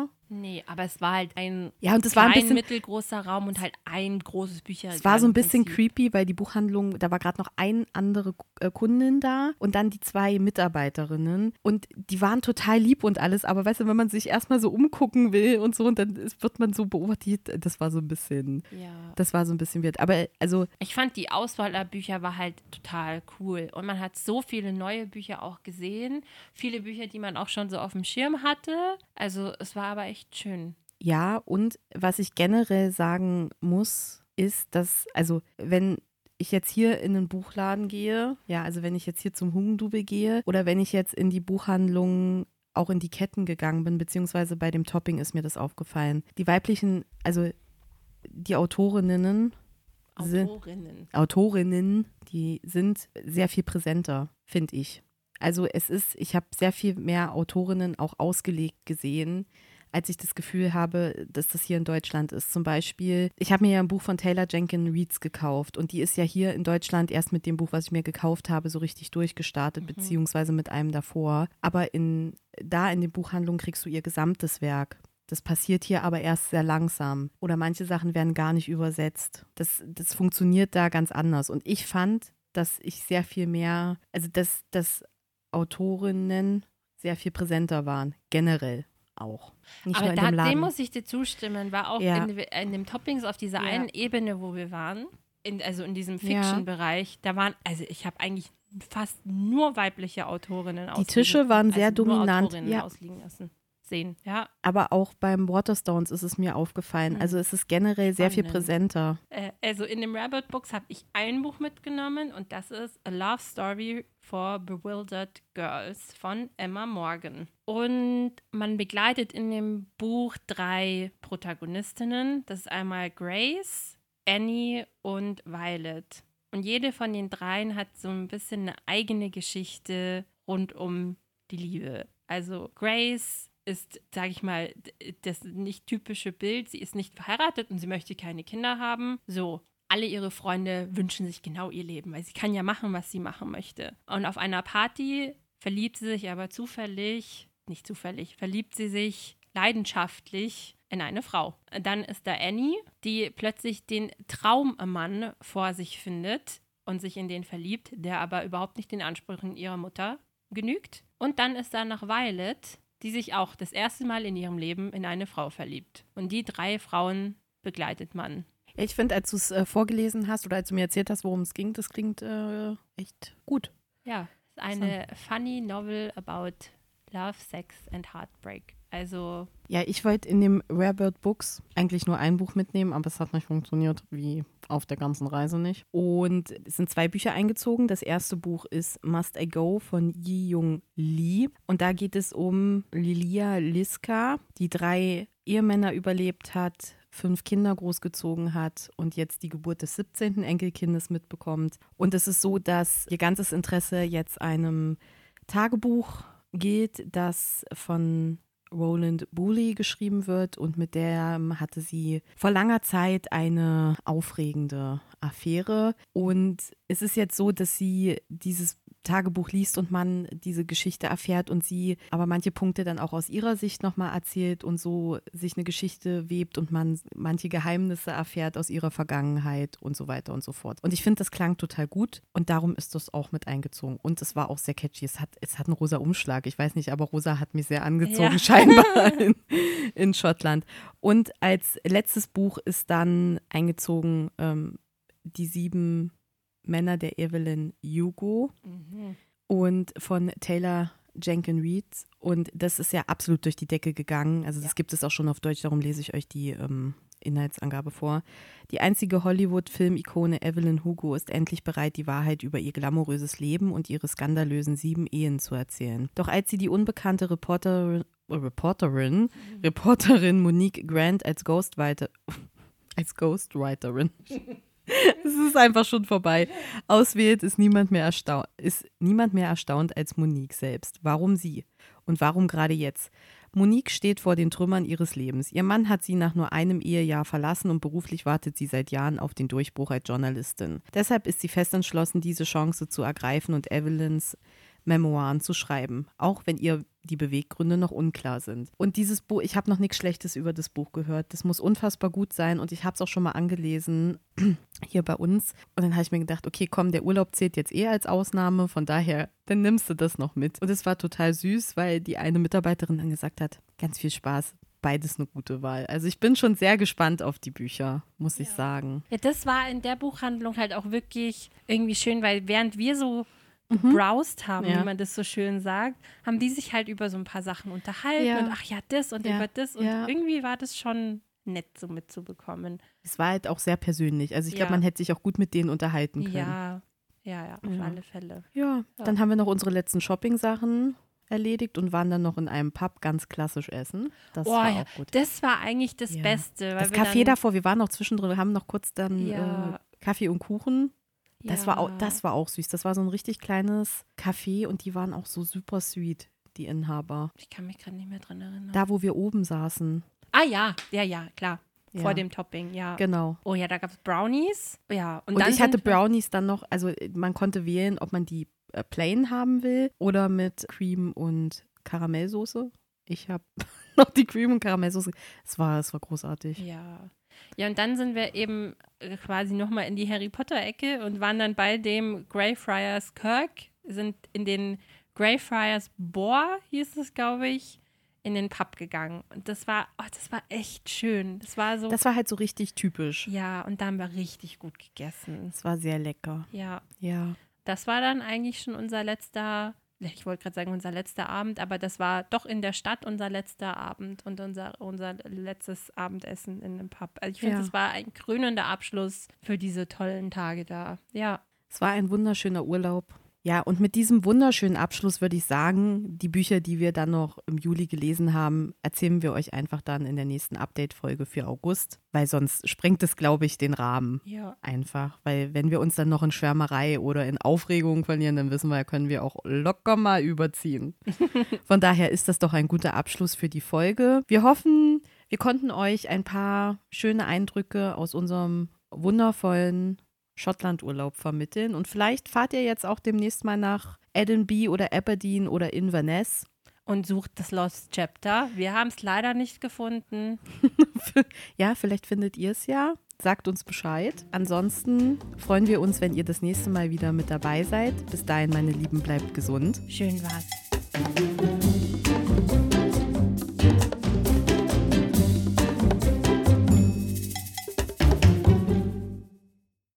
Typewriter. Nee, aber es war halt ein Ja, und es war ein bisschen- mittelgroßer Raum und halt ein großes Bücherregal. Es war so ein bisschen Prinzip. creepy, weil die Buchhandlung, da war gerade noch eine andere äh, Kundin da und dann die zwei Mitarbeiterinnen und die waren total lieb und alles, aber weißt du, wenn man sich erstmal so umgucken will und so und dann wird man so beobachtet, das war so ein bisschen, Ja. das war so ein bisschen weird. Aber also Ich fand die Auswahl der Bücher war halt total cool. Und man hat so viele neue Bücher auch gesehen. Viele Bücher, die man auch schon so auf dem Schirm hatte. Also es war aber echt schön. Ja, und was ich generell sagen muss, ist, dass, also wenn ich jetzt hier in den Buchladen gehe, ja, also wenn ich jetzt hier zum Hugendubel gehe oder wenn ich jetzt in die Buchhandlung auch in die Ketten gegangen bin, beziehungsweise bei dem Topping ist mir das aufgefallen. Die weiblichen, also die Autorinnen, sind, Autorinnen. Autorinnen, die sind sehr viel präsenter, finde ich. Also es ist, ich habe sehr viel mehr Autorinnen auch ausgelegt gesehen, als ich das Gefühl habe, dass das hier in Deutschland ist. Zum Beispiel, ich habe mir ja ein Buch von Taylor Jenkins Reads gekauft und die ist ja hier in Deutschland erst mit dem Buch, was ich mir gekauft habe, so richtig durchgestartet, beziehungsweise mit einem davor. Aber in, da in den Buchhandlungen kriegst du ihr gesamtes Werk. Das passiert hier aber erst sehr langsam. Oder manche Sachen werden gar nicht übersetzt. Das, das funktioniert da ganz anders. Und ich fand, dass ich sehr viel mehr, also dass, dass Autorinnen sehr viel präsenter waren, generell auch. Nicht Aber da, dem muss ich dir zustimmen, war auch ja. in, in dem Toppings auf dieser ja. einen Ebene, wo wir waren, in, also in diesem Fiction-Bereich, da waren, also ich habe eigentlich fast nur weibliche Autorinnen Die Tische waren also sehr dominant. ja. ausliegen lassen sehen. Ja. Aber auch beim Waterstones ist es mir aufgefallen. Mhm. Also es ist generell sehr viel präsenter. Äh, also in dem Rabbit Books habe ich ein Buch mitgenommen und das ist A Love Story for Bewildered Girls von Emma Morgan. Und man begleitet in dem Buch drei Protagonistinnen. Das ist einmal Grace, Annie und Violet. Und jede von den dreien hat so ein bisschen eine eigene Geschichte rund um die Liebe. Also Grace ist, sage ich mal, das nicht typische Bild. Sie ist nicht verheiratet und sie möchte keine Kinder haben. So, alle ihre Freunde wünschen sich genau ihr Leben, weil sie kann ja machen, was sie machen möchte. Und auf einer Party verliebt sie sich aber zufällig, nicht zufällig, verliebt sie sich leidenschaftlich in eine Frau. Dann ist da Annie, die plötzlich den Traummann vor sich findet und sich in den verliebt, der aber überhaupt nicht den Ansprüchen ihrer Mutter genügt. Und dann ist da noch Violet, die sich auch das erste Mal in ihrem Leben in eine Frau verliebt. Und die drei Frauen begleitet man. Ich finde, als du es äh, vorgelesen hast oder als du mir erzählt hast, worum es ging, das klingt äh, echt gut. Ja, eine funny novel about love, sex and heartbreak. Also. Ja, ich wollte in dem Rarebird Books eigentlich nur ein Buch mitnehmen, aber es hat nicht funktioniert, wie auf der ganzen Reise nicht. Und es sind zwei Bücher eingezogen. Das erste Buch ist Must I Go von Yi Jung Lee. Und da geht es um Lilia Liska, die drei Ehemänner überlebt hat, fünf Kinder großgezogen hat und jetzt die Geburt des 17. Enkelkindes mitbekommt. Und es ist so, dass ihr ganzes Interesse jetzt einem Tagebuch geht, das von Roland Booley geschrieben wird und mit der hatte sie vor langer Zeit eine aufregende Affäre. Und es ist jetzt so, dass sie dieses Tagebuch liest und man diese Geschichte erfährt und sie aber manche Punkte dann auch aus ihrer Sicht nochmal erzählt und so sich eine Geschichte webt und man manche Geheimnisse erfährt aus ihrer Vergangenheit und so weiter und so fort. Und ich finde, das klang total gut und darum ist das auch mit eingezogen. Und es war auch sehr catchy. Es hat, es hat einen rosa Umschlag. Ich weiß nicht, aber rosa hat mich sehr angezogen, ja. scheinbar in, in, Schottland. Und als letztes Buch ist dann eingezogen ähm, die sieben Männer der Evelyn Hugo mhm. und von Taylor Jenkin Reed. Und das ist ja absolut durch die Decke gegangen. Also das ja. gibt es auch schon auf Deutsch, darum lese ich euch die ähm, Inhaltsangabe vor. Die einzige Hollywood-Film-Ikone Evelyn Hugo ist endlich bereit, die Wahrheit über ihr glamouröses Leben und ihre skandalösen sieben Ehen zu erzählen. Doch als sie die unbekannte Reporterin, Reporterin, mhm. Reporterin Monique Grant als Ghostwriter, als Ghostwriterin es ist einfach schon vorbei. Auswählt ist niemand, mehr erstaunt, ist niemand mehr erstaunt als Monique selbst. Warum sie? Und warum gerade jetzt? Monique steht vor den Trümmern ihres Lebens. Ihr Mann hat sie nach nur einem Ehejahr verlassen und beruflich wartet sie seit Jahren auf den Durchbruch als Journalistin. Deshalb ist sie fest entschlossen, diese Chance zu ergreifen und Evelyns Memoiren zu schreiben, auch wenn ihr die Beweggründe noch unklar sind. Und dieses Buch, ich habe noch nichts Schlechtes über das Buch gehört. Das muss unfassbar gut sein und ich habe es auch schon mal angelesen hier bei uns. Und dann habe ich mir gedacht, okay, komm, der Urlaub zählt jetzt eher als Ausnahme, von daher, dann nimmst du das noch mit. Und es war total süß, weil die eine Mitarbeiterin dann gesagt hat, ganz viel Spaß, beides eine gute Wahl. Also ich bin schon sehr gespannt auf die Bücher, muss ja. ich sagen. Ja, das war in der Buchhandlung halt auch wirklich irgendwie schön, weil während wir so mhm. gebrowst haben, ja. wie man das so schön sagt, haben die sich halt über so ein paar Sachen unterhalten ja. und ach ja, das und ja. über das und irgendwie war das schon nett so mitzubekommen. Es war halt auch sehr persönlich. Also ich glaube, man hätte sich auch gut mit denen unterhalten können. Ja, ja, ja, auf alle Fälle. Ja, dann haben wir noch unsere letzten Shopping-Sachen erledigt und waren dann noch in einem Pub ganz klassisch essen. Das oh, war auch gut. Das war eigentlich das Beste. das Café davor, wir waren noch zwischendrin, wir haben noch kurz dann äh, Kaffee und Kuchen das, ja. war auch, das war auch süß. Das war so ein richtig kleines Café und die waren auch so super sweet, die Inhaber. Ich kann mich gerade nicht mehr dran erinnern. Da, wo wir oben saßen. Ah ja, ja, ja, klar. Ja. Vor dem Topping, ja. Genau. Oh ja, da gab es Brownies. Ja. Und, und ich hatte Brownies dann noch, also man konnte wählen, ob man die äh, plain haben will oder mit Cream und Karamellsoße. Ich habe noch die Cream und Karamellsoße. Es war, es war großartig. Ja. Ja, und dann sind wir eben äh, quasi nochmal in die Harry Potter-Ecke und waren dann bei dem Greyfriars Kirk, sind in den Greyfriars Boar, hieß es, glaube ich, in den Pub gegangen. Und das war, oh, das war echt schön. Das war so. Das war halt so richtig typisch. ja, und da haben wir richtig gut gegessen. Es war sehr lecker. Ja, Ja. das war dann eigentlich schon unser letzter, ich wollte gerade sagen unser letzter Abend, aber das war doch in der Stadt unser letzter Abend und unser, unser letztes Abendessen in dem Pub. Also ich finde, Ja. das war ein krönender Abschluss für diese tollen Tage da. Ja, Es war ein wunderschöner Urlaub. Ja, und mit diesem wunderschönen Abschluss würde ich sagen, die Bücher, die wir dann noch im Juli gelesen haben, erzählen wir euch einfach dann in der nächsten Update-Folge für August, weil sonst sprengt es, glaube ich, den Rahmen. ja. Einfach, weil wenn wir uns dann noch in Schwärmerei oder in Aufregung verlieren, dann wissen wir, können wir auch locker mal überziehen. Von daher ist das doch ein guter Abschluss für die Folge. Wir hoffen, wir konnten euch ein paar schöne Eindrücke aus unserem wundervollen Schottlandurlaub vermitteln. Und vielleicht fahrt ihr jetzt auch demnächst mal nach Edinburgh oder Aberdeen oder Inverness. Und sucht das Lost Chapter. Wir haben es leider nicht gefunden. Ja, vielleicht findet ihr es ja. Sagt uns Bescheid. Ansonsten freuen wir uns, wenn ihr das nächste Mal wieder mit dabei seid. Bis dahin, meine Lieben, bleibt gesund. Schön war's.